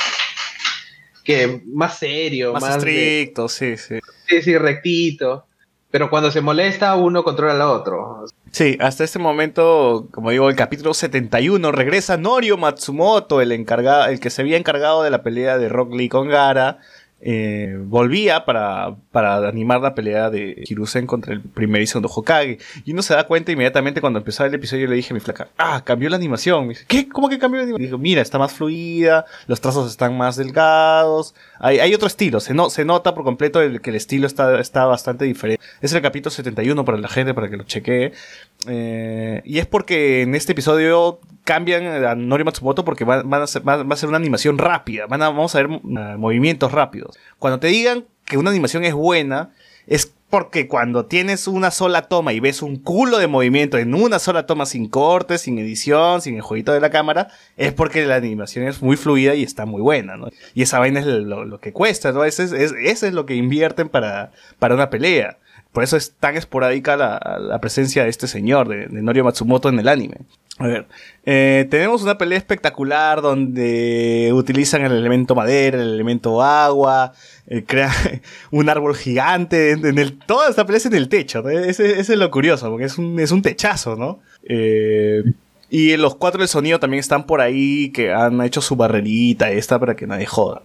que más serio, Más, más, de- estricto, sí, sí. sí, sí, rectito. Pero cuando se molesta, uno controla al otro. Sí, hasta este momento, como digo, el capítulo 71 regresa Norio Matsumoto, el encargado, el que se había encargado de la pelea de Rock Lee con Gara. Eh, volvía para, para animar la pelea de Hiruzen contra el primer y segundo Hokage. Y uno se da cuenta inmediatamente cuando empezaba el episodio. Le dije a mi flaca, ah, cambió la animación. ¿qué? ¿Cómo que cambió la animación? Digo, mira, está más fluida, los trazos están más delgados. Hay, hay otro estilo, se, no, se nota por completo el, que el estilo está, está bastante diferente. Es el capítulo 71 para la gente, para que lo chequee. Eh, y es porque en este episodio cambian a Nori Matsumoto porque van, van a ser, va, a ser una animación rápida. Vamos a ver uh, movimientos rápidos. Cuando te digan que una animación es buena, es porque cuando tienes una sola toma y ves un culo de movimiento en una sola toma sin cortes, sin edición, sin el jueguito de la cámara, es porque la animación es muy fluida y está muy buena, ¿no? Y esa vaina es lo, que cuesta, ¿no? Ese es, es, lo que invierten para, para una pelea. Por eso es tan esporádica la, la presencia de este señor, de Norio Matsumoto en el anime. A ver, eh, tenemos una pelea espectacular donde utilizan el elemento madera, el elemento agua, eh, crean un árbol gigante, en, toda esta pelea es en el techo, ¿no? ese, ese es lo curioso, porque es un, es un techazo, ¿no? Eh, y los cuatro del sonido también están por ahí, que han hecho su barrerita esta para que nadie joda.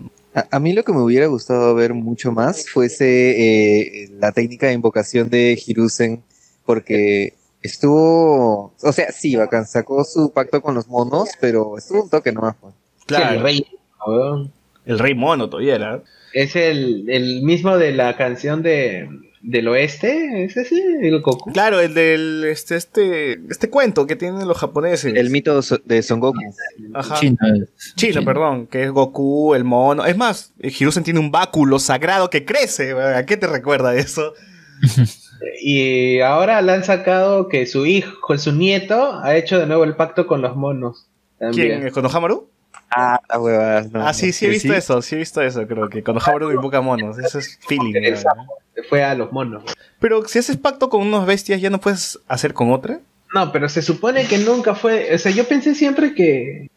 A, mí lo que me hubiera gustado ver mucho más fuese eh, la técnica de invocación de Hiruzen, porque estuvo, o sea, sí, bacán, sacó su pacto con los monos, pero estuvo un toque nomás. pues. Claro, El rey, el rey mono todavía era. Es el, el mismo de la canción de del oeste, ¿es ese? El Goku. Claro, el del este este este cuento que tienen los japoneses. El mito de Son Goku. Ajá. China. Chino, perdón, que es Goku, el mono. Es más, eh, Hiruzen tiene un báculo sagrado que crece. ¿A qué te recuerda eso? Y ahora le han sacado que su hijo, su nieto, ha hecho de nuevo el pacto con los monos. También. ¿Quién? ¿Konohamaru? Ah, la no, ah, sí, sí he visto eso, sí he visto eso, creo que Konohamaru invoca monos. Eso es feeling. Fue a los monos. Pero si haces pacto con unos bestias, ¿ya no puedes hacer con otra? No, pero se supone que nunca fue. O sea, yo pensé siempre que,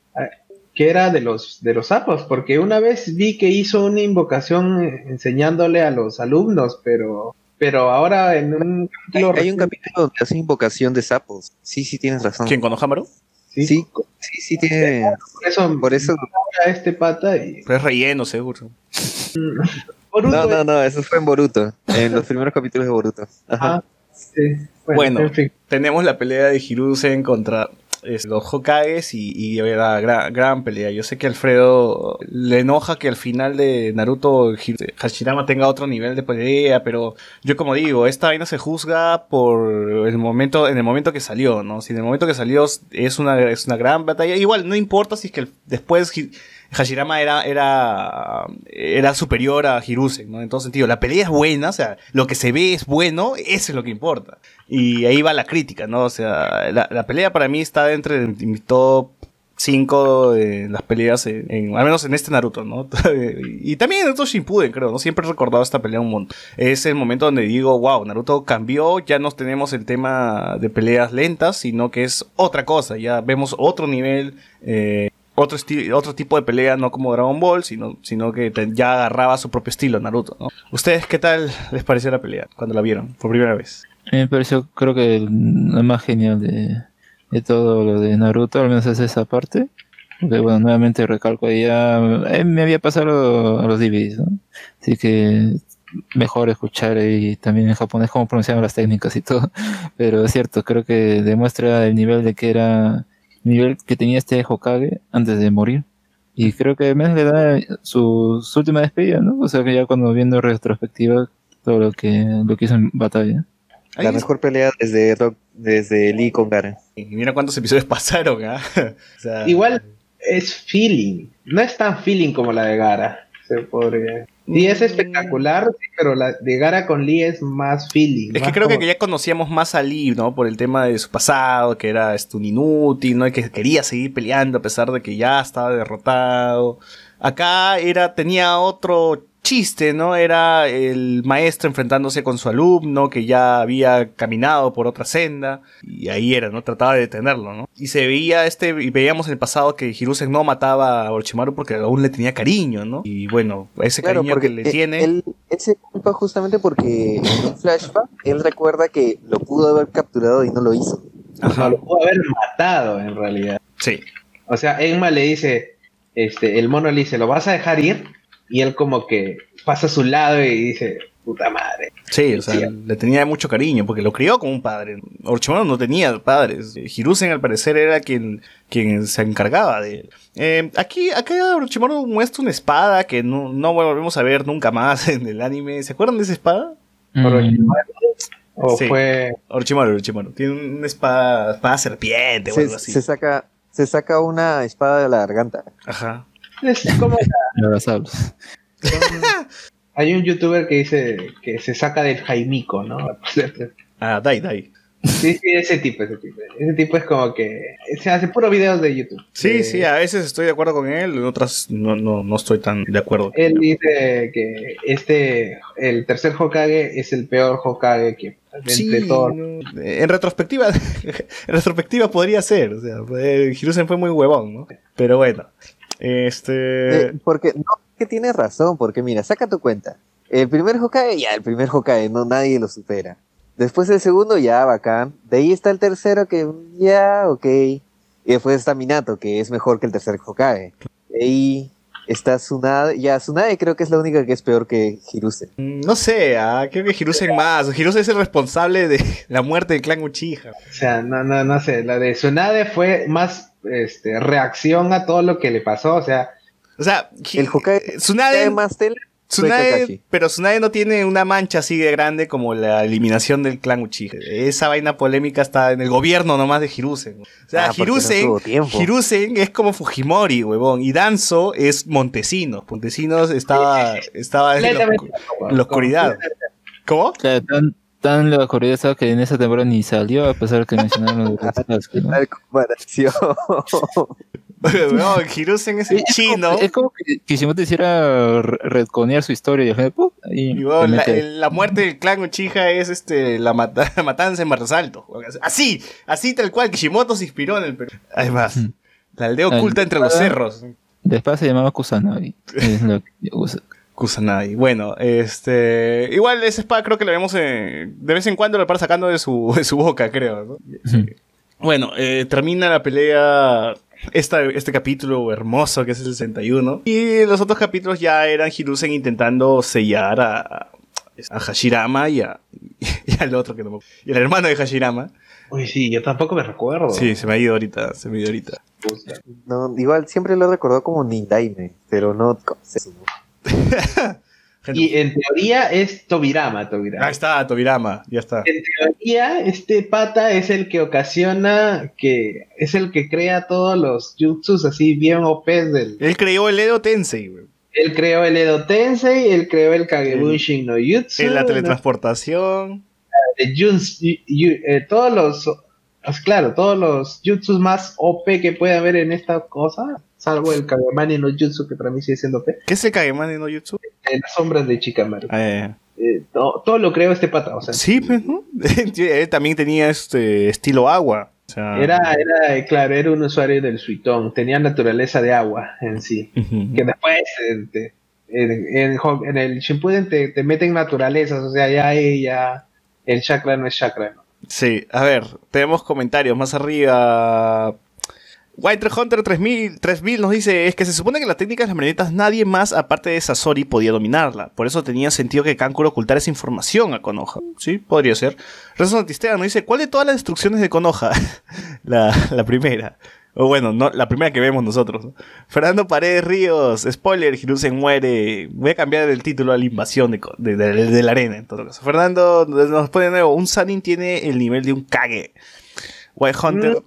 que era de los, de los sapos, porque una vez vi que hizo una invocación eh, enseñándole a los alumnos, pero, pero ahora en un Hay, capítulo hay un capítulo donde hace invocación de sapos. Sí, sí, tienes razón. ¿Quién, Konohamaru? Sí, Sí, sí, sí, tiene. Por eso, Por eso. a este pata y Pero es relleno, seguro. Boruto, No, no, no, eso fue en Boruto. En los primeros capítulos de Boruto. Ajá. ah, sí. Bueno. en fin. Tenemos la pelea de Hiruzen contra es, los Hokages y, y era gran, gran pelea. Yo sé que Alfredo le enoja que al final de Naruto Hir- Hashirama tenga otro nivel de pelea, pero yo como digo, esta vaina se juzga por el momento, en el momento que salió, ¿no? Si en el momento que salió es una, es una gran batalla, igual no importa si es que después Hashirama era, era, era superior a Hiruzen, ¿no? En todo sentido, la pelea es buena, o sea, lo que se ve es bueno, eso es lo que importa. Y ahí va la crítica, ¿no? O sea, la, pelea para mí está entre mi top 5 de las peleas, en, al menos en este Naruto, ¿no? y también en otros Shippuden, creo, ¿no? Siempre he recordado esta pelea un montón. Es el momento donde digo, wow, Naruto cambió, ya no tenemos el tema de peleas lentas, sino que es otra cosa, ya vemos otro nivel, eh, otro, otro tipo de pelea, no como Dragon Ball, sino, sino que ya agarraba su propio estilo Naruto. ¿Ustedes qué tal les pareció la pelea cuando la vieron por primera vez? Me pareció, creo que lo más genial de, de todo lo de Naruto, al menos es esa parte. Porque, bueno, nuevamente recalco, ya eh, me había pasado a los DVDs, ¿no? Así que mejor escuchar ahí también en japonés cómo pronunciaban las técnicas y todo. Pero es cierto, creo que demuestra el nivel de que era, nivel que tenía este Hokage antes de morir. Y creo que además le da su, su última despedida, ¿no? O sea que ya cuando viendo en retrospectiva todo lo que, lo que hizo en batalla. La mejor pelea desde, Rock- desde Lee con Garen. Y mira cuántos episodios pasaron, ¿ah? O sea, Igual es feeling. No es tan feeling como la de Gara. Se podría. Y es Mm. espectacular, sí, pero la de Gara con Lee es más feeling. Es que creo que ya conocíamos más a Lee, ¿no? Por el tema de su pasado, que era este, un inútil, ¿no? Y que quería seguir peleando a pesar de que ya estaba derrotado. Acá era, tenía otro chiste, ¿no? Era el maestro enfrentándose con su alumno que ya había caminado por otra senda y ahí era, ¿no? Trataba de detenerlo, ¿no? Y se veía este, y veíamos en el pasado que Hiruzen no mataba a Orochimaru porque aún le tenía cariño, ¿no? Y bueno, ese cariño que le él- tiene... Él, él se culpa justamente porque en un flashback él recuerda que lo pudo haber capturado y no lo hizo. Ajá, No, lo pudo haber matado en realidad. sí. O sea, Enma le dice, este, el mono le dice, ¿lo vas a dejar ir? Y él como que pasa a su lado y dice, puta madre. Sí, o sea, Sí. le tenía mucho cariño porque lo crió como un padre. Orochimaru no tenía padres. Hiruzen al parecer era quien, quien se encargaba de él. Eh, aquí, acá Orochimaru muestra una espada que no, no volvemos a ver nunca más en el anime. ¿Se acuerdan de esa espada? Orochimaru. O Sí. fue... Orochimaru, Orochimaru. Tiene una espada, espada serpiente o algo así. se saca, se saca una espada de la garganta. Ajá. Es como sables. Hay un youtuber que dice que se saca del Jaimico, ¿no? Ah, Dai, Dai. Sí, sí, ese tipo, ese tipo. Ese tipo es como que se hace puros videos de YouTube. Sí, Eh, sí, a veces estoy de acuerdo con él, en otras no, no, no estoy tan de acuerdo. Él dice que este, el tercer Hokage es el peor Hokage que Sí, entre todos. no, en retrospectiva, en retrospectiva podría ser, o sea, fue- Hiruzen fue muy huevón, ¿no? Pero bueno, este... Eh, porque no, que tienes razón, porque mira, saca tu cuenta. El primer Hokage, ya, el primer Hokage, no, nadie lo supera. Después el segundo, ya, bacán. De ahí está el tercero que, ya, ok. Y después está Minato, que es mejor que el tercer Hokage. De ahí está Tsunade, ya, Tsunade creo que es la única que es peor que Hiruzen. Mm, No sé, ah, creo que Hiruzen más. Hiruzen es el responsable de la muerte del clan Uchiha. O sea, no, no, no sé. La de Tsunade fue más este, reacción a todo lo que le pasó. O sea, O sea, El Hokage- Tsunade, fue Tsunade- pero Tsunade no tiene una mancha así de grande como la eliminación del clan Uchiha. Esa vaina polémica está en el gobierno nomás de Hiruzen. O sea, Ah, no. Hiruzen es como Fujimori, huevón, y Danzo es Montesinos. Montesinos estaba, estaba en, la, completamente en la oscuridad. ¿Cómo? Tan, la estaba que en esa temporada ni salió, a pesar que mencionaron lo de Sasuke, ¿no? tal comparación. Huevón, Hiruzen es el chino. Es como que Kishimoto hiciera re- retconear su historia y ¡pum! Y bueno, la, la muerte del clan Uchiha es este la, mata- la matanza en Marsalto. Así, así tal cual Kishimoto se inspiró en el Perú. Además, Mm. la aldea La oculta entre los cerros. La espada se llamaba Kusanagi. Es lo que usa. Kusanagi. Bueno, este. Igual esa espada creo que la vemos en- de vez en cuando la para sacando de su, de su boca, creo. ¿no? Bueno, eh, termina la pelea. Esta, este capítulo hermoso que es el 61. Y los otros capítulos ya eran Hiruzen intentando sellar a, a Hashirama y, a, y al otro que no me Y al hermano de Hashirama. uy, sí, yo tampoco me recuerdo. Sí, se me ha ido ahorita, se me ha ido ahorita. No, igual siempre lo recordó como Nindaime, pero no Y en teoría es Tobirama, Tobirama. Ahí está, Tobirama, ya está. En teoría, este pata es el que ocasiona que es el que crea todos los jutsus así bien OP del. Él creó el Edo Tensei, güey. Él creó el Edo Tensei, él creó el Kagebushin no Jutsu, En la teletransportación. de Juns- eh, todos los pues claro, todos los jutsus más OP que puede haber en esta cosa, salvo el Kagemani no Jutsu que para mí sigue siendo OP, ¿Qué es el Kagemani no Jutsu? en las sombras de Chikamaru. Ah. Eh, to- todo lo creó este pata, o sea, Sí, pues, ¿no? Él también tenía este estilo agua. O sea, Era, era, eh, claro, era un usuario del Suitón, tenía naturaleza de agua en sí. Que después eh, te- en, en, Hon- en el Shippuden te, te meten naturalezas, o sea, ya ya el chakra no es chakra, ¿no? Sí, a ver, tenemos comentarios más arriba. White Hunter 3000, 3000 nos dice, es que se supone que la técnica de las marionetas nadie más aparte de Sasori podía dominarla. Por eso tenía sentido que Kankuro ocultara esa información a Konoha. Sí, podría ser. Rezo nos dice, ¿cuál de todas las destrucciones de Konoha? la, la primera. O bueno, no, la primera que vemos nosotros. ¿no? Fernando Paredes Ríos, spoiler, Hiruzen muere. Voy a cambiar el título a la invasión de, de- la arena en todo caso. Fernando nos pone de nuevo, un Sanin tiene el nivel de un Kage. White Hunter,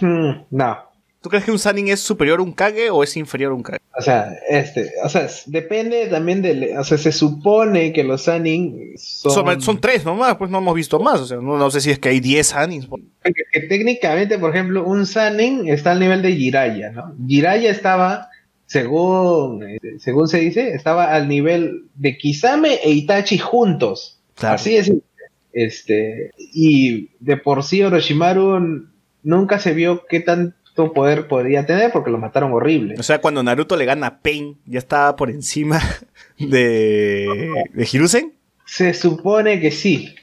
Mm, No, ¿tú crees que un Sanin es superior a un Kage o es inferior a un Kage? o sea, este, o sea, depende también del, o sea, se supone que los Sanin son, Son, son tres nomás, pues no hemos visto más. O sea, no, no sé si es que hay 10 Sanins. que, que técnicamente, por ejemplo, un Sanin está al nivel de Jiraiya, ¿no? Jiraiya estaba, según, este, según se dice, estaba al nivel de Kisame e Itachi juntos. Claro. Así es. Este, y de por sí Orochimaru nunca se vio qué tanto poder podría tener porque lo mataron horrible. O sea, cuando Naruto le gana a Pain, ya estaba por encima de, de Hiruzen. Se supone que sí.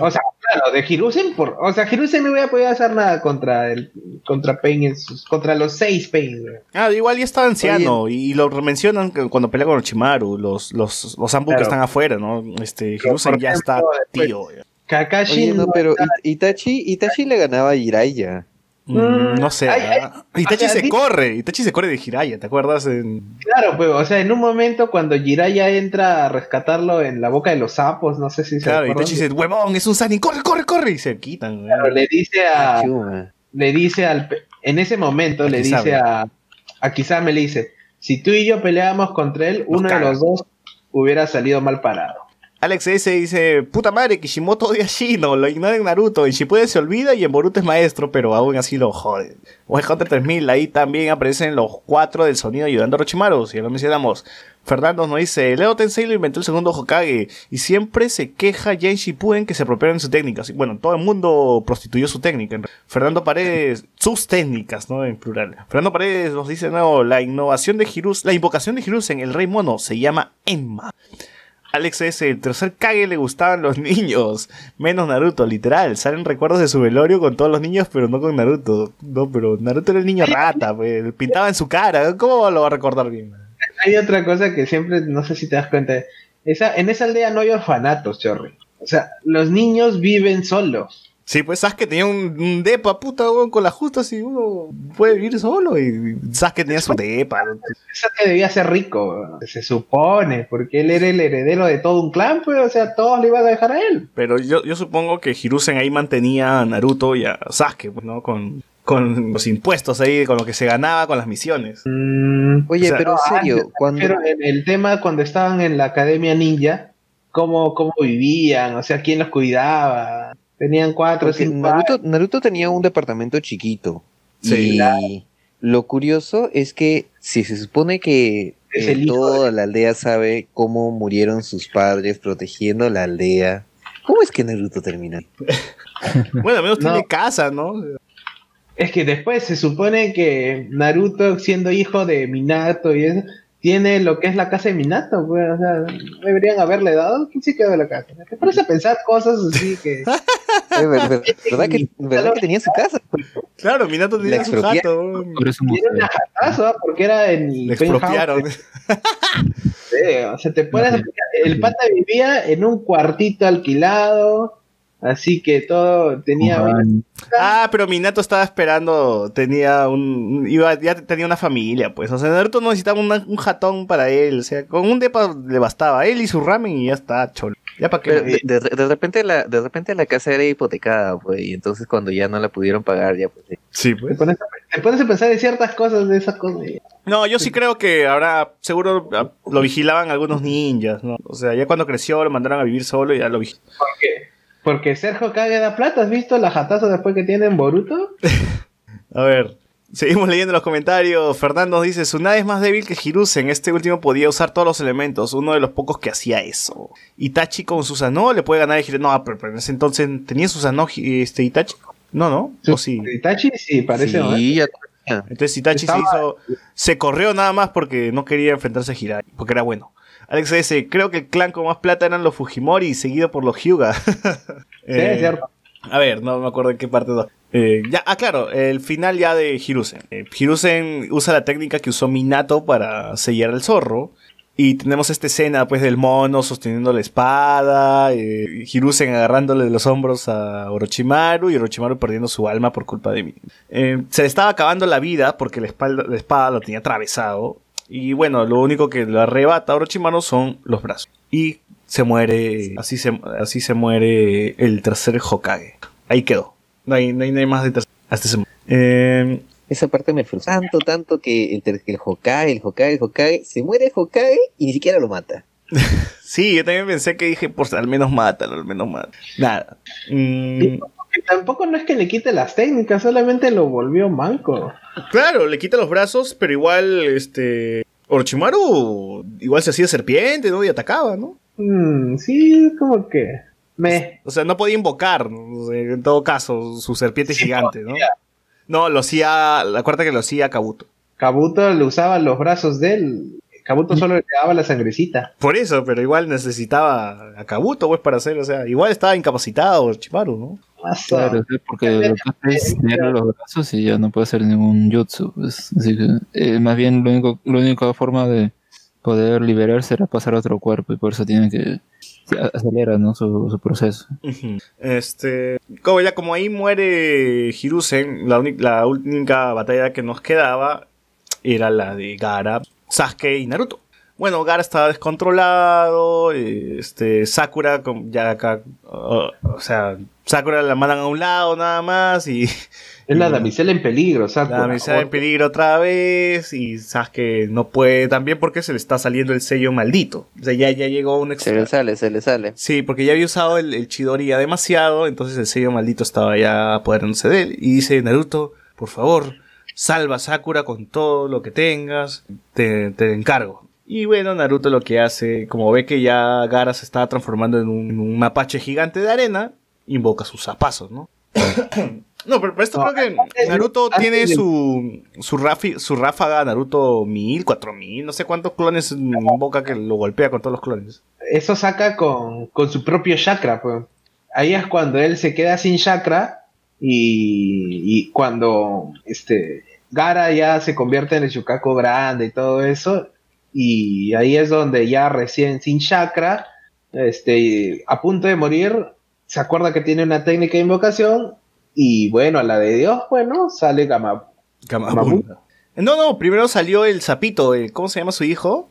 O sea, claro, de Hiruzen por, o sea, Hiruzen no hubiera podido hacer nada contra el contra Pain en sus- contra los seis Pain. güey. Ah, igual ya estaba anciano y lo mencionan que cuando pelea con Orochimaru, los, los, los Zambu que están afuera, ¿no? Este, Hiruzen ya está después- tío. ya. Kakashi Oye, no, no pero Itachi, Itachi le ganaba a Jiraiya. Mm, no sé. Ay, ay, ¿ah? Itachi o sea, se corre, Itachi se corre de Jiraiya, ¿te acuerdas? En... Claro, pues, o sea, en un momento cuando Jiraiya entra a rescatarlo en la boca de los sapos, no sé si se Claro. Itachi dice, huevón, es un Sanin, corre, corre, corre, y se quitan. güey. Claro, le dice a, Chuma. le dice al en ese momento A le Kisame. dice a a Kisame le dice si tú y yo peleábamos contra él Nos uno caga. de los dos hubiera salido mal parado Alex S dice, puta madre, Kishimoto odia a Shino, lo ignora en Naruto, en Shippuden se olvida y en Boruto es maestro, pero aún así lo jode. O Hunter 3000, ahí también aparecen los cuatro del sonido ayudando a Orochimaru, si ya lo mencionamos. Fernando nos dice, Leo Tensei lo inventó el segundo Hokage y siempre se queja ya en Shippuden que se apropiaron su técnica. Bueno, todo el mundo prostituyó su técnica. Fernando Paredes, sus técnicas, ¿no? En plural. Fernando Paredes nos dice, no, la innovación de Hirus, la invocación de Hirus en el Rey Mono se llama Emma. Alex S, el tercer Kage le gustaban los niños, menos Naruto, literal. Salen recuerdos de su velorio con todos los niños, pero no con Naruto. No, pero Naruto era el niño rata, pues, pintaba en su cara. ¿Cómo lo va a recordar bien? Hay otra cosa que siempre, no sé si te das cuenta. Esa, en esa aldea no hay orfanatos, chorri. O sea, los niños viven solos. Sí, pues Sasuke tenía un, un depa, puta, weón, con la justa, así uno puede vivir solo. Y Sasuke tenía su depa. Esa que debía ser rico, weón. se supone, porque él era el heredero de todo un clan, pues, o sea, todos le iban a dejar a él. Pero yo, yo supongo que Hiruzen ahí mantenía a Naruto y a Sasuke, pues, ¿no? Con, con los impuestos ahí, con lo que se ganaba con las misiones. Mm, Oye, O sea, pero en serio, antes, cuando... Pero en el tema cuando estaban en la academia ninja, cómo, cómo vivían, o sea, quién los cuidaba. Tenían cuatro cinco Naruto, Naruto tenía un departamento chiquito. Sí. y lo curioso es que si se supone que eh, toda la aldea sabe cómo murieron sus padres protegiendo la aldea, ¿cómo es que Naruto termina? Bueno, al menos No. tiene casa, ¿no? Es que después se supone que Naruto, siendo hijo de Minato y eso, tiene lo que es la casa de Minato, pues, o sea, deberían haberle dado, ¿quién se quedó de la casa? Te pones a pensar cosas así que... Eh, ver- ¿Verdad que, verdad que tenía su casa? Claro, Minato tenía su expropiaron. jato. Era una jatazo, porque era en Le expropiaron. Sí, o sea, te pensar, el pata vivía en un cuartito alquilado, así que todo tenía... Ah, pero Minato estaba esperando, tenía un, iba, ya tenía una familia, pues, o sea, Naruto no necesitaba una- un jatón para él, o sea, con un depa le bastaba, él y su ramen y ya está, cholo. Ya para qué. Pero de, de- de repente la, de repente la casa era hipotecada, pues, y entonces cuando ya no la pudieron pagar, ya pues. eh, sí, Te pues. pones, a, te pones a pensar en ciertas cosas de esas cosas. No, yo sí creo que ahora seguro ah, lo vigilaban algunos ninjas, ¿no? O sea, ya cuando creció lo mandaron a vivir solo y ya lo vigilaban. Porque, porque Sergio Kage da plata, ¿has visto la jatazo después que tiene en Boruto? A ver, seguimos leyendo los comentarios. Fernando dice, Tsunade es más débil que Hiruzen. Este último podía usar todos los elementos. Uno de los pocos que hacía eso. Itachi con Susanoo le puede ganar a Hiruzen. No, pero, pero en ese entonces tenía Susanoo este, Itachi. No, no. O sí. Itachi sí, parece, ¿no? sí. Entonces Itachi se hizo... Se corrió nada más porque no quería enfrentarse a Hirai. Porque era bueno. Alex S. Creo que el clan con más plata eran los Fujimori, seguido por los Hyuga. Sí, Eh, es cierto. a ver, no me acuerdo en qué parte. no. Eh, ya, ah, claro, el final ya de Hiruzen. Eh, Hiruzen usa la técnica que usó Minato para sellar al zorro. Y tenemos esta escena, pues, del mono sosteniendo la espada, eh, Hiruzen agarrándole de los hombros a Orochimaru y Orochimaru perdiendo su alma por culpa de mí. Eh, se le estaba acabando la vida porque la, espalda- la espada lo tenía atravesado. Y bueno, lo único que lo arrebata a Orochimaru son los brazos. Y se muere, así se, así se muere el tercer Hokage. Ahí quedó. No hay, no hay, no hay más de tercer. Hasta se mu- Eh, Esa parte me frustró tanto, tanto que el, el Hokage, el Hokage, el Hokage, se muere el Hokage y ni siquiera lo mata. sí, yo también pensé que dije, pues al menos mátalo, al menos mátalo. Nada. Mm, Que tampoco no es que le quite las técnicas, solamente lo volvió manco. claro, le quita los brazos, pero igual, este. Orochimaru igual se hacía serpiente, ¿no? Y atacaba, ¿no? Mm, sí, como que... Me... O sea, no podía invocar, en todo caso, su serpiente Sí, gigante, ¿no? No, lo hacía, acuérdate que lo hacía Kabuto. Kabuto le usaba los brazos de él. Kabuto solo le daba la sangrecita. Por eso, pero igual necesitaba a Kabuto, pues, para hacer, o sea, igual estaba incapacitado Orochimaru, ¿no? Más Claro, sí, porque lo que hace es tener los brazos y ya no puede hacer ningún jutsu. pues. Así que, eh, más bien, lo único, la única forma de poder liberarse era pasar a otro cuerpo y por eso tiene que se a- acelera ¿no? su, su proceso. Este, como ya como ahí muere Hiruzen, la, la única batalla que nos quedaba era la de Gara, Sasuke y Naruto. Bueno, Gara estaba descontrolado, este, Sakura con- ya acá, o, o sea, Sakura la mandan a un lado nada más y Es la damisela en peligro, Sakura. la misa en peligro otra vez y Sasuke no puede también porque se le está saliendo el sello maldito. O sea, ya, ya llegó un Se le extra. sale, se le sale. Sí, porque ya había usado el, el Chidori ya demasiado, entonces el sello maldito estaba ya apoderándose de él. Y dice Naruto, por favor, salva a Sakura con todo lo que tengas, te, te encargo. Y bueno, Naruto lo que hace, como ve que ya Gara se estaba transformando en un, en un mapache gigante de arena, invoca sus zapazos, ¿no? no, pero, pero esto No, creo que Naruto antes tiene de- su, su, rafi- su ráfaga Naruto 1000, 4000, no sé cuántos clones invoca que lo golpea con todos los clones. Eso saca con, con su propio chakra, pues. Ahí es cuando él se queda sin chakra y, y cuando este Gara ya se convierte en el Shukaku grande y todo eso. Y ahí es donde ya recién sin chakra, este, a punto de morir, se acuerda que tiene una técnica de invocación. Y bueno, a la de Dios, bueno, sale Gama. Gamabunda. No, no, primero salió el sapito, el- ¿cómo se llama su hijo?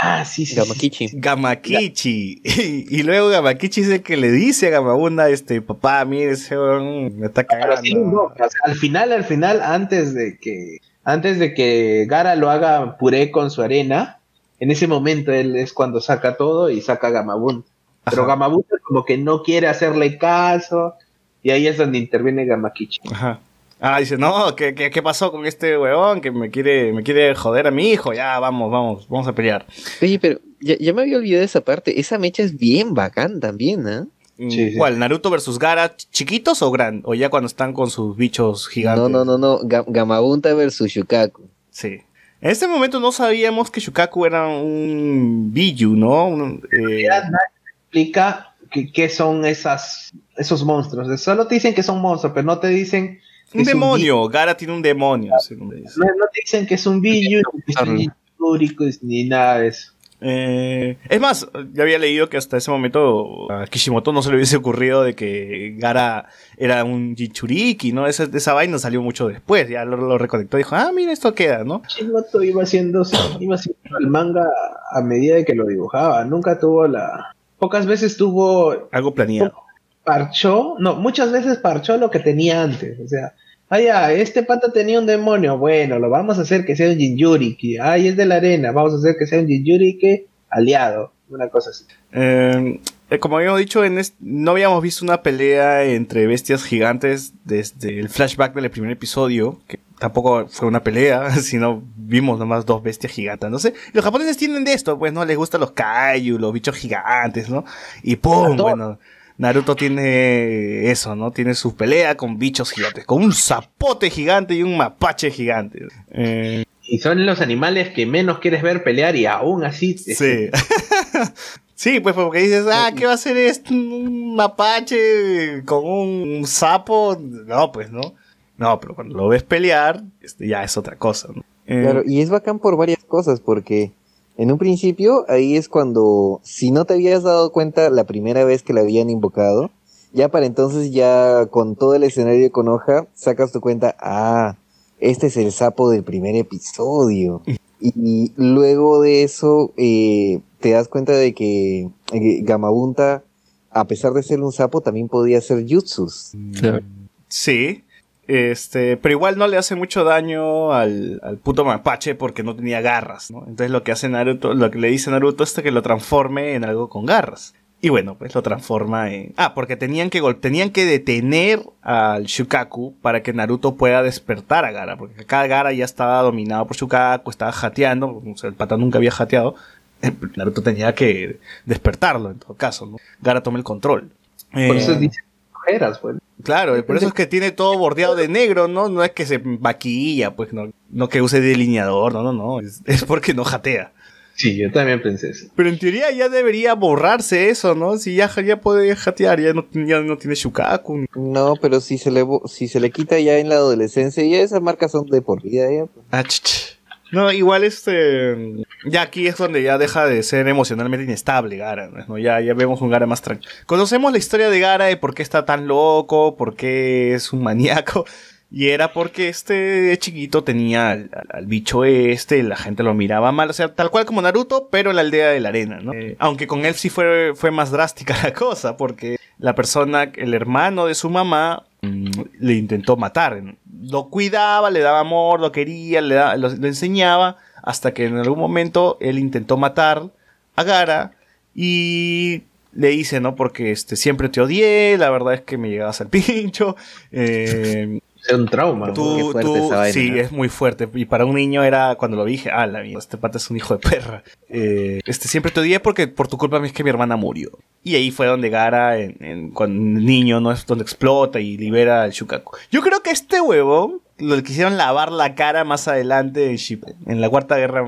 Ah, sí, sí. sí. Gamakichi. Gamakichi. Y, y luego Gamakichi es el que le dice a Gamabunda, este, papá, mire, ese me está cagando. sí, no, o sea, al final, al final, antes de que antes de que Gara lo haga puré con su arena, en ese momento él es cuando saca todo y saca a Gamabun. Pero. Gamabun como que no quiere hacerle caso y ahí es donde interviene Gamakichi. Ajá. Ah, dice, no, ¿qué, qué, qué pasó con este weón que me quiere, me quiere joder a mi hijo? Ya, vamos, vamos, vamos a pelear. Oye, pero ya, ya me había olvidado de esa parte. Esa mecha es bien bacán también, ¿ah? Mm, Sí, sí. ¿Cuál? ¿Naruto versus Gara chiquitos o gran? O ya cuando están con sus bichos gigantes. No, no, no, no. Ga- Gamabunta versus Shukaku. Sí. En este momento no sabíamos que Shukaku era un Biju, ¿no? Un, eh, nadie explica que- qué son esas esos monstruos. Solo te dicen que son monstruos, pero no te dicen que un es demonio. Gara tiene un demonio. según me dice. No, no te dicen que es un Biju, ni que es un Jinchuriko, ni nada de eso. Eh, es más, ya había leído que hasta ese momento a Kishimoto no se le hubiese ocurrido de que Gara era un Jinchuriki, ¿no? Esa, esa vaina salió mucho después, ya lo, lo reconectó y dijo, ah, mira, esto queda, ¿no? Kishimoto iba haciendo, iba haciendo el manga a medida de que lo dibujaba. Nunca tuvo la. Pocas veces tuvo. Algo planeado. Parchó. No, muchas veces parchó lo que tenía antes. O sea, ah, ya, este pata tenía un demonio. Bueno, lo vamos a hacer que sea un Jinjuriki. Ay, es de la arena. Vamos a hacer que sea un Jinjuriki aliado. Una cosa así. Eh, eh, como habíamos dicho, en no habíamos visto una pelea entre bestias gigantes desde el flashback del primer episodio, que tampoco fue una pelea, sino vimos nomás dos bestias gigantes. No sé, los japoneses tienen de esto, pues no les gustan los kaiju, los bichos gigantes, ¿no? Y pum, bueno, Naruto tiene eso, ¿no? Tiene su pelea con bichos gigantes, con un zapote gigante y un mapache gigante. Eh, Y son los animales que menos quieres ver pelear y aún así. Sí. sí, pues porque dices, ah, ¿qué va a hacer esto? ¿Un mapache con un sapo? No, pues no. No, pero cuando lo ves pelear, este, ya es otra cosa. ¿no? Eh, Claro, y es bacán por varias cosas, porque en un principio ahí es cuando, si no te habías dado cuenta la primera vez que la habían invocado, ya para entonces ya con todo el escenario de Konoha, sacas tu cuenta, ah, este es el sapo del primer episodio. Y luego de eso eh, te das cuenta de que eh, Gamabunta, a pesar de ser un sapo, también podía ser jutsus. Sí. Este, pero igual no le hace mucho daño al, al puto mapache porque no tenía garras, ¿no? Entonces lo que hace Naruto, lo que le dice Naruto es que lo transforme en algo con garras. Y bueno, pues lo transforma en... Ah, porque tenían que, gol- tenían que detener al Shukaku para que Naruto pueda despertar a Gara. Porque acá Gara ya estaba dominado por Shukaku, estaba jateando. O sea, el pata nunca había jateado. Naruto tenía que despertarlo en todo caso, ¿no? Gara toma el control. Por Eh, eso dicen ojeras, pues. Claro, por eso es que tiene todo bordeado de negro, ¿no? No es que se maquilla, pues no, no que use delineador, no, no, no, es, es porque no jatea. Sí, yo también pensé eso. Pero en teoría ya debería borrarse eso, ¿no? Si ya, ya puede jatear, ya no, ya no tiene Shukaku. No, pero si se le, bo- si se le quita ya en la adolescencia, ya esas marcas son de por vida, ya. pues. Ah, ch, ch. No, igual este. Ya aquí es donde ya deja de ser emocionalmente inestable Gara, ¿no? Ya, ya vemos un Gara más tranquilo. Conocemos la historia de Gara de por qué está tan loco, por qué es un maníaco. Y era porque este chiquito tenía al, al- bicho este, la gente lo miraba mal, o sea, tal cual como Naruto, pero en la aldea de la arena, ¿no? Eh, aunque con él sí fue, fue más drástica la cosa, porque la persona, el hermano de su mamá, le intentó matar. Lo cuidaba, le daba amor, lo quería, le, lo enseñaba, hasta que en algún momento él intentó matar a Gara y le dice, ¿no? Porque este, siempre te odié, la verdad es que me llegabas al pincho. eh, Es un trauma. tú, Qué fuerte tú- esa vaina, sí, ¿no? es muy fuerte. Y para un niño era, cuando lo dije, ah, la mierda, este pata es un hijo de perra. Eh, este, siempre te odié porque por tu culpa es que mi hermana murió. Y ahí fue donde Gara, en, en- cuando el niño, ¿no? Es donde explota y libera al Shukaku. Yo creo que este huevo lo quisieron lavar la cara más adelante en Shippuden, en la cuarta guerra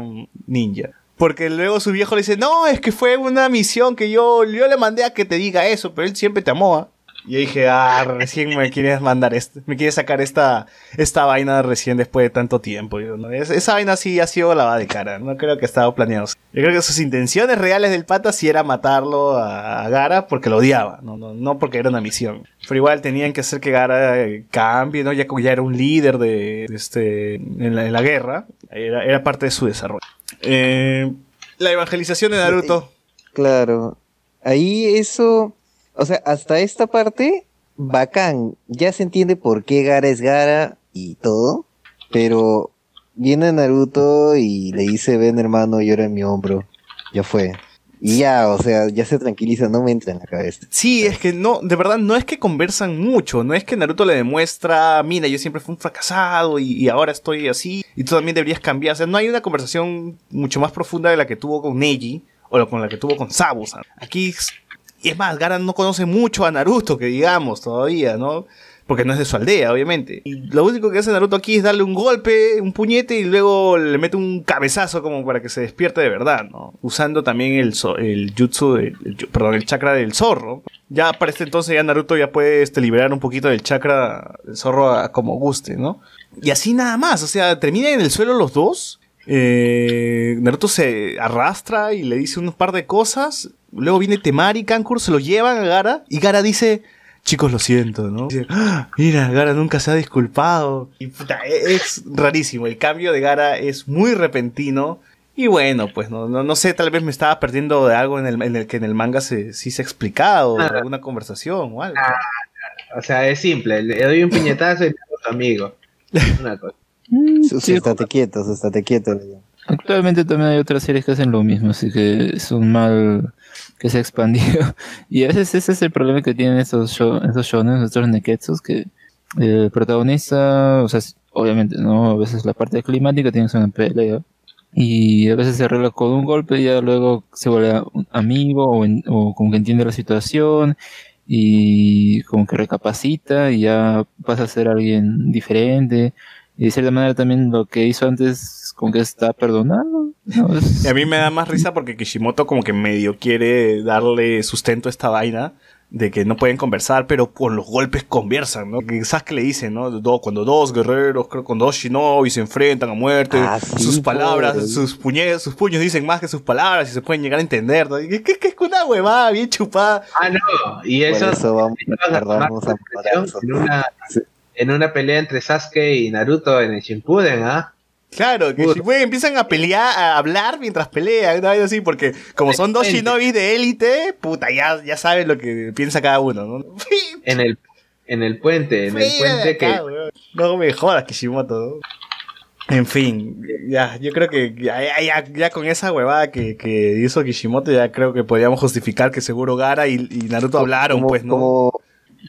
ninja. Porque luego su viejo le dice, no, es que fue una misión que yo, yo le mandé a que te diga eso, pero él siempre te amó. ¿Ah". Y yo dije, ah, recién me quieres mandar esto, me quieres sacar esta, esta vaina recién después de tanto tiempo. Yo, ¿no? Es- esa vaina sí ha sido lavada de cara, no creo que estaba planeado. Yo creo que sus intenciones reales del pata sí era matarlo a, a Gara porque lo odiaba, no, no, no porque era una misión. Pero igual tenían que hacer que Gara eh, cambie, ¿no? Ya, ya era un líder de, de este, en, la, en la guerra, era, era parte de su desarrollo. Eh, la evangelización de Naruto. Claro. Ahí eso, o sea, hasta esta parte, bacán. Ya se entiende por qué Gara es Gara y todo, pero viene Naruto y le dice, ven hermano, llora en mi hombro. Ya fue. Y ya, o sea, ya se tranquiliza, no me entra en la cabeza. Sí, es que no, de verdad, no es que conversan mucho, no es que Naruto le demuestra, mira, yo siempre fui un fracasado y, ahora estoy así, y tú también deberías cambiar. O sea, no hay una conversación mucho más profunda de la que tuvo con Neji o con la que tuvo con Sabu. Aquí, y es más, Gara no conoce mucho a Naruto, que digamos, todavía, ¿no? Porque no es de su aldea, obviamente. Y lo único que hace Naruto aquí es darle un golpe, un puñete y luego le mete un cabezazo como para que se despierte de verdad, ¿no? Usando también el, zo- el perdón, el chakra del zorro. Ya para este entonces ya Naruto ya puede este, liberar un poquito del chakra del zorro como guste, ¿no? Y así nada más, o sea, terminan en el suelo los dos. Eh, Naruto se arrastra y le dice un par de cosas. Luego viene Temari y Kankuro, se lo llevan a Gara. Y Gara dice, chicos, lo siento, ¿no? Dice, "Ah, mira, Gara nunca se ha disculpado. Y puta, e- es rarísimo. El cambio de Gara es muy repentino. Y bueno, pues no, no, no sé, tal vez me estaba perdiendo de algo en el, en el que en el manga se, sí se ha explicado, Ah. alguna conversación o algo. O sea, es simple. Le doy un piñetazo y me hago tu amigo. Una cosa. Mm, estate quieto, estate quieto. Actualmente también hay otras series que hacen lo mismo, así que es un mal que se ha expandido. Y a veces ese es el problema que tienen estos, show, estos shonen, estos neketsus, que el protagonista, o sea, obviamente, ¿no? A veces la parte climática tiene una pelea. Y a veces se arregla con un golpe y ya luego se vuelve un amigo o, en- o como que entiende la situación y como que recapacita y ya pasa a ser alguien diferente. Y de cierta manera también lo que hizo antes como que está perdonado. ¿no? Es- Y a mí me da más risa porque Kishimoto como que medio quiere darle sustento a esta vaina de que no pueden conversar, pero con los golpes conversan, ¿no? Que Sasuke le dice, ¿no? Do- cuando dos guerreros, creo, cuando dos shinobi se enfrentan a muerte, Ah, sí, sus palabras, pobre. sus puñes, sus puños dicen más que sus palabras y se pueden llegar a entender, ¿no? Y que, que- que es una huevada bien chupada. Ah, no. Y eso, Por eso vamos a a conversación en una, en una pelea entre Sasuke y Naruto en el Shippuden, ¿ah? Claro, que. Shippuden empiezan a pelear, a hablar mientras pelean, una vaina así, porque como son dos shinobis de élite, puta, ya, ya saben lo que piensa cada uno, ¿no? En el, en el puente, en el puente acá, que... weón. No me jodas, Kishimoto. ¿no? En fin, ya, yo creo que ya, ya- ya- con esa huevada que, que hizo Kishimoto, ya creo que podríamos justificar que seguro Gara y, y Naruto hablaron, Como- pues, ¿no? Como,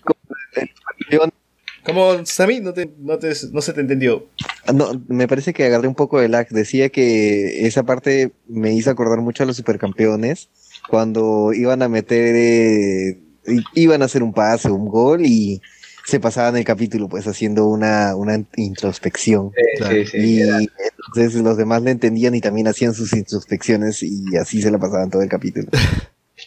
como el campeón- Como, Sami, no, te, no, te- no se te entendió. Ah, No, me parece que agarré un poco de lag. Decía que esa parte me hizo acordar mucho a los supercampeones cuando iban a meter, eh, iban a hacer un pase, un gol y se pasaban el capítulo pues haciendo una, una introspección. Sí, sí, sí, y entonces los demás le entendían y también hacían sus introspecciones y así se la pasaban todo el capítulo.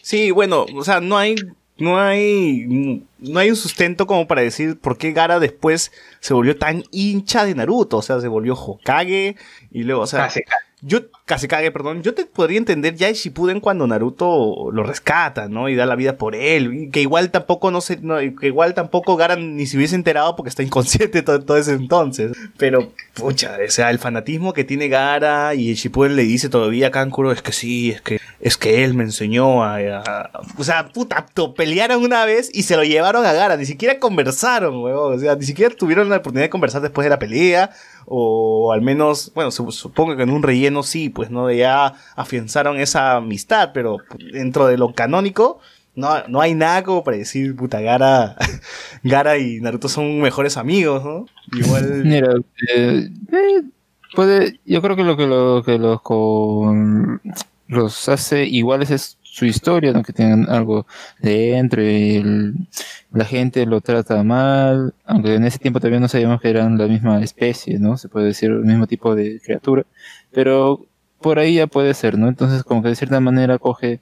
Sí, bueno, o sea, no hay, no hay, no hay un sustento como para decir por qué Gara después se volvió tan hincha de Naruto, o sea, se volvió Hokage y luego, o sea, sí, yo, Kazekage, perdón, yo te podría entender ya en Shippuden cuando Naruto lo rescata, ¿no? Y da la vida por él, y que igual tampoco, no sé, no, que igual tampoco Garan ni se hubiese enterado porque está inconsciente todo, todo ese entonces. Pero, pucha, o sea, el fanatismo que tiene Gara y el Shippuden le dice todavía a Kankuro, es que sí, es que, es que él me enseñó a, o sea, puta, pelearon una vez y se lo llevaron a Gara, ni siquiera conversaron, huevón, o sea, ni siquiera tuvieron la oportunidad de conversar después de la pelea, o al menos, bueno, su- supongo que en un relleno sí, pues, ¿no? Ya afianzaron esa amistad, pero dentro de lo canónico, no, no hay nada como para decir, puta, Gara, Gara y Naruto son mejores amigos, ¿no? Igual... Mira, eh, eh, puede, yo creo que lo que, lo, que los, con, los hace iguales es su historia, ¿no? que tengan algo dentro y el- la gente lo trata mal, aunque en ese tiempo todavía no sabíamos que eran la misma especie, ¿no? Se puede decir el mismo tipo de criatura, pero por ahí ya puede ser, ¿no? Entonces como que de cierta manera coge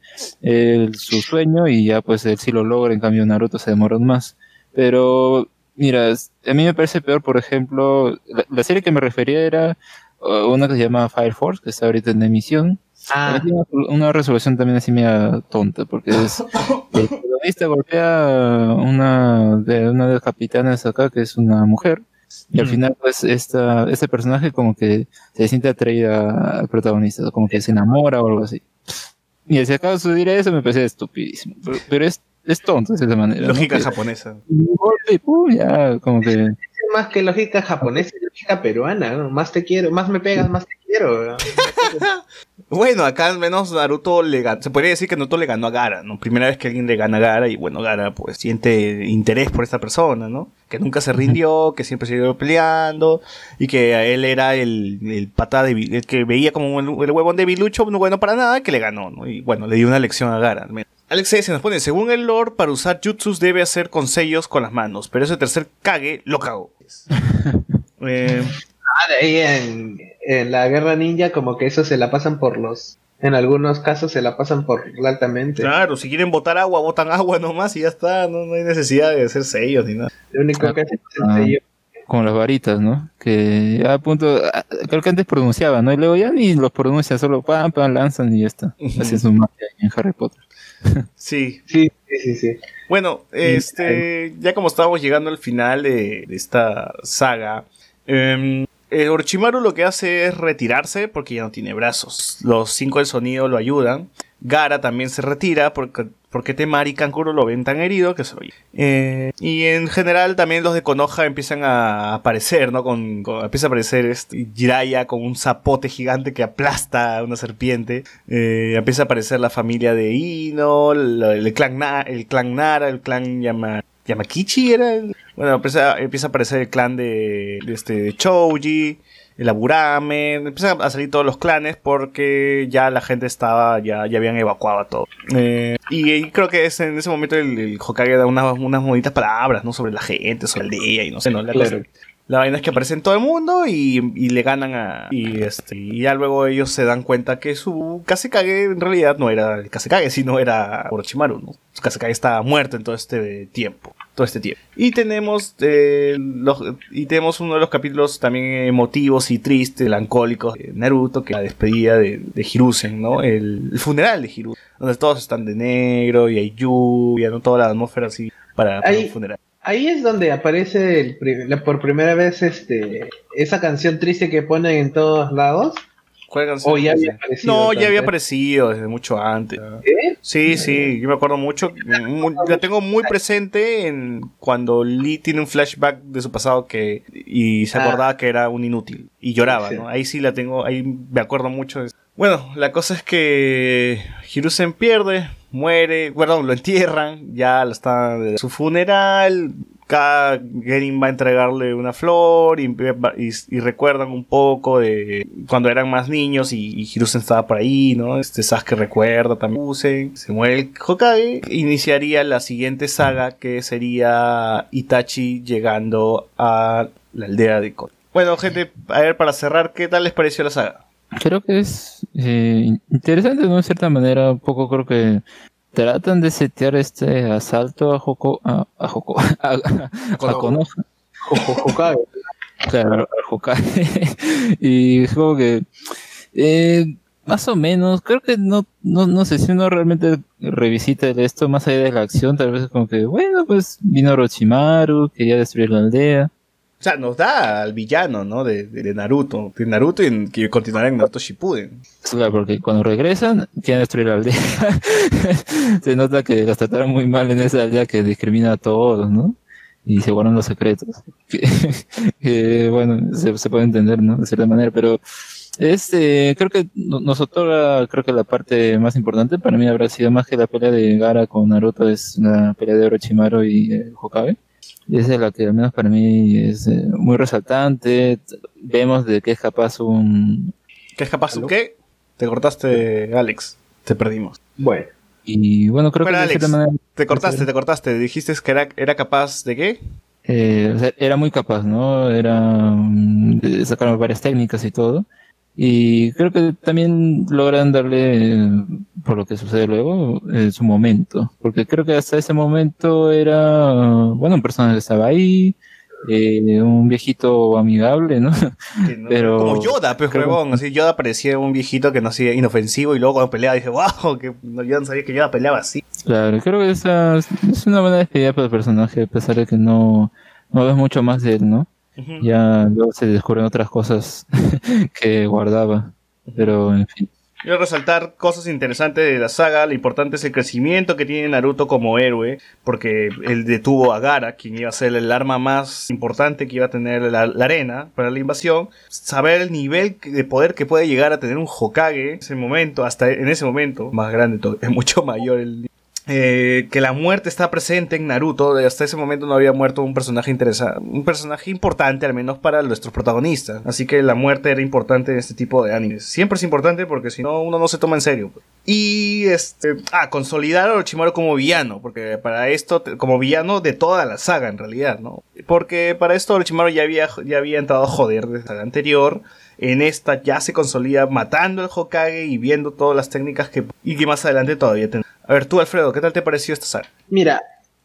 su sueño y ya pues él sí lo logra, en cambio Naruto se demoró más. Pero Mira, a mí me parece peor, por ejemplo, la, la serie que me refería era uh, una que se llama Fire Force, que está ahorita en emisión. Ah, tiene una, resolución también así media tonta, porque es el protagonista golpea a una de una de las capitanas acá, que es una mujer, y al Ujú. final, pues, esta, este personaje como que se siente atraída al protagonista, como que se enamora o algo así. Y si acaso de eso me parece estupidísimo, pero, pero es, es tonto de cierta manera. ¿no? Lógica Que- japonesa. un golpe y pum, ya, como que... más que lógica japonesa, es lógica peruana, ¿no? Más te quiero, más me pegas, más te quiero. ¿no? Bueno, acá al menos Naruto le ganó, se podría decir que Naruto le ganó a Gara, ¿no? Primera vez que alguien le gana a Gara y bueno, Gara pues siente interés por esta persona, ¿no? Que nunca se rindió, que siempre siguió peleando y que a él era el, el pata de, el que veía como el, el huevón de Bilucho, no bueno para nada, que le ganó, ¿no? Y bueno, le dio una lección a Gara, al menos. Alex se nos pone, según el lore, para usar jutsus debe hacer con sellos con las manos, pero ese tercer Kage lo cagó. Eh, Ah, de ahí en, en la guerra ninja, como que eso se la pasan por los. En algunos casos se la pasan por altamente. claro, si quieren botar agua, botan agua nomás y ya está, no, no hay necesidad de hacer sellos ni nada. Lo único que hace es el Ah. sello. Con las varitas, ¿no? Que a punto, ah, creo que antes pronunciaba, ¿no? Y luego ya ni los pronuncian, solo pam, pam, lanzan y ya está. Así es su magia en Harry Potter. Sí, Sí, sí, sí, sí. Bueno, este, ya como estamos llegando al final de, de esta saga, em, eh, lo que hace es retirarse porque ya no tiene brazos. Los cinco del sonido lo ayudan. Gara también se retira porque, porque Temari y Kankuro lo ven tan herido que se lo. Eh, y en general también los de Konoha empiezan a aparecer, ¿no? Con, empieza a aparecer este Jiraiya con un zapote gigante que aplasta a una serpiente. Eh, empieza a aparecer la familia de Ino, el, clan, el clan Nara, el clan Yama, Yamakichi era el... Bueno, empieza, empieza a aparecer el clan de, de este de Chouji, el Aburame, empiezan a salir todos los clanes porque ya la gente estaba, ya, ya habían evacuado a todo. Eh, y, y creo que es en ese momento el, el Hokage da unas, unas bonitas palabras, ¿no? Sobre la gente, sobre el día y no sé, ¿no? La, Claro. cosa- la vaina es que aparece en todo el mundo y, y le ganan a... Y, este, y ya luego ellos se dan cuenta que su Kasekage en realidad no era el Kasekage, sino era Orochimaru, ¿no? Su Kasekage estaba muerto en todo este tiempo. Todo este tiempo. Y tenemos, eh, los, y tenemos uno de los capítulos también emotivos y tristes, melancólicos de Naruto, que es la despedida de, de Hiruzen, ¿no? El, el funeral de Hiruzen, donde todos están de negro y hay lluvia, ¿no? Toda la atmósfera así para, para Ahí- un funeral. Ahí es donde aparece el la- por primera vez este esa canción triste que ponen en todos lados. ¿Cuál canción? O ya había aparecido No, ya había aparecido desde mucho antes. ¿Eh? Sí, sí, yo me acuerdo mucho. mu- La tengo muy presente en cuando Lee tiene un flashback de su pasado que y se Ah. acordaba que era un inútil y lloraba, Sí. ¿no? Ahí sí la tengo, ahí me acuerdo mucho. de eso. Bueno, la cosa es que Hiruzen pierde, muere, perdón, lo entierran, ya está de su funeral. Cada Genin va a entregarle una flor y, recuerdan un poco de cuando eran más niños y, y estaba por ahí, ¿no? Este Sasuke recuerda también. Se muere el Hokage. Iniciaría la siguiente saga que sería Itachi llegando a la aldea de Konoha. Bueno, gente, a ver, para cerrar, ¿qué tal les pareció la saga? Creo que es eh, interesante. De cierta manera, un poco creo que tratan de setear este asalto a Hoko, a, a Hoko, a, a, Konoha. Claro, Hokage. y es como que Eh, más o menos, creo que no, no, no sé si uno realmente revisita esto más allá de la acción, tal vez es como que, bueno, pues vino Orochimaru, quería destruir la aldea. O sea, nos da al villano, ¿no? De, de- Naruto. De Naruto y en- que continuará en Naruto Shippuden. Claro, porque cuando regresan, quieren destruir la aldea. se nota que los trataron muy mal en esa aldea que discrimina a todos, ¿no? Y se guardan los secretos. Que, bueno, se, puede entender, ¿no? De cierta manera, pero este, creo que no- nos otorga, creo que la parte más importante para mí habrá sido más que la pelea de Gara con Naruto, es la pelea de Orochimaru y eh, Hokage. Y esa es la que al menos para mí es eh, muy resaltante. Vemos de qué es capaz un, ¿Qué es capaz tú qué? Te cortaste, Alex. Te perdimos. Bueno, Y bueno, creo Bueno, que Alex, manera Te cortaste, te cortaste. Dijiste que era, era capaz de qué? eh, o sea, era muy capaz, ¿no? Era mm, de sacar varias técnicas y todo. Y creo que también logran darle, por lo que sucede luego, eh, su momento. Porque creo que hasta ese momento era, bueno, un personaje que estaba ahí, eh, un viejito amigable, ¿no? Que no- Pero- Como Yoda, pues, huevón. Así, Yoda parecía un viejito que no hacía inofensivo y luego cuando peleaba dije, wow, que no, yo no sabía que Yoda peleaba así. Claro, creo que esa es es una buena despedida para el personaje, a pesar de que no, no ves mucho más de él, ¿no? Ujú. Ya luego se descubren otras cosas que guardaba. Pero, en fin. Quiero resaltar cosas interesantes de la saga. Lo importante es el crecimiento que tiene Naruto como héroe, porque él detuvo a Gara, quien iba a ser el arma más importante que iba a tener la, la arena para la invasión. Saber el nivel de poder que puede llegar a tener un Hokage en ese momento, hasta en ese momento, más grande, es mucho mayor el eh, que la muerte está presente en Naruto. Hasta ese momento no había muerto un personaje interesante, un personaje importante al menos para nuestros protagonistas. Así que la muerte era importante en este tipo de animes. Siempre es importante porque si no uno no se toma en serio. pues. Y este, ah, consolidar a Orochimaru como villano, porque para esto como villano de toda la saga en realidad, ¿no? Porque para esto Orochimaru ya había ya había entrado a joder desde la saga anterior. En esta ya se consolida matando al Hokage y viendo todas las técnicas que y que más adelante todavía tendrá. A ver, tú, Alfredo, ¿qué tal te pareció esta saga? mira,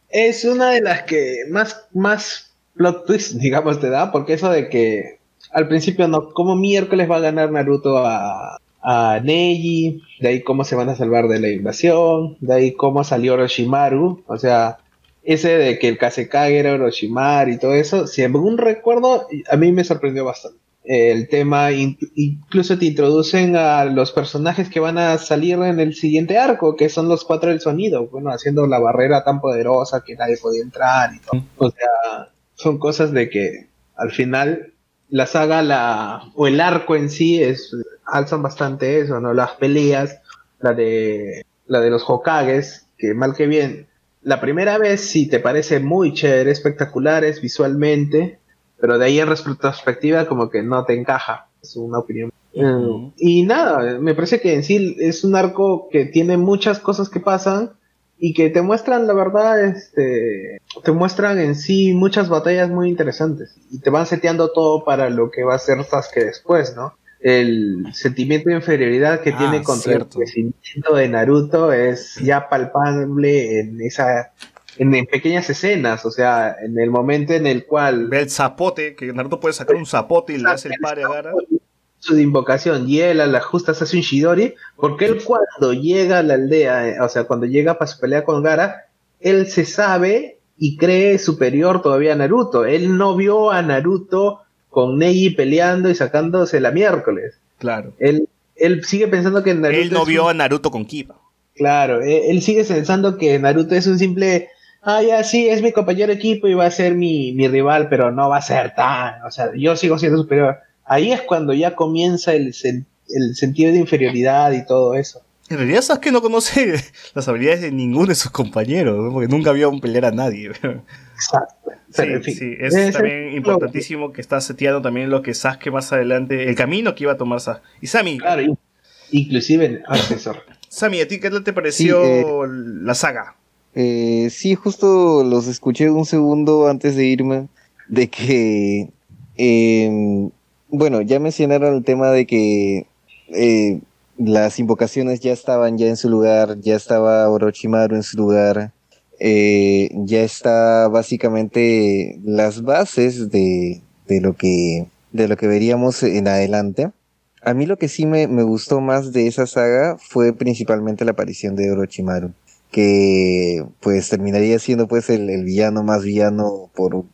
es una de las que más, más plot twist, digamos, te da, porque eso de que al principio no, ¿cómo miércoles va a ganar Naruto a, a Neji? De ahí cómo se van a salvar de la invasión, de ahí cómo salió Orochimaru, o sea, ese de que el Kasekage era Orochimaru y todo eso, según recuerdo, a mí me sorprendió bastante. El tema, in- incluso te introducen a los personajes que van a salir en el siguiente arco, que son los cuatro del sonido, bueno, haciendo la barrera tan poderosa que nadie podía entrar y todo. O sea, son cosas de que al final la saga la o el arco en sí es alzan bastante eso, ¿no? Las peleas, la de la de los Hokages, que mal que bien, la primera vez sí te parece muy chévere, espectaculares visualmente, pero de ahí en retrospectiva como que no te encaja, es una opinión. Eh, y nada, me parece que en sí es un arco que tiene muchas cosas que pasan y que te muestran, la verdad, este, te muestran en sí muchas batallas muy interesantes y te van seteando todo para lo que va a ser Sasuke después, ¿no? El sentimiento de inferioridad que Ah, tiene contra cierto. el crecimiento de Naruto es ya palpable en esa, en, en pequeñas escenas, o sea, en el momento en el cual Ve el zapote, que Naruto puede sacar un zapote y le hace el pare a Gara. su invocación y él a las justas hace un Shidori, porque él cuando llega a la aldea, eh, o sea, cuando llega para su pelea con Gara, él se sabe y cree superior todavía a Naruto. Él no vio a Naruto con Neji peleando y sacándose la miércoles. Claro. Él, él sigue pensando que Naruto Él no vio un- a Naruto con Kiba. Claro, eh, él sigue pensando que Naruto es un simple, ah, ya sí, es mi compañero de equipo y va a ser mi, mi rival, pero no va a ser tan, o sea, yo sigo siendo superior. Ahí es cuando ya comienza el, el sentido de inferioridad y todo eso. En realidad Sasuke no conoce las habilidades de ninguno de sus compañeros, ¿no? porque nunca vio pelear a nadie. Exacto. Sí, en fin, sí, es también importantísimo que está seteando también lo que Sasuke más adelante, el camino que iba a tomar Sasuke. Y Sammy, Claro, in- inclusive, asesor. Sammy, ¿a ti qué te pareció Sí, la saga? Eh, sí, justo los escuché un segundo antes de irme, de que, eh, bueno, ya mencionaron el tema de que eh, las invocaciones ya estaban ya en su lugar, ya estaba Orochimaru en su lugar, eh, ya está básicamente las bases de, de lo que de lo que veríamos en adelante. A mí lo que sí me, me gustó más de esa saga fue principalmente la aparición de Orochimaru, que pues terminaría siendo pues el, el villano más villano por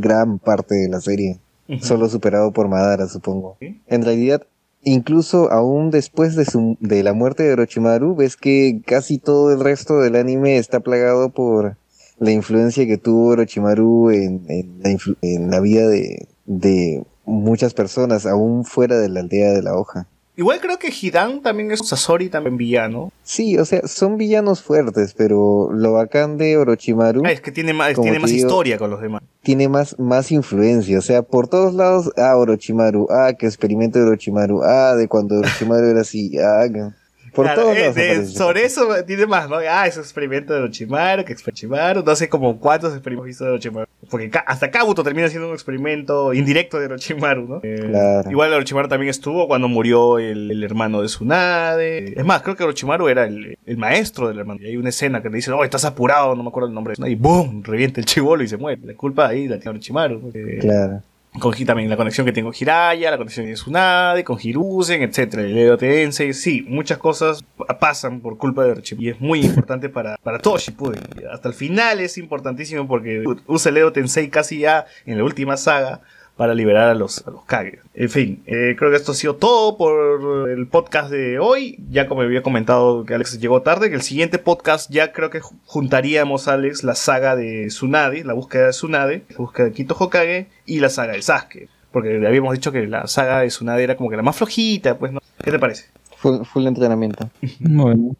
gran parte de la serie, solo superado por Madara, supongo. Sí. En realidad, incluso aún después de, su, de la muerte de Orochimaru, ves que casi todo el resto del anime está plagado por la influencia que tuvo Orochimaru en, en la, en la vida de, de muchas personas, aún fuera de la aldea de la hoja. Igual creo que Hidan también es Sasori también villano. Sí, o sea, son villanos fuertes, pero lo bacán de Orochimaru Ah, es que tiene más, tiene más digo- historia con los demás. tiene más, más influencia. O sea, por todos lados, ah, Orochimaru, ah, que experimento de Orochimaru, ah, de cuando Orochimaru era así, ah, por Claro, todos eh, lados. sobre eso tiene más, ¿no? Ah, es un experimento de Orochimaru, que Orochimaru, no sé como cuántos experimentos hizo de Orochimaru. Porque hasta Kabuto termina siendo un experimento indirecto de Orochimaru, ¿no? Eh, Claro. Igual Orochimaru también estuvo cuando murió el, el hermano de Tsunade. Es más, creo que Orochimaru era el, el maestro del hermano. Y hay una escena que le dice, oh, estás apurado, no me acuerdo el nombre. de Tsunade", Y boom, revienta el chivolo y se muere. La culpa ahí la tiene Orochimaru. porque- Claro. Con también la conexión que tengo con Hiraya, la conexión de Tsunade, con Hiruzen, etcétera, el Edo Tensei, sí, muchas cosas pa- pasan por culpa de Orochimaru y es muy importante para, para todo Shippuden. Hasta el final es importantísimo porque usa el Edo Tensei casi ya en la última saga para liberar a los, a los Kage. En fin, eh, creo que esto ha sido todo por el podcast de hoy. Ya como había comentado que Alex llegó tarde, que el siguiente podcast ya creo que ju- juntaríamos, Alex, la saga de Tsunade, la búsqueda de Tsunade, la búsqueda de Kito Hokage y la saga de Sasuke. Porque le habíamos dicho que la saga de Tsunade era como que la más flojita, pues, ¿no? ¿Qué te parece? Full, full entrenamiento. Bueno.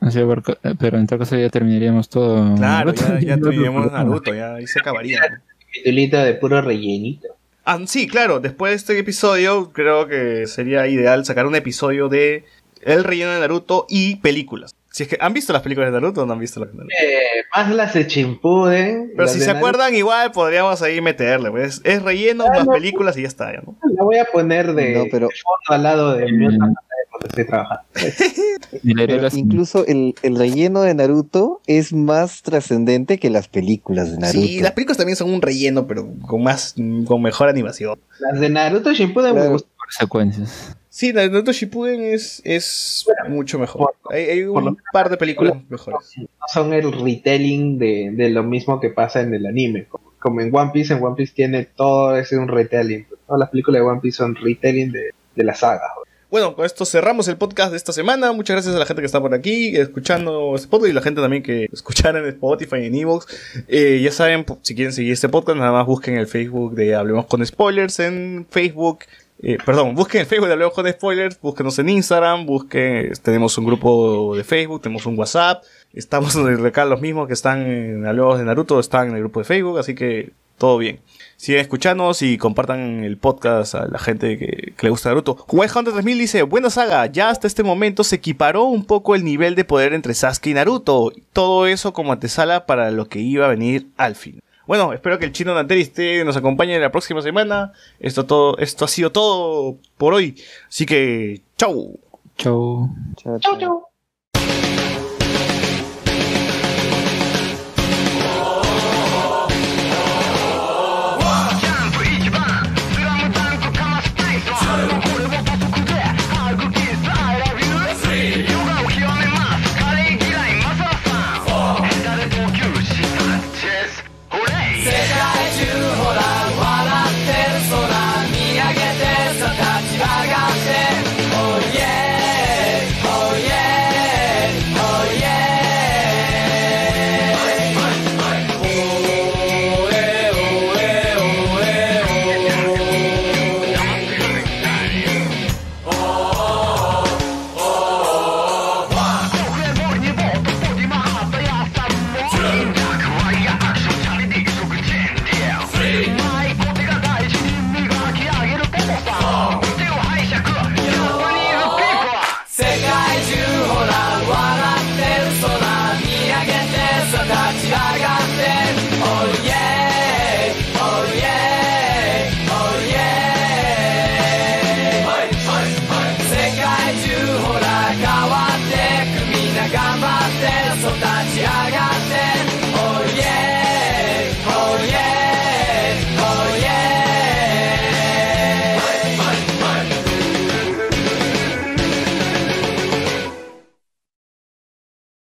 Así, abarca- pero en tal caso ya terminaríamos todo. Claro, ya, ya tuvimos Naruto, ya ahí se acabaría. ¿no? De puro rellenito. Ah, sí, claro, después de este episodio creo que sería ideal sacar un episodio de el relleno de Naruto y películas. Si es que han visto las películas de Naruto o no han visto las de Naruto. Eh, más las de Chimpuden. Pero si se Naruto, acuerdan, igual podríamos ahí meterle. pues. Es relleno más películas y ya está, ¿no? La voy a poner de, No, pero- de fondo al lado de mi otra pantalla cuando estoy trabajando. Pero las- incluso el, el relleno de Naruto es más trascendente que las películas de Naruto. Sí, las películas también son un relleno, pero con más, con mejor animación. Las de Naruto Shippuden me gustan. por secuencias. Sí, la de Naruto Shippuden es, es mucho mejor. por- Hay, hay un par de películas mejores. No son el retelling de, de lo mismo que pasa en el anime. Como, como en One Piece, en One Piece tiene todo ese un retelling. Todas las películas de One Piece son retelling de, de la saga. Bueno, con esto cerramos el podcast de esta semana. Muchas gracias a la gente que está por aquí escuchando este podcast y la gente también que escuchara en Spotify y en Evox. Eh, ya saben, si quieren seguir este podcast, nada más busquen el Facebook de Hablemos con Spoilers en Facebook. Eh, perdón, busquen el Facebook de Hablemos con Spoilers, búsquenos en Instagram, busquen, tenemos un grupo de Facebook, tenemos un WhatsApp, estamos acá los mismos que están en Hablemos de Naruto, están en el grupo de Facebook, así que todo bien. Sigan escuchándonos y compartan el podcast a la gente que, que le gusta Naruto. White Hunter 3000 dice, buena saga, ya hasta este momento se equiparó un poco el nivel de poder entre Sasuke y Naruto. Todo eso como antesala para lo que iba a venir al fin. Bueno, espero que el chino Nanteri esté- nos acompañe la próxima semana. Esto, todo, esto ha sido todo por hoy. Así que, chau. Chau. Chao, chao.